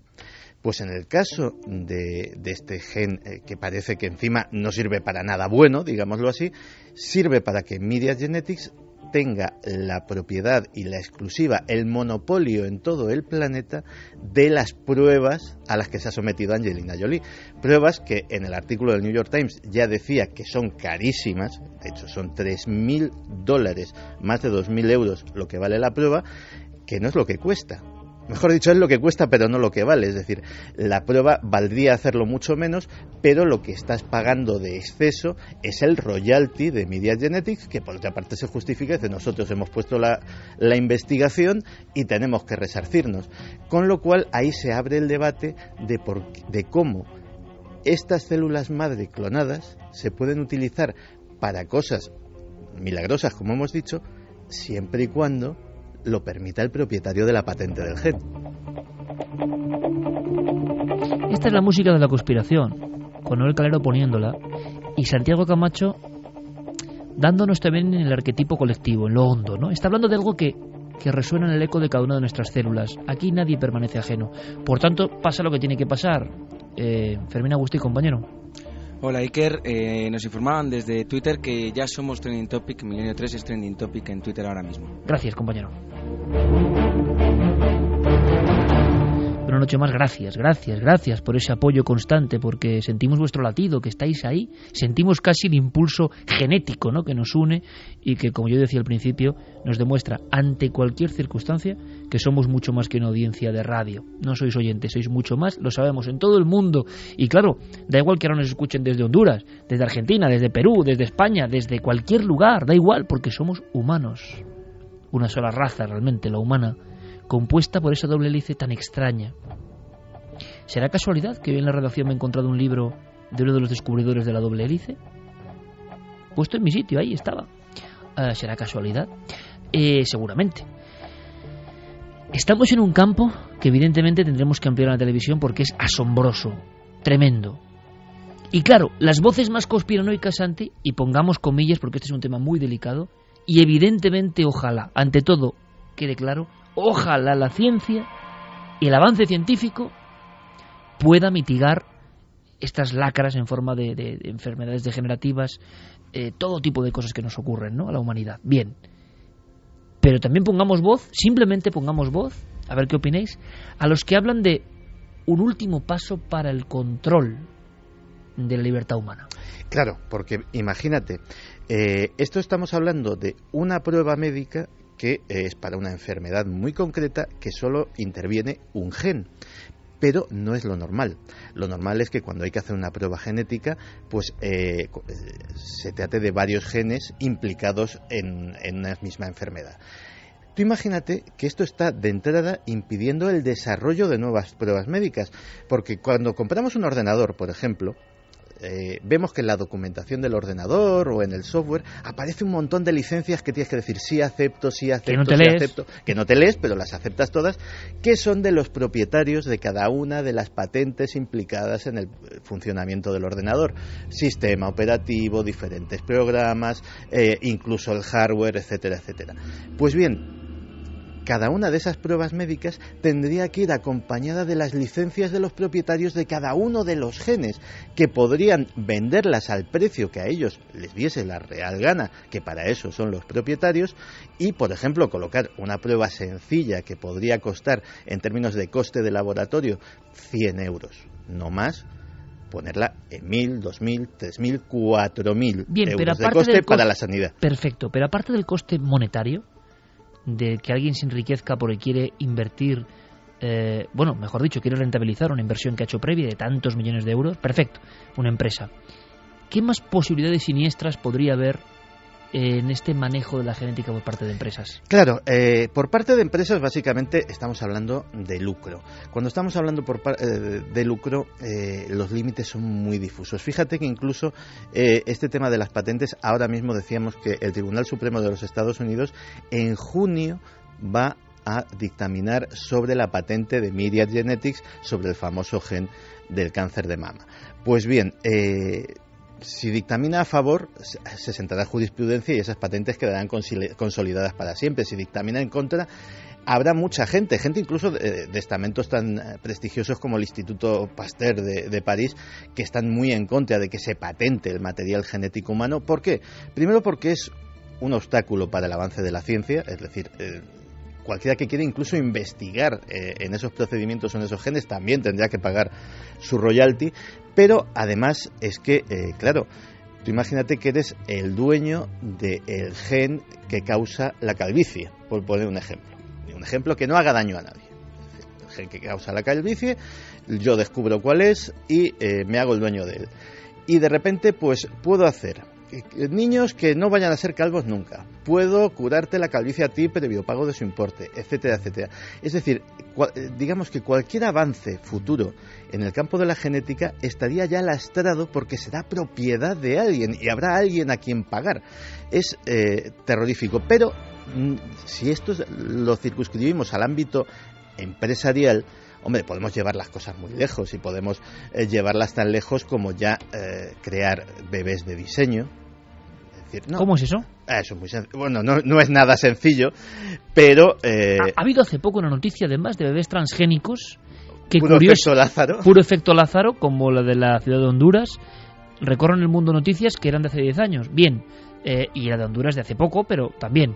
Pues en el caso de, este gen eh, que parece que encima no sirve para nada bueno, digámoslo así, sirve para que Media Genetics tenga la propiedad y la exclusiva, el monopolio en todo el planeta de las pruebas a las que se ha sometido Angelina Jolie. Pruebas que en el artículo del New York Times ya decía que son carísimas, de hecho son 3.000 dólares, más de 2.000 euros lo que vale la prueba, que no es lo que cuesta. Mejor dicho, es lo que cuesta, pero no lo que vale. Es decir, la prueba valdría hacerlo mucho menos, pero lo que estás pagando de exceso es el royalty de Media Genetics, que por otra parte se justifica que nosotros hemos puesto la, la investigación y tenemos que resarcirnos. Con lo cual, ahí se abre el debate de, por, de cómo estas células madre clonadas se pueden utilizar para cosas milagrosas, como hemos dicho, siempre y cuando lo permita el propietario de la patente del gen. Esta es la música de la conspiración, con Noel Calero poniéndola y Santiago Camacho dándonos también en el arquetipo colectivo, en lo hondo, ¿no? Está hablando de algo que, que resuena en el eco de cada una de nuestras células. Aquí nadie permanece ajeno. Por tanto, pasa lo que tiene que pasar. Eh, Fermín Agustí, compañero. Hola Iker, eh, nos informaban desde Twitter que ya somos Trending Topic, Milenio 3 es Trending Topic en Twitter ahora mismo. Gracias, compañero. Una noche más, gracias, gracias, gracias por ese apoyo constante, porque sentimos vuestro latido, que estáis ahí, sentimos casi el impulso genético ¿no? que nos une y que, como yo decía al principio, nos demuestra ante cualquier circunstancia que somos mucho más que una audiencia de radio. No sois oyentes, sois mucho más, lo sabemos en todo el mundo. Y claro, da igual que ahora nos escuchen desde Honduras, desde Argentina, desde Perú, desde España, desde cualquier lugar, da igual, porque somos humanos. Una sola raza realmente, la humana compuesta por esa doble hélice tan extraña. ¿Será casualidad que hoy en la redacción me he encontrado un libro de uno de los descubridores de la doble hélice? Puesto en mi sitio, ahí estaba. Eh, ¿Será casualidad? Eh, seguramente. Estamos en un campo que evidentemente tendremos que ampliar en la televisión porque es asombroso, tremendo. Y claro, las voces más conspiranoicas, Santi, y pongamos comillas porque este es un tema muy delicado, y evidentemente ojalá, ante todo, quede claro, ojalá la ciencia y el avance científico pueda mitigar estas lacras en forma de, enfermedades degenerativas, eh, todo tipo de cosas que nos ocurren ¿no? a la humanidad. Bien, pero también pongamos voz, simplemente pongamos voz, a ver qué opináis, a los que hablan de un último paso para el control de la libertad humana. Claro, porque imagínate, eh, esto estamos hablando de una prueba médica que es para una enfermedad muy concreta que solo interviene un gen pero no es lo normal. Lo normal es que cuando hay que hacer una prueba genética, pues eh, se trate de varios genes implicados en, en una misma enfermedad. Tú imagínate que esto está de entrada impidiendo el desarrollo de nuevas pruebas médicas, porque cuando compramos un ordenador, por ejemplo, eh, vemos que en la documentación del ordenador o en el software aparece un montón de licencias que tienes que decir sí acepto, sí acepto, que no te lees. acepto, que no te lees, pero las aceptas todas, que son de los propietarios de cada una de las patentes implicadas en el funcionamiento del ordenador. Sistema operativo, diferentes programas, eh, incluso el hardware, etcétera, etcétera. Pues bien, cada una de esas pruebas médicas tendría que ir acompañada de las licencias de los propietarios de cada uno de los genes, que podrían venderlas al precio que a ellos les diese la real gana, que para eso son los propietarios, y, por ejemplo, colocar una prueba sencilla que podría costar, en términos de coste de laboratorio, 100 euros, no más, ponerla en 1.000, 2.000, 3.000, 4.000 euros de coste para la sanidad. Perfecto, pero aparte del coste monetario, de que alguien se enriquezca porque quiere invertir, eh, bueno, mejor dicho, quiere rentabilizar una inversión que ha hecho previa de tantos millones de euros, perfecto, una empresa. ¿Qué más posibilidades siniestras podría haber en este manejo de la genética por parte de empresas? Claro, eh, por parte de empresas básicamente estamos hablando de lucro. Cuando estamos hablando por, eh, de lucro, eh, los límites son muy difusos. Fíjate que incluso este tema de las patentes, ahora mismo decíamos que el Tribunal Supremo de los Estados Unidos en junio va a dictaminar sobre la patente de Myriad Genetics sobre el famoso gen del cáncer de mama. Pues bien, si dictamina a favor, se sentará jurisprudencia y esas patentes quedarán consolidadas para siempre. Si dictamina en contra, habrá mucha gente, gente incluso de, estamentos tan eh, prestigiosos como el Instituto Pasteur de, París, que están muy en contra de que se patente el material genético humano. ¿Por qué? Primero porque es un obstáculo para el avance de la ciencia, es decir, eh, cualquiera que quiera incluso investigar eh, en esos procedimientos o en esos genes también tendría que pagar su royalty, pero además es que, eh, claro, tú imagínate que eres el dueño del gen que causa la calvicie, por poner un ejemplo. Un ejemplo que no haga daño a nadie. El gen que causa la calvicie, yo descubro cuál es y eh, me hago el dueño de él. Y de repente, pues puedo hacer niños que no vayan a ser calvos nunca. Puedo curarte la calvicie a ti previo pago de su importe, etcétera, etcétera. Es decir, eh, digamos que cualquier avance futuro en el campo de la genética estaría ya lastrado porque será propiedad de alguien y habrá alguien a quien pagar. Es eh, terrorífico. Pero mm, si esto lo circunscribimos al ámbito empresarial, hombre, podemos llevar las cosas muy lejos y podemos eh, llevarlas tan lejos como ya crear bebés de diseño, ¿Cómo es eso? Ah, eso es muy Bueno, no, es nada sencillo, pero... Eh, ha, habido hace poco una noticia además de bebés transgénicos que puro efecto Lázaro. Puro efecto Lázaro, como la de la ciudad de Honduras. Recorren el mundo noticias que eran de hace 10 años. Bien, eh, y la de Honduras de hace poco, pero también.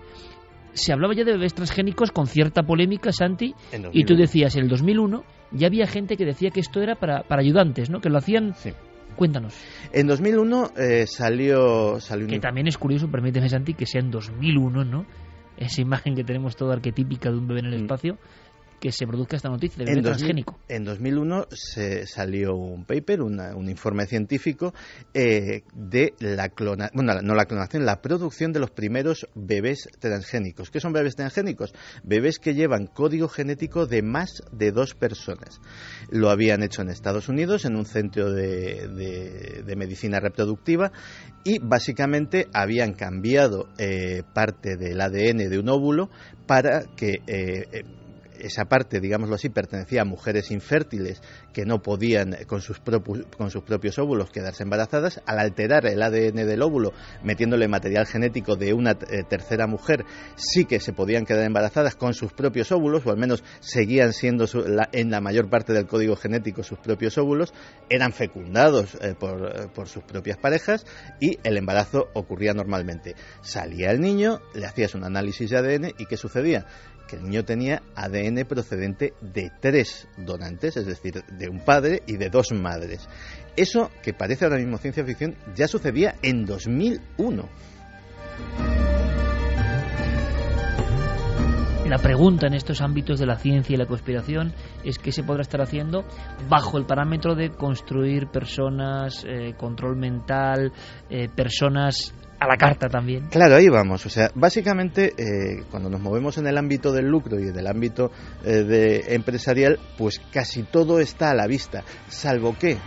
Se hablaba ya de bebés transgénicos con cierta polémica, Santi, y tú decías, en el 2001 ya había gente que decía que esto era para, para ayudantes, ¿no? que lo hacían Cuéntanos. En 2001 eh, salió, salió... Que también es curioso, permíteme Santi, que sea en 2001, ¿no? Esa imagen que tenemos toda arquetípica de un bebé en el mm. espacio, que se produzca esta noticia de bebé transgénico. En 2001 se salió un paper, un informe científico eh, de la clona, bueno, no la clonación, la producción de los primeros bebés transgénicos. ¿Qué son bebés transgénicos? Bebés que llevan código genético de más de dos personas. Lo habían hecho en Estados Unidos, en un centro de, de, medicina reproductiva, y básicamente habían cambiado eh, parte del ADN de un óvulo para que eh, esa parte, digámoslo así, pertenecía a mujeres infértiles que no podían con sus, con sus propios óvulos quedarse embarazadas. Al alterar el ADN del óvulo, metiéndole material genético de una eh, tercera mujer, sí que se podían quedar embarazadas con sus propios óvulos, o al menos seguían siendo en la mayor parte del código genético sus propios óvulos, eran fecundados eh, por, eh, por sus propias parejas y el embarazo ocurría normalmente. Salía el niño, le hacías un análisis de ADN y ¿qué sucedía? Que el niño tenía ADN procedente de tres donantes, es decir, de un padre y de dos madres. Eso, que parece ahora mismo ciencia ficción, ya sucedía en 2001. La pregunta en estos ámbitos de la ciencia y la conspiración es qué se podrá estar haciendo bajo el parámetro de construir personas, eh, control mental, eh, personas a la carta también. Claro, ahí vamos. O sea, básicamente eh, cuando nos movemos en el ámbito del lucro y en el ámbito eh, de empresarial, pues casi todo está a la vista, salvo que,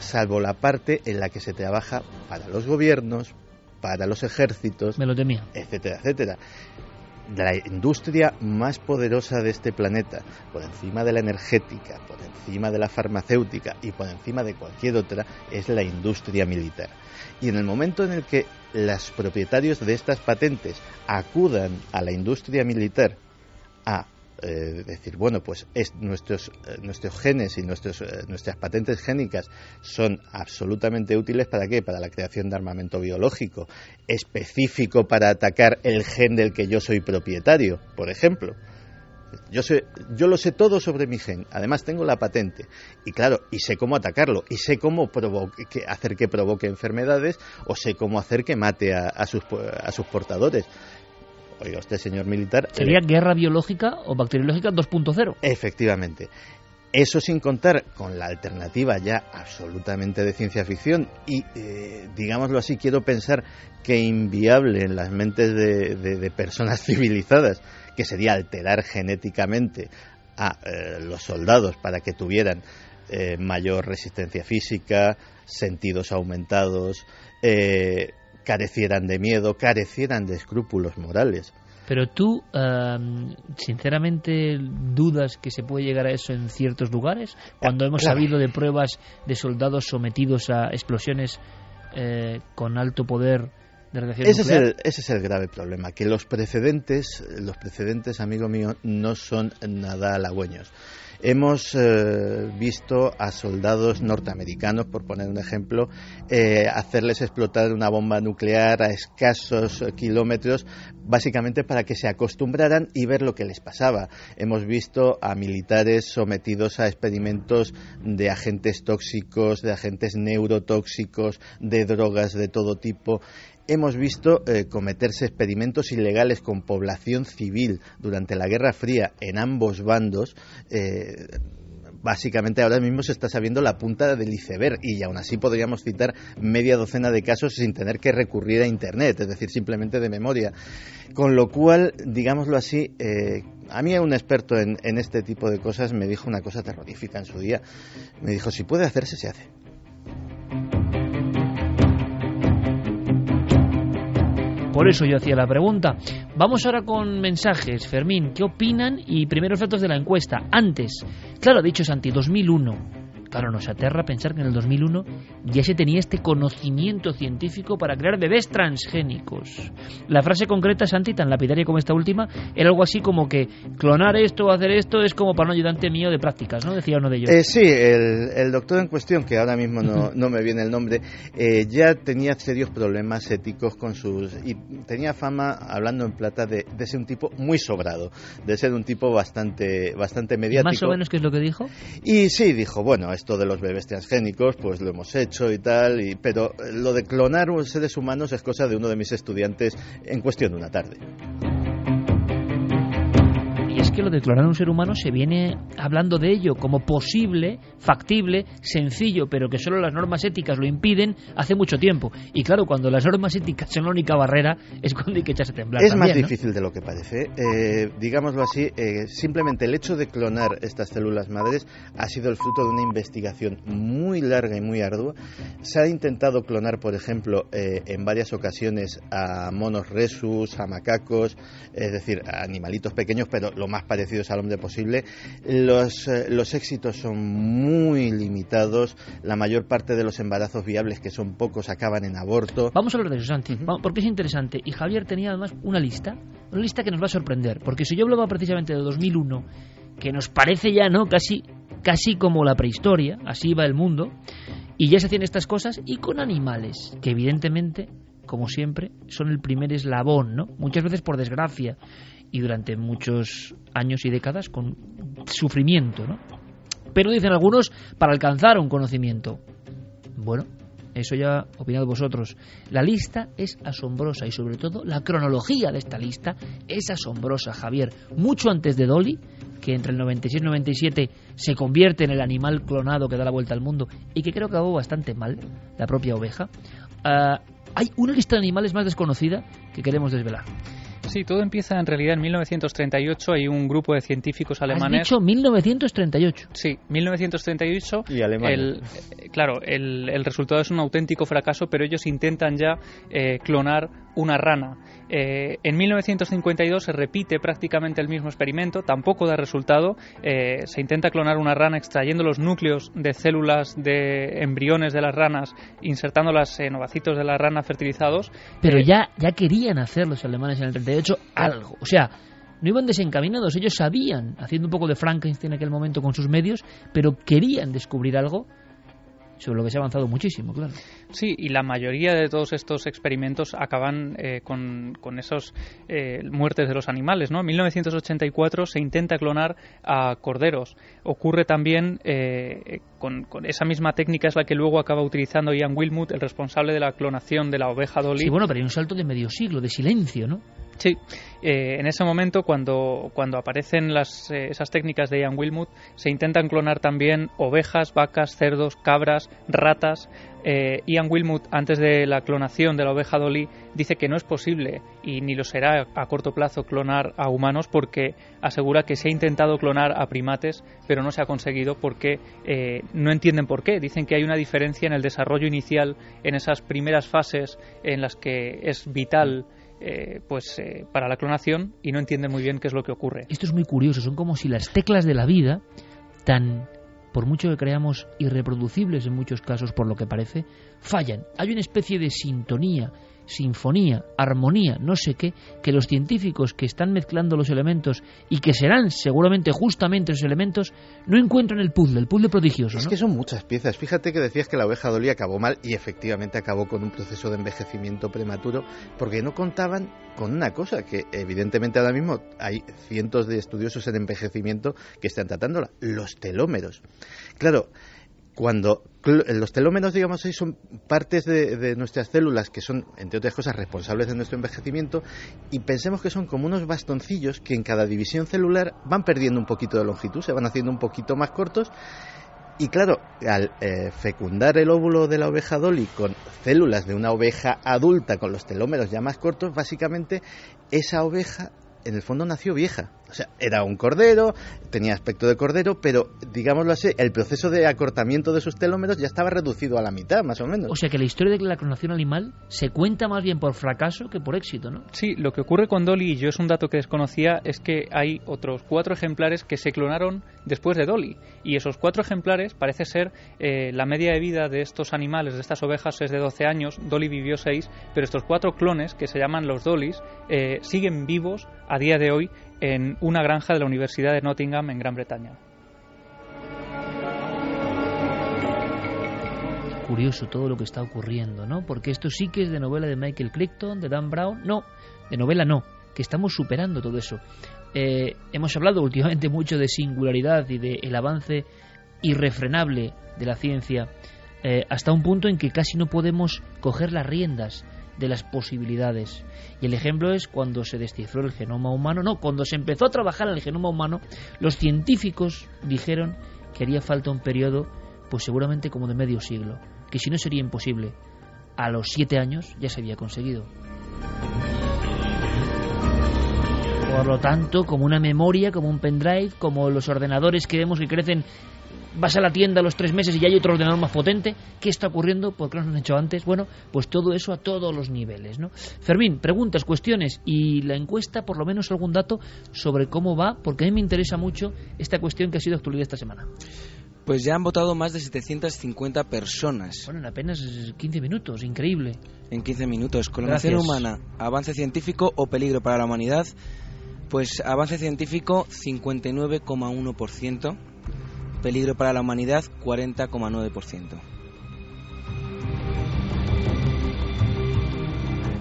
salvo la parte en la que se trabaja para los gobiernos, para los ejércitos, etcétera, etcétera. La industria más poderosa de este planeta, por encima de la energética, por encima de la farmacéutica y por encima de cualquier otra, es la industria militar. Y en el momento en el que los propietarios de estas patentes acudan a la industria militar a eh, decir, bueno, pues nuestros, eh, nuestros genes y nuestros, eh, nuestras patentes génicas son absolutamente útiles para qué? Para la creación de armamento biológico, específico para atacar el gen del que yo soy propietario, por ejemplo. Yo, sé, yo lo sé todo sobre mi gen, además tengo la patente y claro, y sé cómo atacarlo, y sé cómo hacer que provoque enfermedades o sé cómo hacer que mate a, sus, a sus portadores. Oiga, usted, señor militar. ¿Sería guerra biológica o bacteriológica 2.0? Efectivamente. Eso sin contar con la alternativa ya absolutamente de ciencia ficción y, eh, digámoslo así, quiero pensar que inviable en las mentes de personas civilizadas que sería alterar genéticamente a eh, los soldados para que tuvieran eh, mayor resistencia física, sentidos aumentados, eh, carecieran de miedo, carecieran de escrúpulos morales. Pero tú, sinceramente, dudas que se puede llegar a eso en ciertos lugares, cuando hemos sabido de pruebas de soldados sometidos a explosiones con alto poder ese es, el, ese es el grave problema, que los precedentes, los precedentes, amigo mío, no son nada halagüeños. Hemos eh, visto a soldados norteamericanos, por poner un ejemplo, eh, hacerles explotar una bomba nuclear a escasos kilómetros, básicamente para que se acostumbraran y ver lo que les pasaba. Hemos visto a militares sometidos a experimentos de agentes tóxicos, de agentes neurotóxicos, de drogas de todo tipo hemos visto eh, cometerse experimentos ilegales con población civil durante la Guerra Fría en ambos bandos. Eh, básicamente ahora mismo se está sabiendo la punta del iceberg y aún así podríamos citar media docena de casos sin tener que recurrir a Internet, es decir, simplemente de memoria. Con lo cual, digámoslo así, eh, a mí un experto en, en este tipo de cosas me dijo una cosa terrorífica en su día. Me dijo, si puede hacerse, se hace. Por eso yo hacía la pregunta. Vamos ahora con mensajes. Fermín, ¿qué opinan? Y primeros datos de la encuesta. Antes, claro, dicho Santi, 2001. Claro, nos aterra pensar que en el 2001 ya se tenía este conocimiento científico para crear bebés transgénicos. La frase concreta, Santi, tan lapidaria como esta última, era algo así como que clonar esto o hacer esto es como para un ayudante mío de prácticas, ¿no? Decía uno de ellos. Eh, sí, el, doctor en cuestión, que ahora mismo no, me viene el nombre, eh, ya tenía serios problemas éticos con sus... y tenía fama, hablando en plata, de, ser un tipo muy sobrado, de ser un tipo bastante, bastante mediático. ¿Más o menos qué es lo que dijo? Y sí, dijo, bueno, esto de los bebés transgénicos, pues lo hemos hecho y tal, y, pero lo de clonar seres humanos es cosa de uno de mis estudiantes en cuestión de una tarde que lo de clonar un ser humano se viene hablando de ello como posible, factible, sencillo, pero que solo las normas éticas lo impiden hace mucho tiempo. Y claro, cuando las normas éticas son la única barrera, es cuando hay que echarse a temblar. Es más difícil de lo que parece. Eh, digámoslo así, eh, simplemente el hecho de clonar estas células madres ha sido el fruto de una investigación muy larga y muy ardua. Se ha intentado clonar, por ejemplo, eh, en varias ocasiones a monos resus, a macacos, es decir, a animalitos pequeños, pero lo más parecidos al hombre posible. Los, eh, los éxitos son muy limitados. La mayor parte de los embarazos viables, que son pocos, acaban en aborto. Vamos a hablar de eso, Santi, porque es interesante. Y Javier tenía además una lista, una lista que nos va a sorprender, porque si yo hablaba precisamente de 2001, que nos parece ya, ¿no? Casi, casi como la prehistoria, así va el mundo, y ya se hacían estas cosas, y con animales, que evidentemente como siempre, son el primer eslabón, ¿no? Muchas veces por desgracia y durante muchos años y décadas con sufrimiento, ¿no? Pero dicen algunos para alcanzar un conocimiento. Bueno, eso ya opinad vosotros. La lista es asombrosa y sobre todo la cronología de esta lista es asombrosa, Javier. Mucho antes de Dolly, que entre el 96 y el 97 se convierte en el animal clonado que da la vuelta al mundo y que creo que acabó bastante mal, la propia oveja, ah, hay una lista de animales más desconocida que queremos desvelar. Sí, todo empieza en realidad en 1938. Hay un grupo de científicos alemanes. ¿Has dicho 1938? Sí, 1938. Y Alemania. Eh, claro, el, resultado es un auténtico fracaso, pero ellos intentan ya eh, clonar una rana. Eh, en 1952 se repite prácticamente el mismo experimento, tampoco da resultado. Eh, se intenta clonar una rana extrayendo los núcleos de células de embriones de las ranas, insertándolas en ovacitos de la rana fertilizados. Pero eh, ya, ya querían hacer los alemanes en el 38 algo. O sea, no iban desencaminados, ellos sabían, haciendo un poco de Frankenstein en aquel momento con sus medios, pero querían descubrir algo sobre lo que se ha avanzado muchísimo, claro. Sí, y la mayoría de todos estos experimentos acaban eh, con, con esos eh, muertes de los animales, ¿no? En 1984 se intenta clonar a corderos. Ocurre también eh, con, con, esa misma técnica es la que luego acaba utilizando Ian Wilmut, el responsable de la clonación de la oveja Dolly. Sí, bueno, pero hay un salto de medio siglo, de silencio, ¿no? Sí, eh, en ese momento cuando, cuando aparecen las, eh, esas técnicas de Ian Wilmut se intentan clonar también ovejas, vacas, cerdos, cabras, ratas. Eh, Ian Wilmut, antes de la clonación de la oveja Dolly, dice que no es posible y ni lo será a corto plazo clonar a humanos porque asegura que se ha intentado clonar a primates pero no se ha conseguido porque no entienden por qué. Dicen que hay una diferencia en el desarrollo inicial en esas primeras fases en las que es vital eh, pues eh, para la clonación y no entiende muy bien qué es lo que ocurre. Esto es muy curioso, son como si las teclas de la vida, tan por mucho que creamos irreproducibles en muchos casos por lo que parece, fallan. Hay una especie de sintonía sinfonía, armonía, no sé qué, que los científicos que están mezclando los elementos y que serán seguramente justamente esos elementos, no encuentran el puzzle, el puzzle prodigioso. Es que son muchas piezas. Fíjate que decías que la oveja Dolly acabó mal y efectivamente acabó con un proceso de envejecimiento prematuro porque no contaban con una cosa que evidentemente ahora mismo hay cientos de estudiosos en envejecimiento que están tratándola, los telómeros. Claro, cuando los telómeros, digamos son partes de, nuestras células que son, entre otras cosas, responsables de nuestro envejecimiento, y pensemos que son como unos bastoncillos que en cada división celular van perdiendo un poquito de longitud, se van haciendo un poquito más cortos, y claro, al eh, fecundar el óvulo de la oveja Dolly con células de una oveja adulta con los telómeros ya más cortos, básicamente esa oveja en el fondo nació vieja. O sea, era un cordero, tenía aspecto de cordero, pero digámoslo así, el proceso de acortamiento de sus telómeros ya estaba reducido a la mitad, más o menos. O sea que la historia de la clonación animal se cuenta más bien por fracaso que por éxito, ¿no? Sí, lo que ocurre con Dolly, y yo es un dato que desconocía, es que hay otros cuatro ejemplares que se clonaron después de Dolly. Y esos cuatro ejemplares, parece ser, eh, la media de vida de estos animales, de estas ovejas, es de 12 años, Dolly vivió 6, pero estos cuatro clones, que se llaman los Dollys, eh, siguen vivos a día de hoy en una granja de la Universidad de Nottingham en Gran Bretaña. Curioso todo lo que está ocurriendo, ¿no? Porque esto sí que es de novela de Michael Crichton, de Dan Brown. No, de novela no, que estamos superando todo eso. Eh, hemos hablado últimamente mucho de singularidad y del el avance irrefrenable de la ciencia, eh, hasta un punto en que casi no podemos coger las riendas de las posibilidades. Y el ejemplo es cuando se descifró el genoma humano, no, cuando se empezó a trabajar en el genoma humano, los científicos dijeron que haría falta un periodo, pues seguramente como de medio siglo, que si no sería imposible. A los siete años ya se había conseguido. Por lo tanto, como una memoria, como un pendrive, como los ordenadores que vemos que crecen vas a la tienda a los tres meses y ya hay otro ordenador más potente. ¿Qué está ocurriendo? ¿Por qué no lo han hecho antes? Bueno, pues todo eso a todos los niveles. ¿no? Fermín, preguntas, cuestiones y la encuesta, por lo menos algún dato sobre cómo va, porque a mí me interesa mucho esta cuestión que ha sido actualidad esta semana. Pues ya han votado más de 750 personas. Bueno, en apenas 15 minutos, increíble. En 15 minutos. Clonación humana, avance científico o peligro para la humanidad. Pues avance científico 59,1% peligro para la humanidad 40,9%.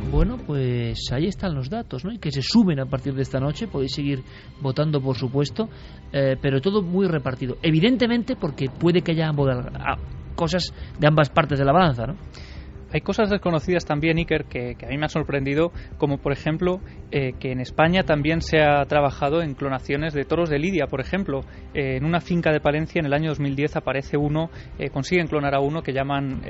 Bueno, pues ahí están los datos, ¿no? Y que se suben a partir de esta noche. Podéis seguir votando, por supuesto, eh, pero todo muy repartido. Evidentemente, porque puede que haya cosas de ambas partes de la balanza, ¿no? Hay cosas desconocidas también, Iker, que, a mí me han sorprendido, como por ejemplo eh, que en España también se ha trabajado en clonaciones de toros de Lidia, por ejemplo. Eh, en una finca de Palencia en el año 2010 aparece uno, eh, consiguen clonar a uno que llaman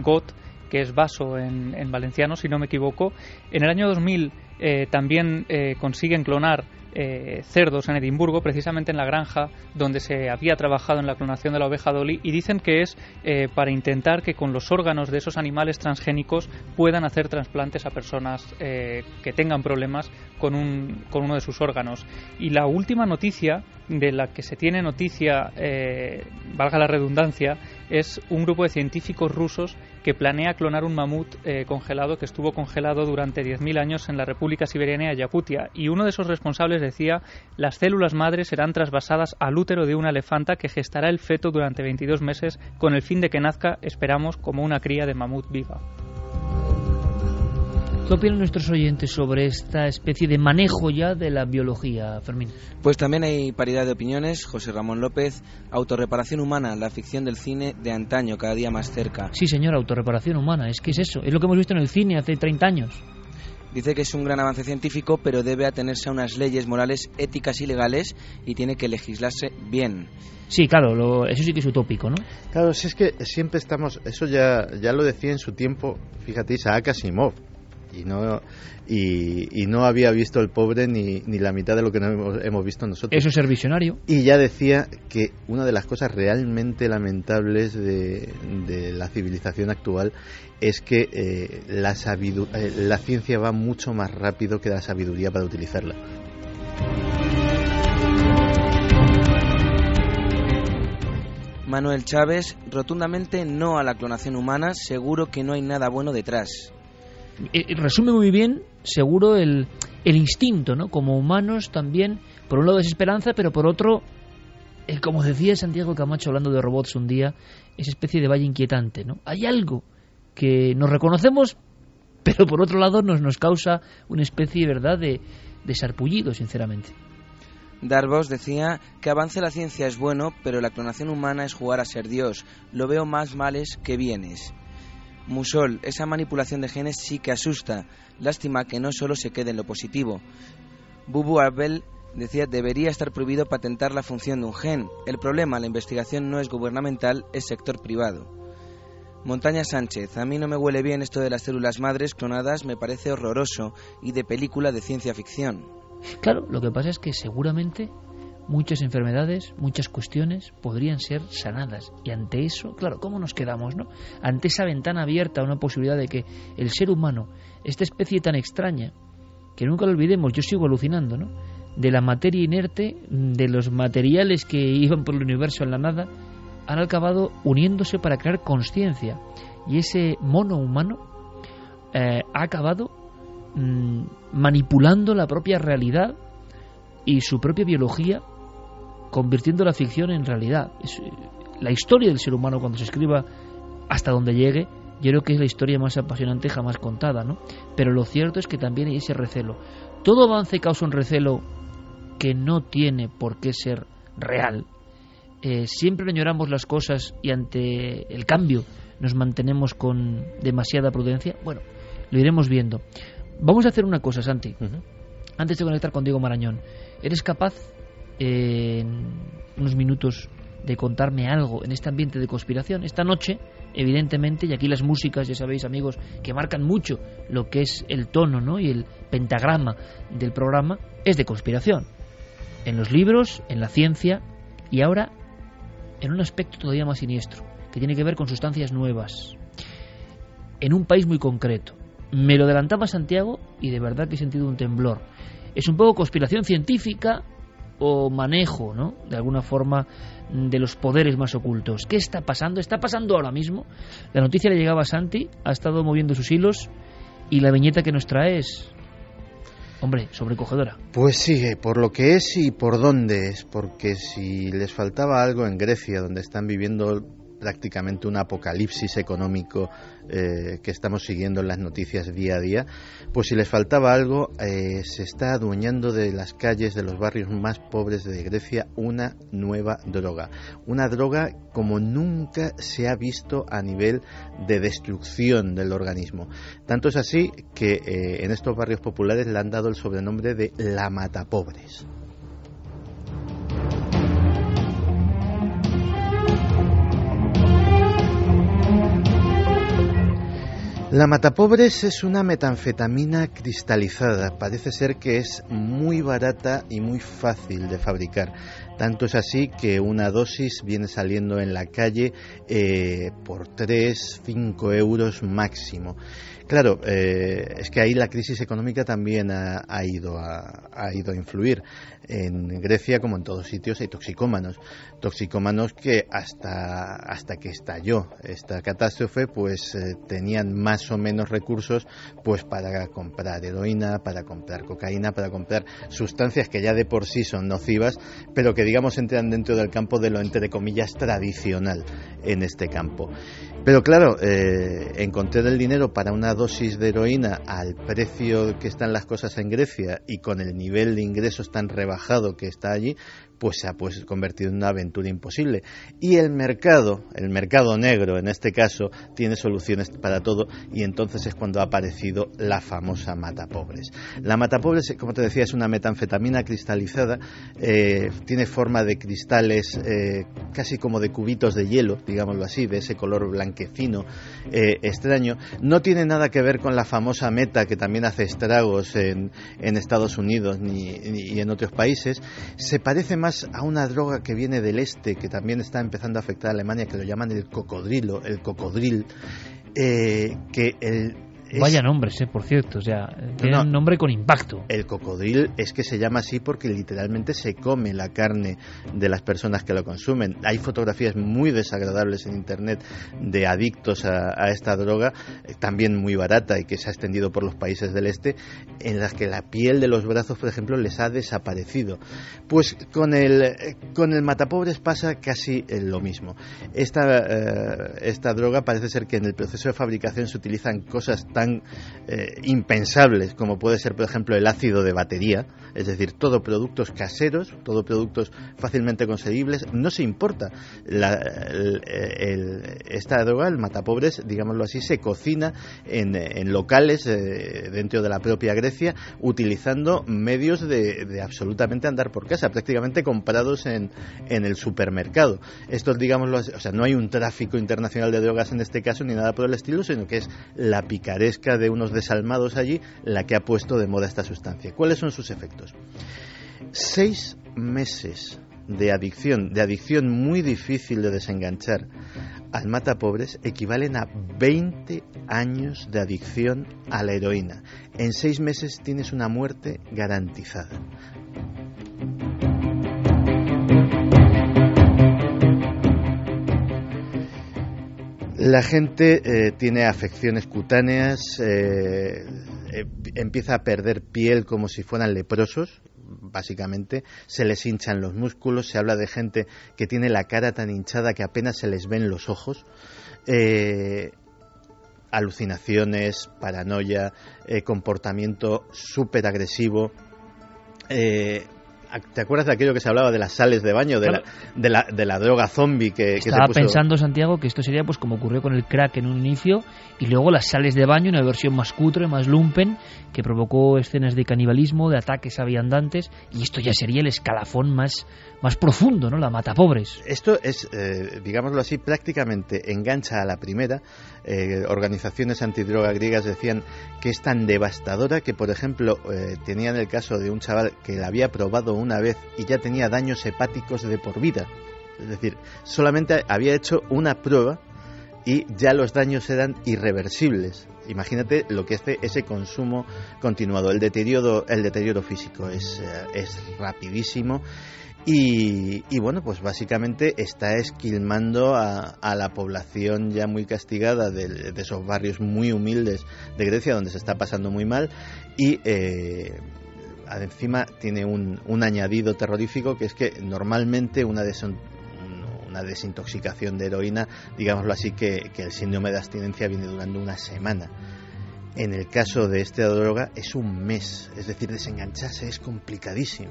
GOT, que es vaso en, en, valenciano, si no me equivoco. En el año 2000 también consiguen clonar eh, cerdos en Edimburgo, precisamente en la granja donde se había trabajado en la clonación de la oveja Dolly, y dicen que es eh, para intentar que con los órganos de esos animales transgénicos puedan hacer trasplantes a personas eh, que tengan problemas con, un, con uno de sus órganos. Y la última noticia de la que se tiene noticia, valga la redundancia, es un grupo de científicos rusos que planea clonar un mamut eh, congelado que estuvo congelado durante 10.000 años en la República Siberiana de Yakutia. Y uno de esos responsables decía, las células madres serán trasvasadas al útero de una elefanta que gestará el feto durante 22 meses con el fin de que nazca, esperamos, como una cría de mamut viva. ¿Qué opinan nuestros oyentes sobre esta especie de manejo ya de la biología, Fermín? Pues también hay paridad de opiniones. José Ramón López, autorreparación humana, la ficción del cine de antaño, cada día más cerca. Sí, señor, autorreparación humana. Es que es eso. Es lo que hemos visto en el cine hace 30 años. Dice que es un gran avance científico, pero debe atenerse a unas leyes morales, éticas y legales y tiene que legislarse bien. Sí, claro, eso sí que es utópico, ¿no? Claro, si es que siempre estamos, eso ya, ya lo decía en su tiempo, fíjate, Isaac Asimov, y no y, no había visto el pobre ni, ni la mitad de lo que hemos, visto nosotros. Eso es ser visionario. Y ya decía que una de las cosas realmente lamentables de, la civilización actual es que eh, la, eh, la ciencia va mucho más rápido que la sabiduría para utilizarla. Manuel Chávez, rotundamente no a la clonación humana, seguro que no hay nada bueno detrás. Eh, resume muy bien, seguro, el, el instinto, ¿no? Como humanos también, por un lado desesperanza, pero por otro, el, como decía Santiago Camacho hablando de robots un día, esa especie de valle inquietante, ¿no? Hay algo que nos reconocemos, pero por otro lado nos, nos causa una especie, ¿verdad?, de, de sarpullido, sinceramente. Darvos decía que avance la ciencia es bueno, pero la clonación humana es jugar a ser Dios. Lo veo más males que bienes. Musol, esa manipulación de genes sí que asusta. Lástima que no solo se quede en lo positivo. Bubu Abel decía debería estar prohibido patentar la función de un gen. El problema, la investigación no es gubernamental, es sector privado. Montaña Sánchez, a mí no me huele bien esto de las células madres clonadas, me parece horroroso y de película de ciencia ficción. Claro, lo que pasa es que seguramente muchas enfermedades, muchas cuestiones podrían ser sanadas. Y ante eso, claro, ¿cómo nos quedamos, no? Ante esa ventana abierta, una posibilidad de que el ser humano, esta especie tan extraña, que nunca lo olvidemos, yo sigo alucinando, ¿no? De la materia inerte, de los materiales que iban por el universo en la nada, han acabado uniéndose para crear conciencia. Y ese mono humano eh, ha acabado mm, manipulando la propia realidad y su propia biología convirtiendo la ficción en realidad. Eh, la historia del ser humano cuando se escriba hasta donde llegue, yo creo que es la historia más apasionante jamás contada, ¿no? Pero lo cierto es que también hay ese recelo. Todo avance causa un recelo que no tiene por qué ser real. Eh, siempre añoramos las cosas y ante el cambio nos mantenemos con demasiada prudencia. Bueno, lo iremos viendo. Vamos a hacer una cosa, Santi. Antes de conectar con Diego Marañón, ¿eres capaz en unos minutos de contarme algo en este ambiente de conspiración? Esta noche, evidentemente, y aquí las músicas, ya sabéis, amigos, que marcan mucho lo que es el tono ¿no? y el pentagrama del programa, es de conspiración. En los libros, en la ciencia y ahora en un aspecto todavía más siniestro, que tiene que ver con sustancias nuevas, en un país muy concreto. Me lo adelantaba Santiago y de verdad que he sentido un temblor. Es un poco conspiración científica o manejo, ¿no? De alguna forma de los poderes más ocultos. ¿Qué está pasando? ¿Está pasando ahora mismo? La noticia le llegaba a Santi, ha estado moviendo sus hilos y la viñeta que nos trae es Hombre, sobrecogedora. Pues sí, por lo que es y por dónde es, porque si les faltaba algo en Grecia, donde están viviendo prácticamente un apocalipsis económico eh, que estamos siguiendo en las noticias día a día, pues si les faltaba algo, eh, se está adueñando de las calles de los barrios más pobres de Grecia una nueva droga. Una droga como nunca se ha visto a nivel de destrucción del organismo. Tanto es así que eh, en estos barrios populares le han dado el sobrenombre de la matapobres. La matapobres es una metanfetamina cristalizada. Parece ser que es muy barata y muy fácil de fabricar. Tanto es así que una dosis viene saliendo en la calle eh, por 3, 5 euros máximo. Claro, eh, es que ahí la crisis económica también ha, ido a, ha ido a influir. En Grecia, como en todos sitios, hay toxicómanos. Toxicómanos que hasta, hasta que estalló esta catástrofe, pues eh, tenían más o menos recursos pues para comprar heroína, para comprar cocaína, para comprar sustancias que ya de por sí son nocivas, pero que digamos entran dentro del campo de lo entre comillas tradicional en este campo. Pero claro, eh, encontrar el dinero para una dosis de heroína al precio que están las cosas en Grecia y con el nivel de ingresos tan rebajado que está allí, pues se ha pues, convertido en una aventura imposible. Y el mercado, el mercado negro en este caso, tiene soluciones para todo y entonces es cuando ha aparecido la famosa mata pobres. La mata pobres, como te decía, es una metanfetamina cristalizada, eh, tiene forma de cristales eh, casi como de cubitos de hielo, digámoslo así, de ese color blanquecino eh, extraño. No tiene nada que ver con la famosa meta que también hace estragos en, Estados Unidos ni, ni en otros países. Se parece más a una droga que viene del este, que también está empezando a afectar a Alemania, que lo llaman el cocodrilo, el cocodril, eh, que el Vaya nombres, eh, por cierto, o sea, tiene un nombre con impacto. El cocodril es que se llama así porque literalmente se come la carne de las personas que lo consumen. Hay fotografías muy desagradables en internet de adictos a, esta droga, eh, también muy barata y que se ha extendido por los países del este, en las que la piel de los brazos, por ejemplo, les ha desaparecido. Pues con el, eh, con el matapobres pasa casi lo mismo. Esta, esta droga parece ser que en el proceso de fabricación se utilizan cosas tan tan eh, impensables como puede ser, por ejemplo, el ácido de batería, es decir, todo productos caseros, todo productos fácilmente conseguibles, no se importa. esta droga, el matapobres, digámoslo así, se cocina en, locales eh, dentro de la propia Grecia utilizando medios de, absolutamente andar por casa, prácticamente comprados en, en el supermercado. Esto, digámoslo o sea, no hay un tráfico internacional de drogas en este caso ni nada por el estilo, sino que es la picaresca de unos desalmados allí la que ha puesto de moda esta sustancia. ¿Cuáles son sus efectos? Seis meses de adicción, de adicción muy difícil de desenganchar al mata pobres equivalen a 20 años de adicción a la heroína. En seis meses tienes una muerte garantizada. La gente eh, tiene afecciones cutáneas, eh, eh, empieza a perder piel como si fueran leprosos, básicamente, se les hinchan los músculos, se habla de gente que tiene la cara tan hinchada que apenas se les ven los ojos, alucinaciones, paranoia, comportamiento súper agresivo ¿Te acuerdas de aquello que se hablaba de las sales de baño, de, la, de, la, de la droga zombie que, que Estaba se puso... pensando, Santiago, que esto sería pues como ocurrió con el crack en un inicio y luego las sales de baño, una versión más cutre, más lumpen, que provocó escenas de canibalismo, de ataques a viandantes y esto ya sería el escalafón más, más profundo, ¿no? La mata pobres. Esto es, eh, digámoslo así, prácticamente engancha a la primera. Eh, organizaciones antidroga griegas decían que es tan devastadora que, por ejemplo, eh, tenían el caso de un chaval que la había probado una vez y ya tenía daños hepáticos de por vida. Es decir, solamente había hecho una prueba y ya los daños eran irreversibles. Imagínate lo que hace ese consumo continuado. El deterioro, el deterioro físico es, es rapidísimo. Y, bueno, pues básicamente está esquilmando a, la población ya muy castigada de, de, esos barrios muy humildes de Grecia, donde se está pasando muy mal. Y eh, encima tiene un, un, añadido terrorífico que es que normalmente una, des una desintoxicación de heroína, digámoslo así, que, que el síndrome de abstinencia viene durando una semana. En el caso de esta droga es un mes, es decir, desengancharse es complicadísimo.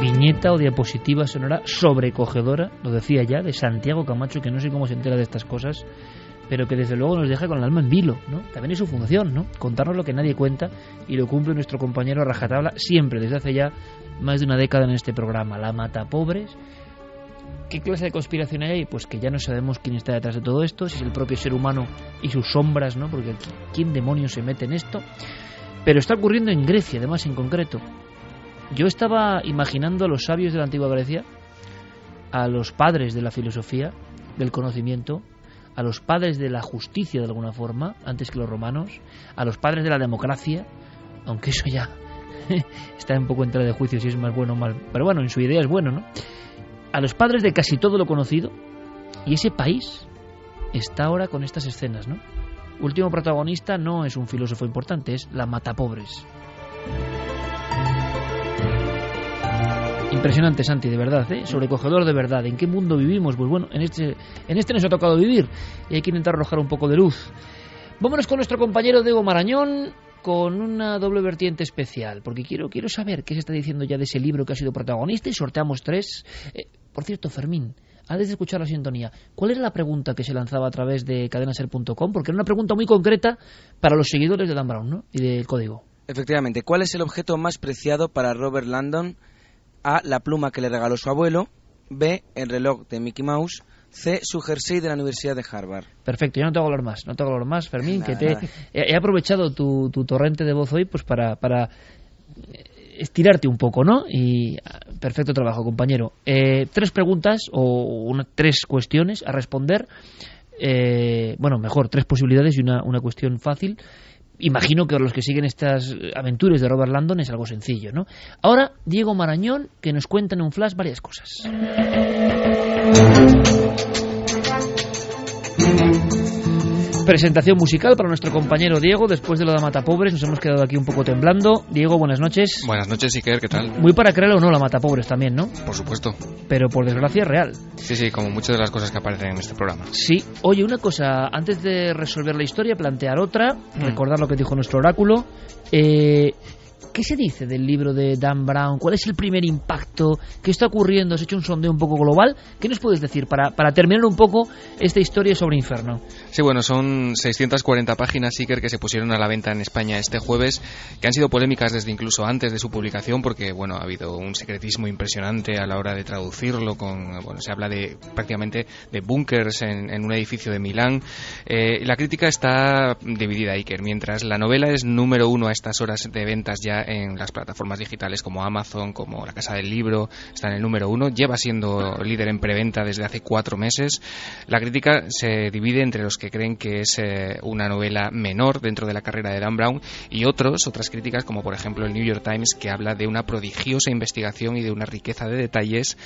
Viñeta o diapositiva sonora sobrecogedora, lo decía ya, de Santiago Camacho, que no sé cómo se entera de estas cosas, pero que desde luego nos deja con el alma en vilo, ¿no? También es su función, ¿no? Contarnos lo que nadie cuenta y lo cumple nuestro compañero Rajatabla siempre, desde hace ya más de una década en este programa. La mata pobres. ¿Qué clase de conspiración hay ahí? Pues que ya no sabemos quién está detrás de todo esto, si es el propio ser humano y sus sombras, ¿no? Porque ¿quién demonios se mete en esto? Pero está ocurriendo en Grecia, además en concreto. Yo estaba imaginando a los sabios de la antigua Grecia, a los padres de la filosofía, del conocimiento, a los padres de la justicia de alguna forma, antes que los romanos, a los padres de la democracia, aunque eso ya está un poco en tela de juicio si es más bueno o mal, pero bueno, en su idea es bueno, ¿no? A los padres de casi todo lo conocido, y ese país está ahora con estas escenas, ¿no? Último protagonista no es un filósofo importante, es la matapobres. Impresionante, Santi, de verdad, ¿eh? sobrecogedor de verdad. ¿En qué mundo vivimos? Pues bueno, en este, en este nos ha tocado vivir y hay que intentar arrojar un poco de luz. Vámonos con nuestro compañero Diego Marañón con una doble vertiente especial, porque quiero, quiero saber qué se está diciendo ya de ese libro que ha sido protagonista y sorteamos tres. Eh, por cierto, Fermín, antes de escuchar la sintonía, ¿cuál era la pregunta que se lanzaba a través de cadenaser.com? Porque era una pregunta muy concreta para los seguidores de Dan Brown ¿no? y del código. Efectivamente, ¿cuál es el objeto más preciado para Robert Landon? A. La pluma que le regaló su abuelo. B. El reloj de Mickey Mouse. C. Su jersey de la Universidad de Harvard. Perfecto, yo no te hago hablar más, no te hago hablar más, Fermín, nada, que te he, he, aprovechado tu, tu, torrente de voz hoy pues para, para estirarte un poco, ¿no? Y perfecto trabajo, compañero. Eh, tres preguntas o tres cuestiones a responder. Eh, bueno, mejor, tres posibilidades y una, una cuestión fácil imagino que los que siguen estas aventuras de Robert Landon es algo sencillo, ¿no? Ahora, Diego Marañón, que nos cuenta en un flash varias cosas. Presentación musical para nuestro compañero Diego. Después de lo de Matapobres, nos hemos quedado aquí un poco temblando. Diego, buenas noches. Buenas noches, Iker, ¿qué tal? Muy para creerlo o no, la Matapobres también, ¿no? Por supuesto. Pero por desgracia es real. Sí, sí, como muchas de las cosas que aparecen en este programa. Sí. Oye, una cosa, antes de resolver la historia, plantear otra, mm. recordar lo que dijo nuestro oráculo. Eh, ¿Qué se dice del libro de Dan Brown? ¿Cuál es el primer impacto? ¿Qué está ocurriendo? ¿Has hecho un sondeo un poco global? ¿Qué nos puedes decir para, para terminar un poco esta historia sobre Inferno? Sí, bueno, son 640 páginas, Iker, que se pusieron a la venta en España este jueves, que han sido polémicas desde incluso antes de su publicación, porque, bueno, ha habido un secretismo impresionante a la hora de traducirlo, con, bueno, se habla de prácticamente de búnkers en, en, un edificio de Milán. Eh, la crítica está dividida, Iker, mientras la novela es número uno a estas horas de ventas ya en las plataformas digitales como Amazon, como la Casa del Libro, está en el número uno, lleva siendo líder en preventa desde hace cuatro meses. La crítica se divide entre los que creen que es eh, una novela menor dentro de la carrera de Dan Brown y otros, otras críticas como por ejemplo el New York Times que habla de una prodigiosa investigación y de una riqueza de detalles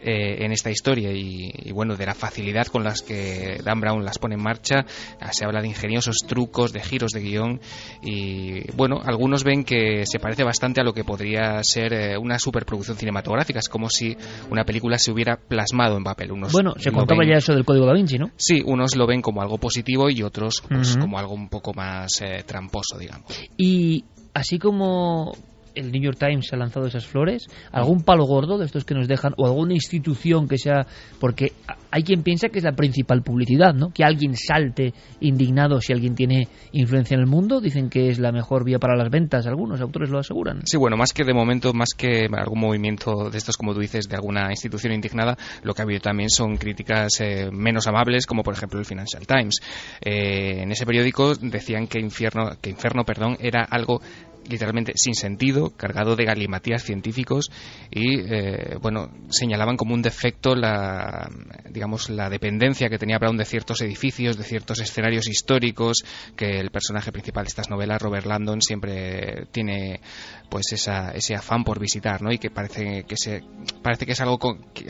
eh, en esta historia y, y, bueno, de la facilidad con las que Dan Brown las pone en marcha. Se habla de ingeniosos trucos, de giros de guion y bueno, algunos ven que se parece bastante a lo que podría ser eh, una superproducción cinematográfica. Es como si una película se hubiera plasmado en papel. Unos bueno, se contaba ven, ya eso del código da Vinci, ¿no? Sí, unos lo ven como algo positivo y otros pues, uh -huh. como algo un poco más eh, tramposo, digamos. Y así como el New York Times ha lanzado esas flores, algún palo gordo de estos que nos dejan, o alguna institución que sea, porque hay quien piensa que es la principal publicidad, ¿no? Que alguien salte indignado si alguien tiene influencia en el mundo, dicen que es la mejor vía para las ventas, algunos autores lo aseguran. Sí, bueno, más que de momento, más que algún movimiento de estos, como tú dices, de alguna institución indignada, lo que ha habido también son críticas eh, menos amables, como por ejemplo el Financial Times. Eh, en ese periódico decían que Infierno, que Inferno, perdón, era algo literalmente sin sentido, cargado de galimatías científicos y eh, bueno señalaban como un defecto la digamos la dependencia que tenía Brown de ciertos edificios, de ciertos escenarios históricos que el personaje principal de estas novelas, Robert Landon, siempre tiene pues esa, ese afán por visitar, ¿no? Y que parece que se parece que es algo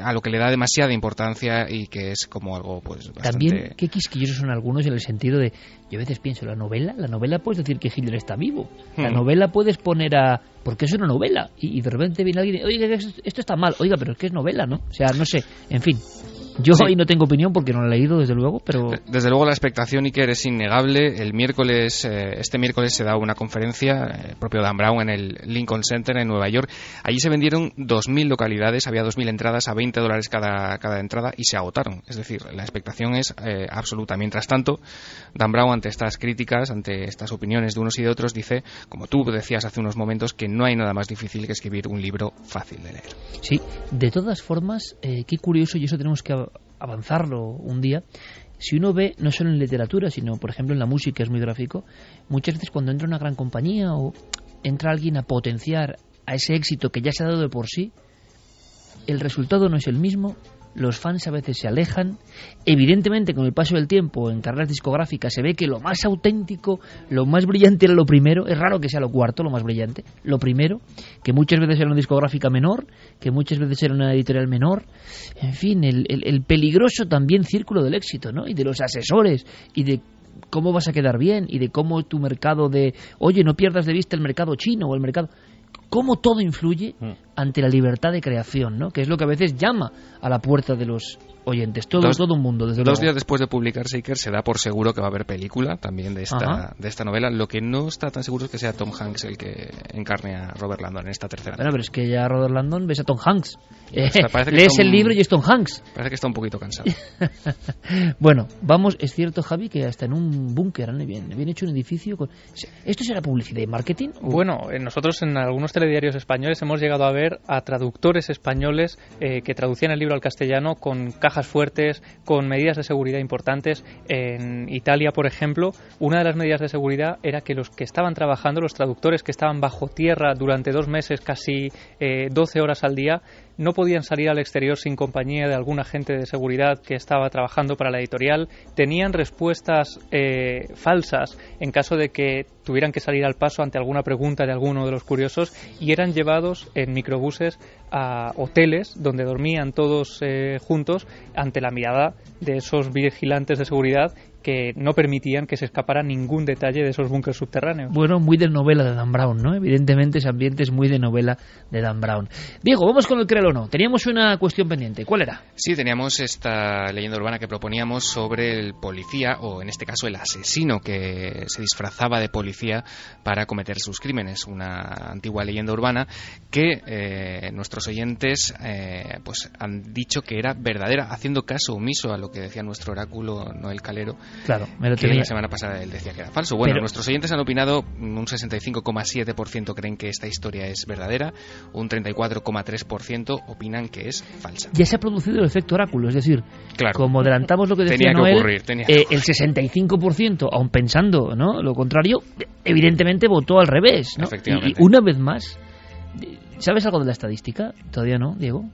a lo que le da demasiada importancia y que es como algo pues bastante... También qué quisquillosos son algunos en el sentido de yo a veces pienso la novela, la novela puedes decir que Hitler está vivo. La hmm. novela puedes poner a porque es una novela y, de repente viene alguien y oiga esto está mal, oiga, pero es que es novela, ¿no? O sea, no sé, en fin. Yo ahí no tengo opinión porque no lo he leído, desde luego, pero... Desde luego la expectación, Iker, es innegable. El miércoles, eh, este miércoles se da una conferencia, eh, propio Dan Brown, en el Lincoln Center en Nueva York. Allí se vendieron 2.000 localidades, había 2.000 entradas a 20 dólares cada, cada entrada y se agotaron. Es decir, la expectación es eh, absoluta. Mientras tanto, Dan Brown, ante estas críticas, ante estas opiniones de unos y de otros, dice, como tú decías hace unos momentos, que no hay nada más difícil que escribir un libro fácil de leer. Sí, de todas formas, qué curioso, y eso tenemos que avanzarlo un día, si uno ve, no solo en literatura, sino por ejemplo en la música, es muy gráfico, muchas veces cuando entra una gran compañía o entra alguien a potenciar a ese éxito que ya se ha dado de por sí, el resultado no es el mismo los fans a veces se alejan. Evidentemente, con el paso del tiempo en carreras discográficas se ve que lo más auténtico, lo más brillante era lo primero. Es raro que sea lo cuarto, lo más brillante. Lo primero, que muchas veces era una discográfica menor, que muchas veces era una editorial menor. En fin, el, el peligroso también círculo del éxito, ¿no? Y de los asesores y de cómo vas a quedar bien y de cómo tu mercado de, oye, no pierdas de vista el mercado chino o el mercado cómo todo influye mm. ante la libertad de creación, ¿no? que es lo que a veces llama a la puerta de los oyentes, todo, todo un mundo. Desde dos días después de publicar Shaker se da por seguro que va a haber película también de esta, de esta novela. Lo que no está tan seguro es que sea Tom Hanks el que encarne a Robert Landon en esta tercera. Bueno, pero es que ya Robert Landon ves a Tom Hanks. Eh, lees el libro y es Tom Hanks. Parece que está un poquito cansado. bueno, vamos, es cierto, Javi, que hasta en un búnker han bien, bien hecho un edificio. Con... ¿Esto será publicidad y marketing? Bueno, eh, nosotros en algunos telediarios españoles hemos llegado a ver a traductores españoles eh, que traducían el libro al castellano con cajas fuertes, con medidas de seguridad importantes. En Italia, por ejemplo, una de las medidas de seguridad era que los que estaban trabajando, los traductores que estaban bajo tierra durante dos meses, casi 12 horas al día, no podían salir al exterior sin compañía de algún agente de seguridad que estaba trabajando para la editorial, tenían respuestas eh, falsas en caso de que tuvieran que salir al paso ante alguna pregunta de alguno de los curiosos y eran llevados en microbuses a hoteles donde dormían todos eh, juntos ante la mirada de esos vigilantes de seguridad que no permitían que se escapara ningún detalle de esos búnkeres subterráneos. Bueno, muy de novela de Dan Brown, ¿no? Evidentemente ese ambiente es muy de novela de Dan Brown. Diego, vamos con el créelo o no. Teníamos una cuestión pendiente. ¿Cuál era? Sí, teníamos esta leyenda urbana que proponíamos sobre el policía, o en este caso el asesino que se disfrazaba de policía para cometer sus crímenes. Una antigua leyenda urbana que eh, nuestros oyentes eh, pues han dicho que era verdadera, haciendo caso omiso a lo que decía nuestro oráculo Noel Calero Claro, me lo que la semana pasada él decía que era falso. Bueno, nuestros oyentes han opinado, un 65,7% creen que esta historia es verdadera, un 34,3% opinan que es falsa. Ya se ha producido el efecto oráculo, es decir, como adelantamos lo que decía Noel, eh, el 65%, aun pensando ¿no? lo contrario, evidentemente votó al revés. ¿no? Y, una vez más, ¿sabes algo de la estadística? Todavía no, Diego.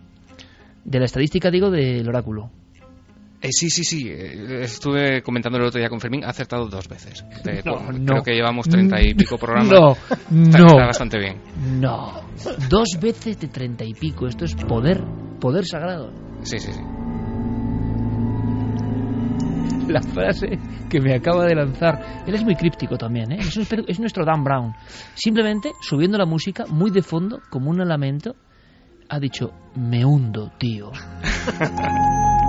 De la estadística, digo, del oráculo. Eh, sí, sí, sí. Eh, estuve comentando el otro día con Fermín. Ha acertado dos veces. Creo que llevamos treinta y pico programas. No, está, no. Está bastante bien. No. Dos veces de treinta y pico. Esto es poder. Poder sagrado. Sí, sí, sí. La frase que me acaba de lanzar. Él es muy críptico también, ¿eh? Es, es nuestro Dan Brown. Simplemente subiendo la música muy de fondo, como un lamento, ha dicho: Me hundo, tío.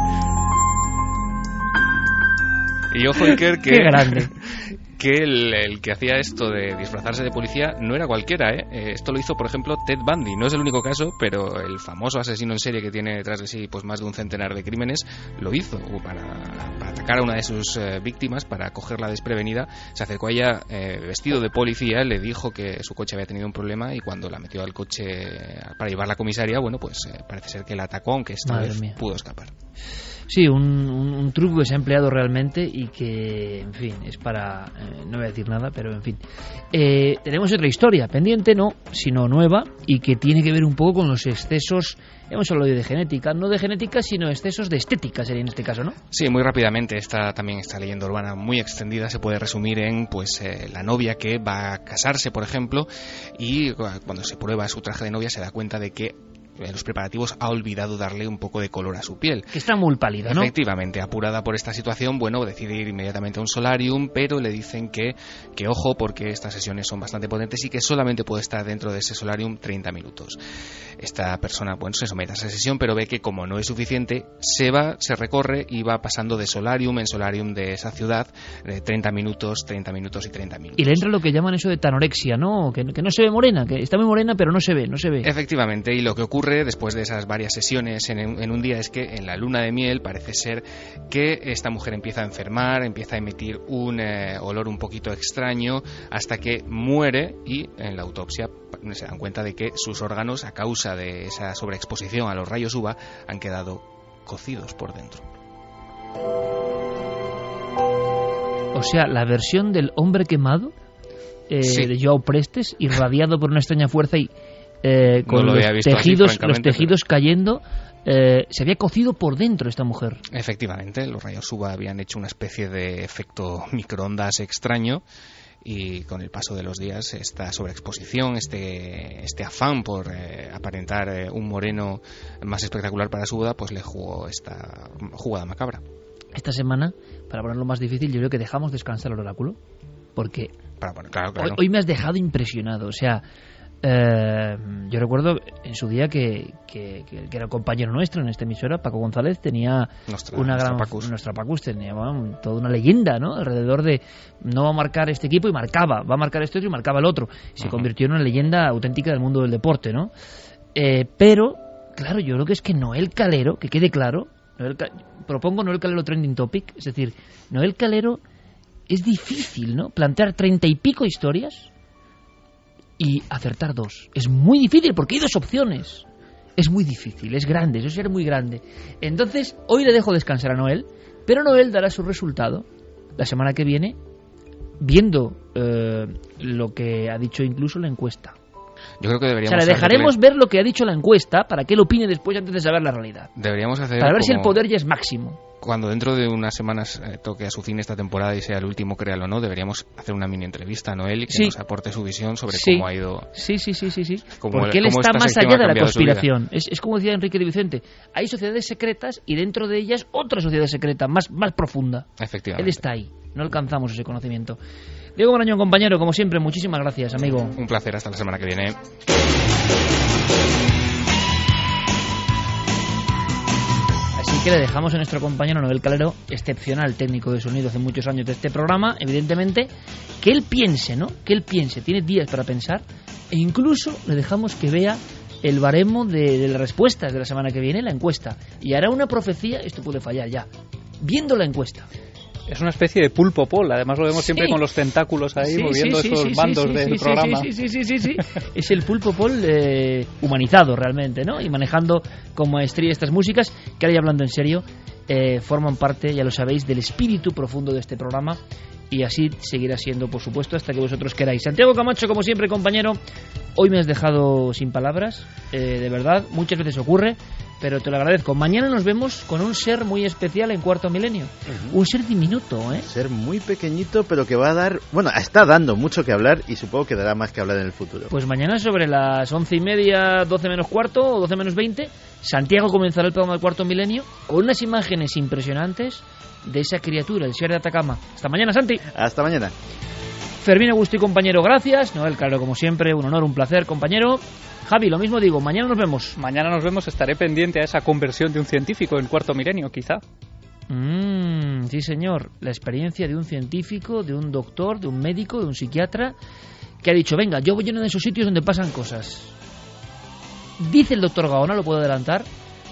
Y ojo, Iker, que... Qué grande. que el, que hacía esto de disfrazarse de policía no era cualquiera. ¿eh? ¿eh? Esto lo hizo, por ejemplo, Ted Bundy. No es el único caso, pero el famoso asesino en serie que tiene detrás de sí pues más de un centenar de crímenes lo hizo para, atacar a una de sus eh, víctimas, para cogerla desprevenida. Se acercó a ella eh, vestido de policía, le dijo que su coche había tenido un problema y cuando la metió al coche para llevar la comisaría, bueno, pues parece ser que la atacó, aunque esta vez pudo escapar. Sí, un, truco que se ha empleado realmente y que, en fin, es para... Eh, no voy a decir nada, pero en fin. Eh, tenemos otra historia, pendiente no, sino nueva, y que tiene que ver un poco con los excesos hemos hablado de genética, no de genética, sino excesos de estética sería en este caso, ¿no? Sí, muy rápidamente, esta también esta leyenda urbana muy extendida se puede resumir en pues eh, la novia que va a casarse, por ejemplo, y cuando se prueba su traje de novia se da cuenta de que en los preparativos ha olvidado darle un poco de color a su piel. Que está muy pálida, ¿no? Efectivamente, apurada por esta situación, bueno, decide ir inmediatamente a un solarium, pero le dicen que, que ojo, porque estas sesiones son bastante potentes y que solamente puede estar dentro de ese solarium 30 minutos. Esta persona, bueno, se somete a esa sesión, pero ve que como no es suficiente, se va, se recorre y va pasando de solarium en solarium de esa ciudad, de 30 minutos, 30 minutos y 30 minutos. Y le entra lo que llaman eso de tanorexia, ¿no? Que, que no se ve morena, que está muy morena, pero no se ve, no se ve. Efectivamente, y lo que ocurre después de esas varias sesiones en, un día es que en la luna de miel parece ser que esta mujer empieza a enfermar, empieza a emitir un eh, olor un poquito extraño hasta que muere y en la autopsia se dan cuenta de que sus órganos a causa de esa sobreexposición a los rayos UVA han quedado cocidos por dentro. O sea, la versión del hombre quemado eh, de Joao Prestes, irradiado por una extraña fuerza y eh, con los, tejidos, los tejidos cayendo. Eh, se había cocido por dentro esta mujer. Efectivamente, los rayos UVA habían hecho una especie de efecto microondas extraño y con el paso de los días esta sobreexposición, este, este afán por eh, aparentar un moreno más espectacular para su boda, pues le jugó esta jugada macabra. Esta semana, para ponerlo más difícil, yo creo que dejamos descansar el oráculo, porque hoy, me has dejado impresionado. O sea, eh, yo recuerdo en su día que, que, que, era compañero nuestro en esta emisora, Paco González, tenía una gran. Nuestra Pacus tenía toda una leyenda, ¿no? Alrededor de no va a marcar este equipo y marcaba, va a marcar este otro y marcaba el otro. Se convirtió en una leyenda auténtica del mundo del deporte, ¿no? Eh, pero, claro, yo creo que es que Noel Calero, que quede claro, propongo Noel Calero trending topic, es decir, Noel Calero es difícil, ¿no? Plantear treinta y pico historias y acertar dos. Es muy difícil porque hay dos opciones. Es muy difícil, es grande, es muy grande. Entonces, hoy le dejo descansar a Noel, pero Noel dará su resultado la semana que viene viendo eh, lo que ha dicho incluso la encuesta. Yo creo que deberíamos. O sea, le dejaremos ver lo que ha dicho la encuesta para que él opine después antes de saber la realidad. Deberíamos hacer. Para ver si el poder ya es máximo cuando dentro de unas semanas eh, toque a su fin esta temporada y sea el último, créalo o no, deberíamos hacer una mini entrevista a Noel y que nos aporte su visión sobre cómo ha ido. Sí, sí, sí, sí. sí. Porque él está más allá de la conspiración. Es, es, como decía Enrique de Vicente: hay sociedades secretas y dentro de ellas otra sociedad secreta, más, más profunda. Efectivamente. Él está ahí. No alcanzamos ese conocimiento. Diego Marañón, compañero, como siempre, muchísimas gracias, amigo. Un placer, hasta la semana que viene. que le dejamos a nuestro compañero Noel Calero, excepcional técnico de sonido hace muchos años de este programa, evidentemente, que él piense, ¿no? Que él piense, tiene días para pensar, e incluso le dejamos que vea el baremo de, de las respuestas de la semana que viene, la encuesta, y hará una profecía, esto puede fallar ya, viendo la encuesta. Es una especie de pulpo pol, además lo vemos siempre con los tentáculos ahí moviendo esos bandos del programa. Sí, sí, sí, sí, es el pulpo pol eh, humanizado realmente, ¿no? Y manejando con maestría estas músicas, que ahora ya hablando en serio, eh, forman parte, ya lo sabéis, del espíritu profundo de este programa y así seguirá siendo, por supuesto, hasta que vosotros queráis. Santiago Camacho, como siempre, compañero, hoy me has dejado sin palabras, eh, de verdad, muchas veces ocurre, pero te lo agradezco. Mañana nos vemos con un ser muy especial en Cuarto Milenio. Un ser diminuto, ¿eh? Ser muy pequeñito, pero que va a dar, bueno, está dando mucho que hablar y supongo que dará más que hablar en el futuro. Pues mañana sobre las once y media, doce menos cuarto o doce menos veinte, Santiago comenzará el programa del Cuarto Milenio con unas imágenes impresionantes de esa criatura, el ser de Atacama. Hasta mañana, Santi. Hasta mañana. Fermín Augusto y compañero, gracias. Noel, claro, como siempre, un honor, un placer, compañero. Javi, lo mismo digo, mañana nos vemos. Mañana nos vemos, estaré pendiente a esa conversión de un científico en cuarto milenio, quizá. Mm, sí, señor. La experiencia de un científico, de un doctor, de un médico, de un psiquiatra, que ha dicho, venga, yo voy lleno de esos sitios donde pasan cosas. Dice el doctor Gaona, lo puedo adelantar,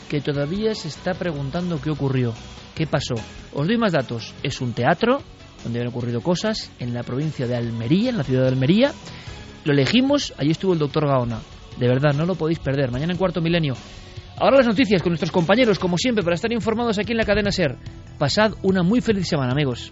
que todavía se está preguntando qué ocurrió, qué pasó. Os doy más datos. Es un teatro donde han ocurrido cosas en la provincia de Almería, en la ciudad de Almería. Lo elegimos, allí estuvo el doctor Gaona. De verdad, no lo podéis perder. Mañana en cuarto milenio. Ahora las noticias con nuestros compañeros, como siempre, para estar informados aquí en la cadena Ser. Pasad una muy feliz semana, amigos.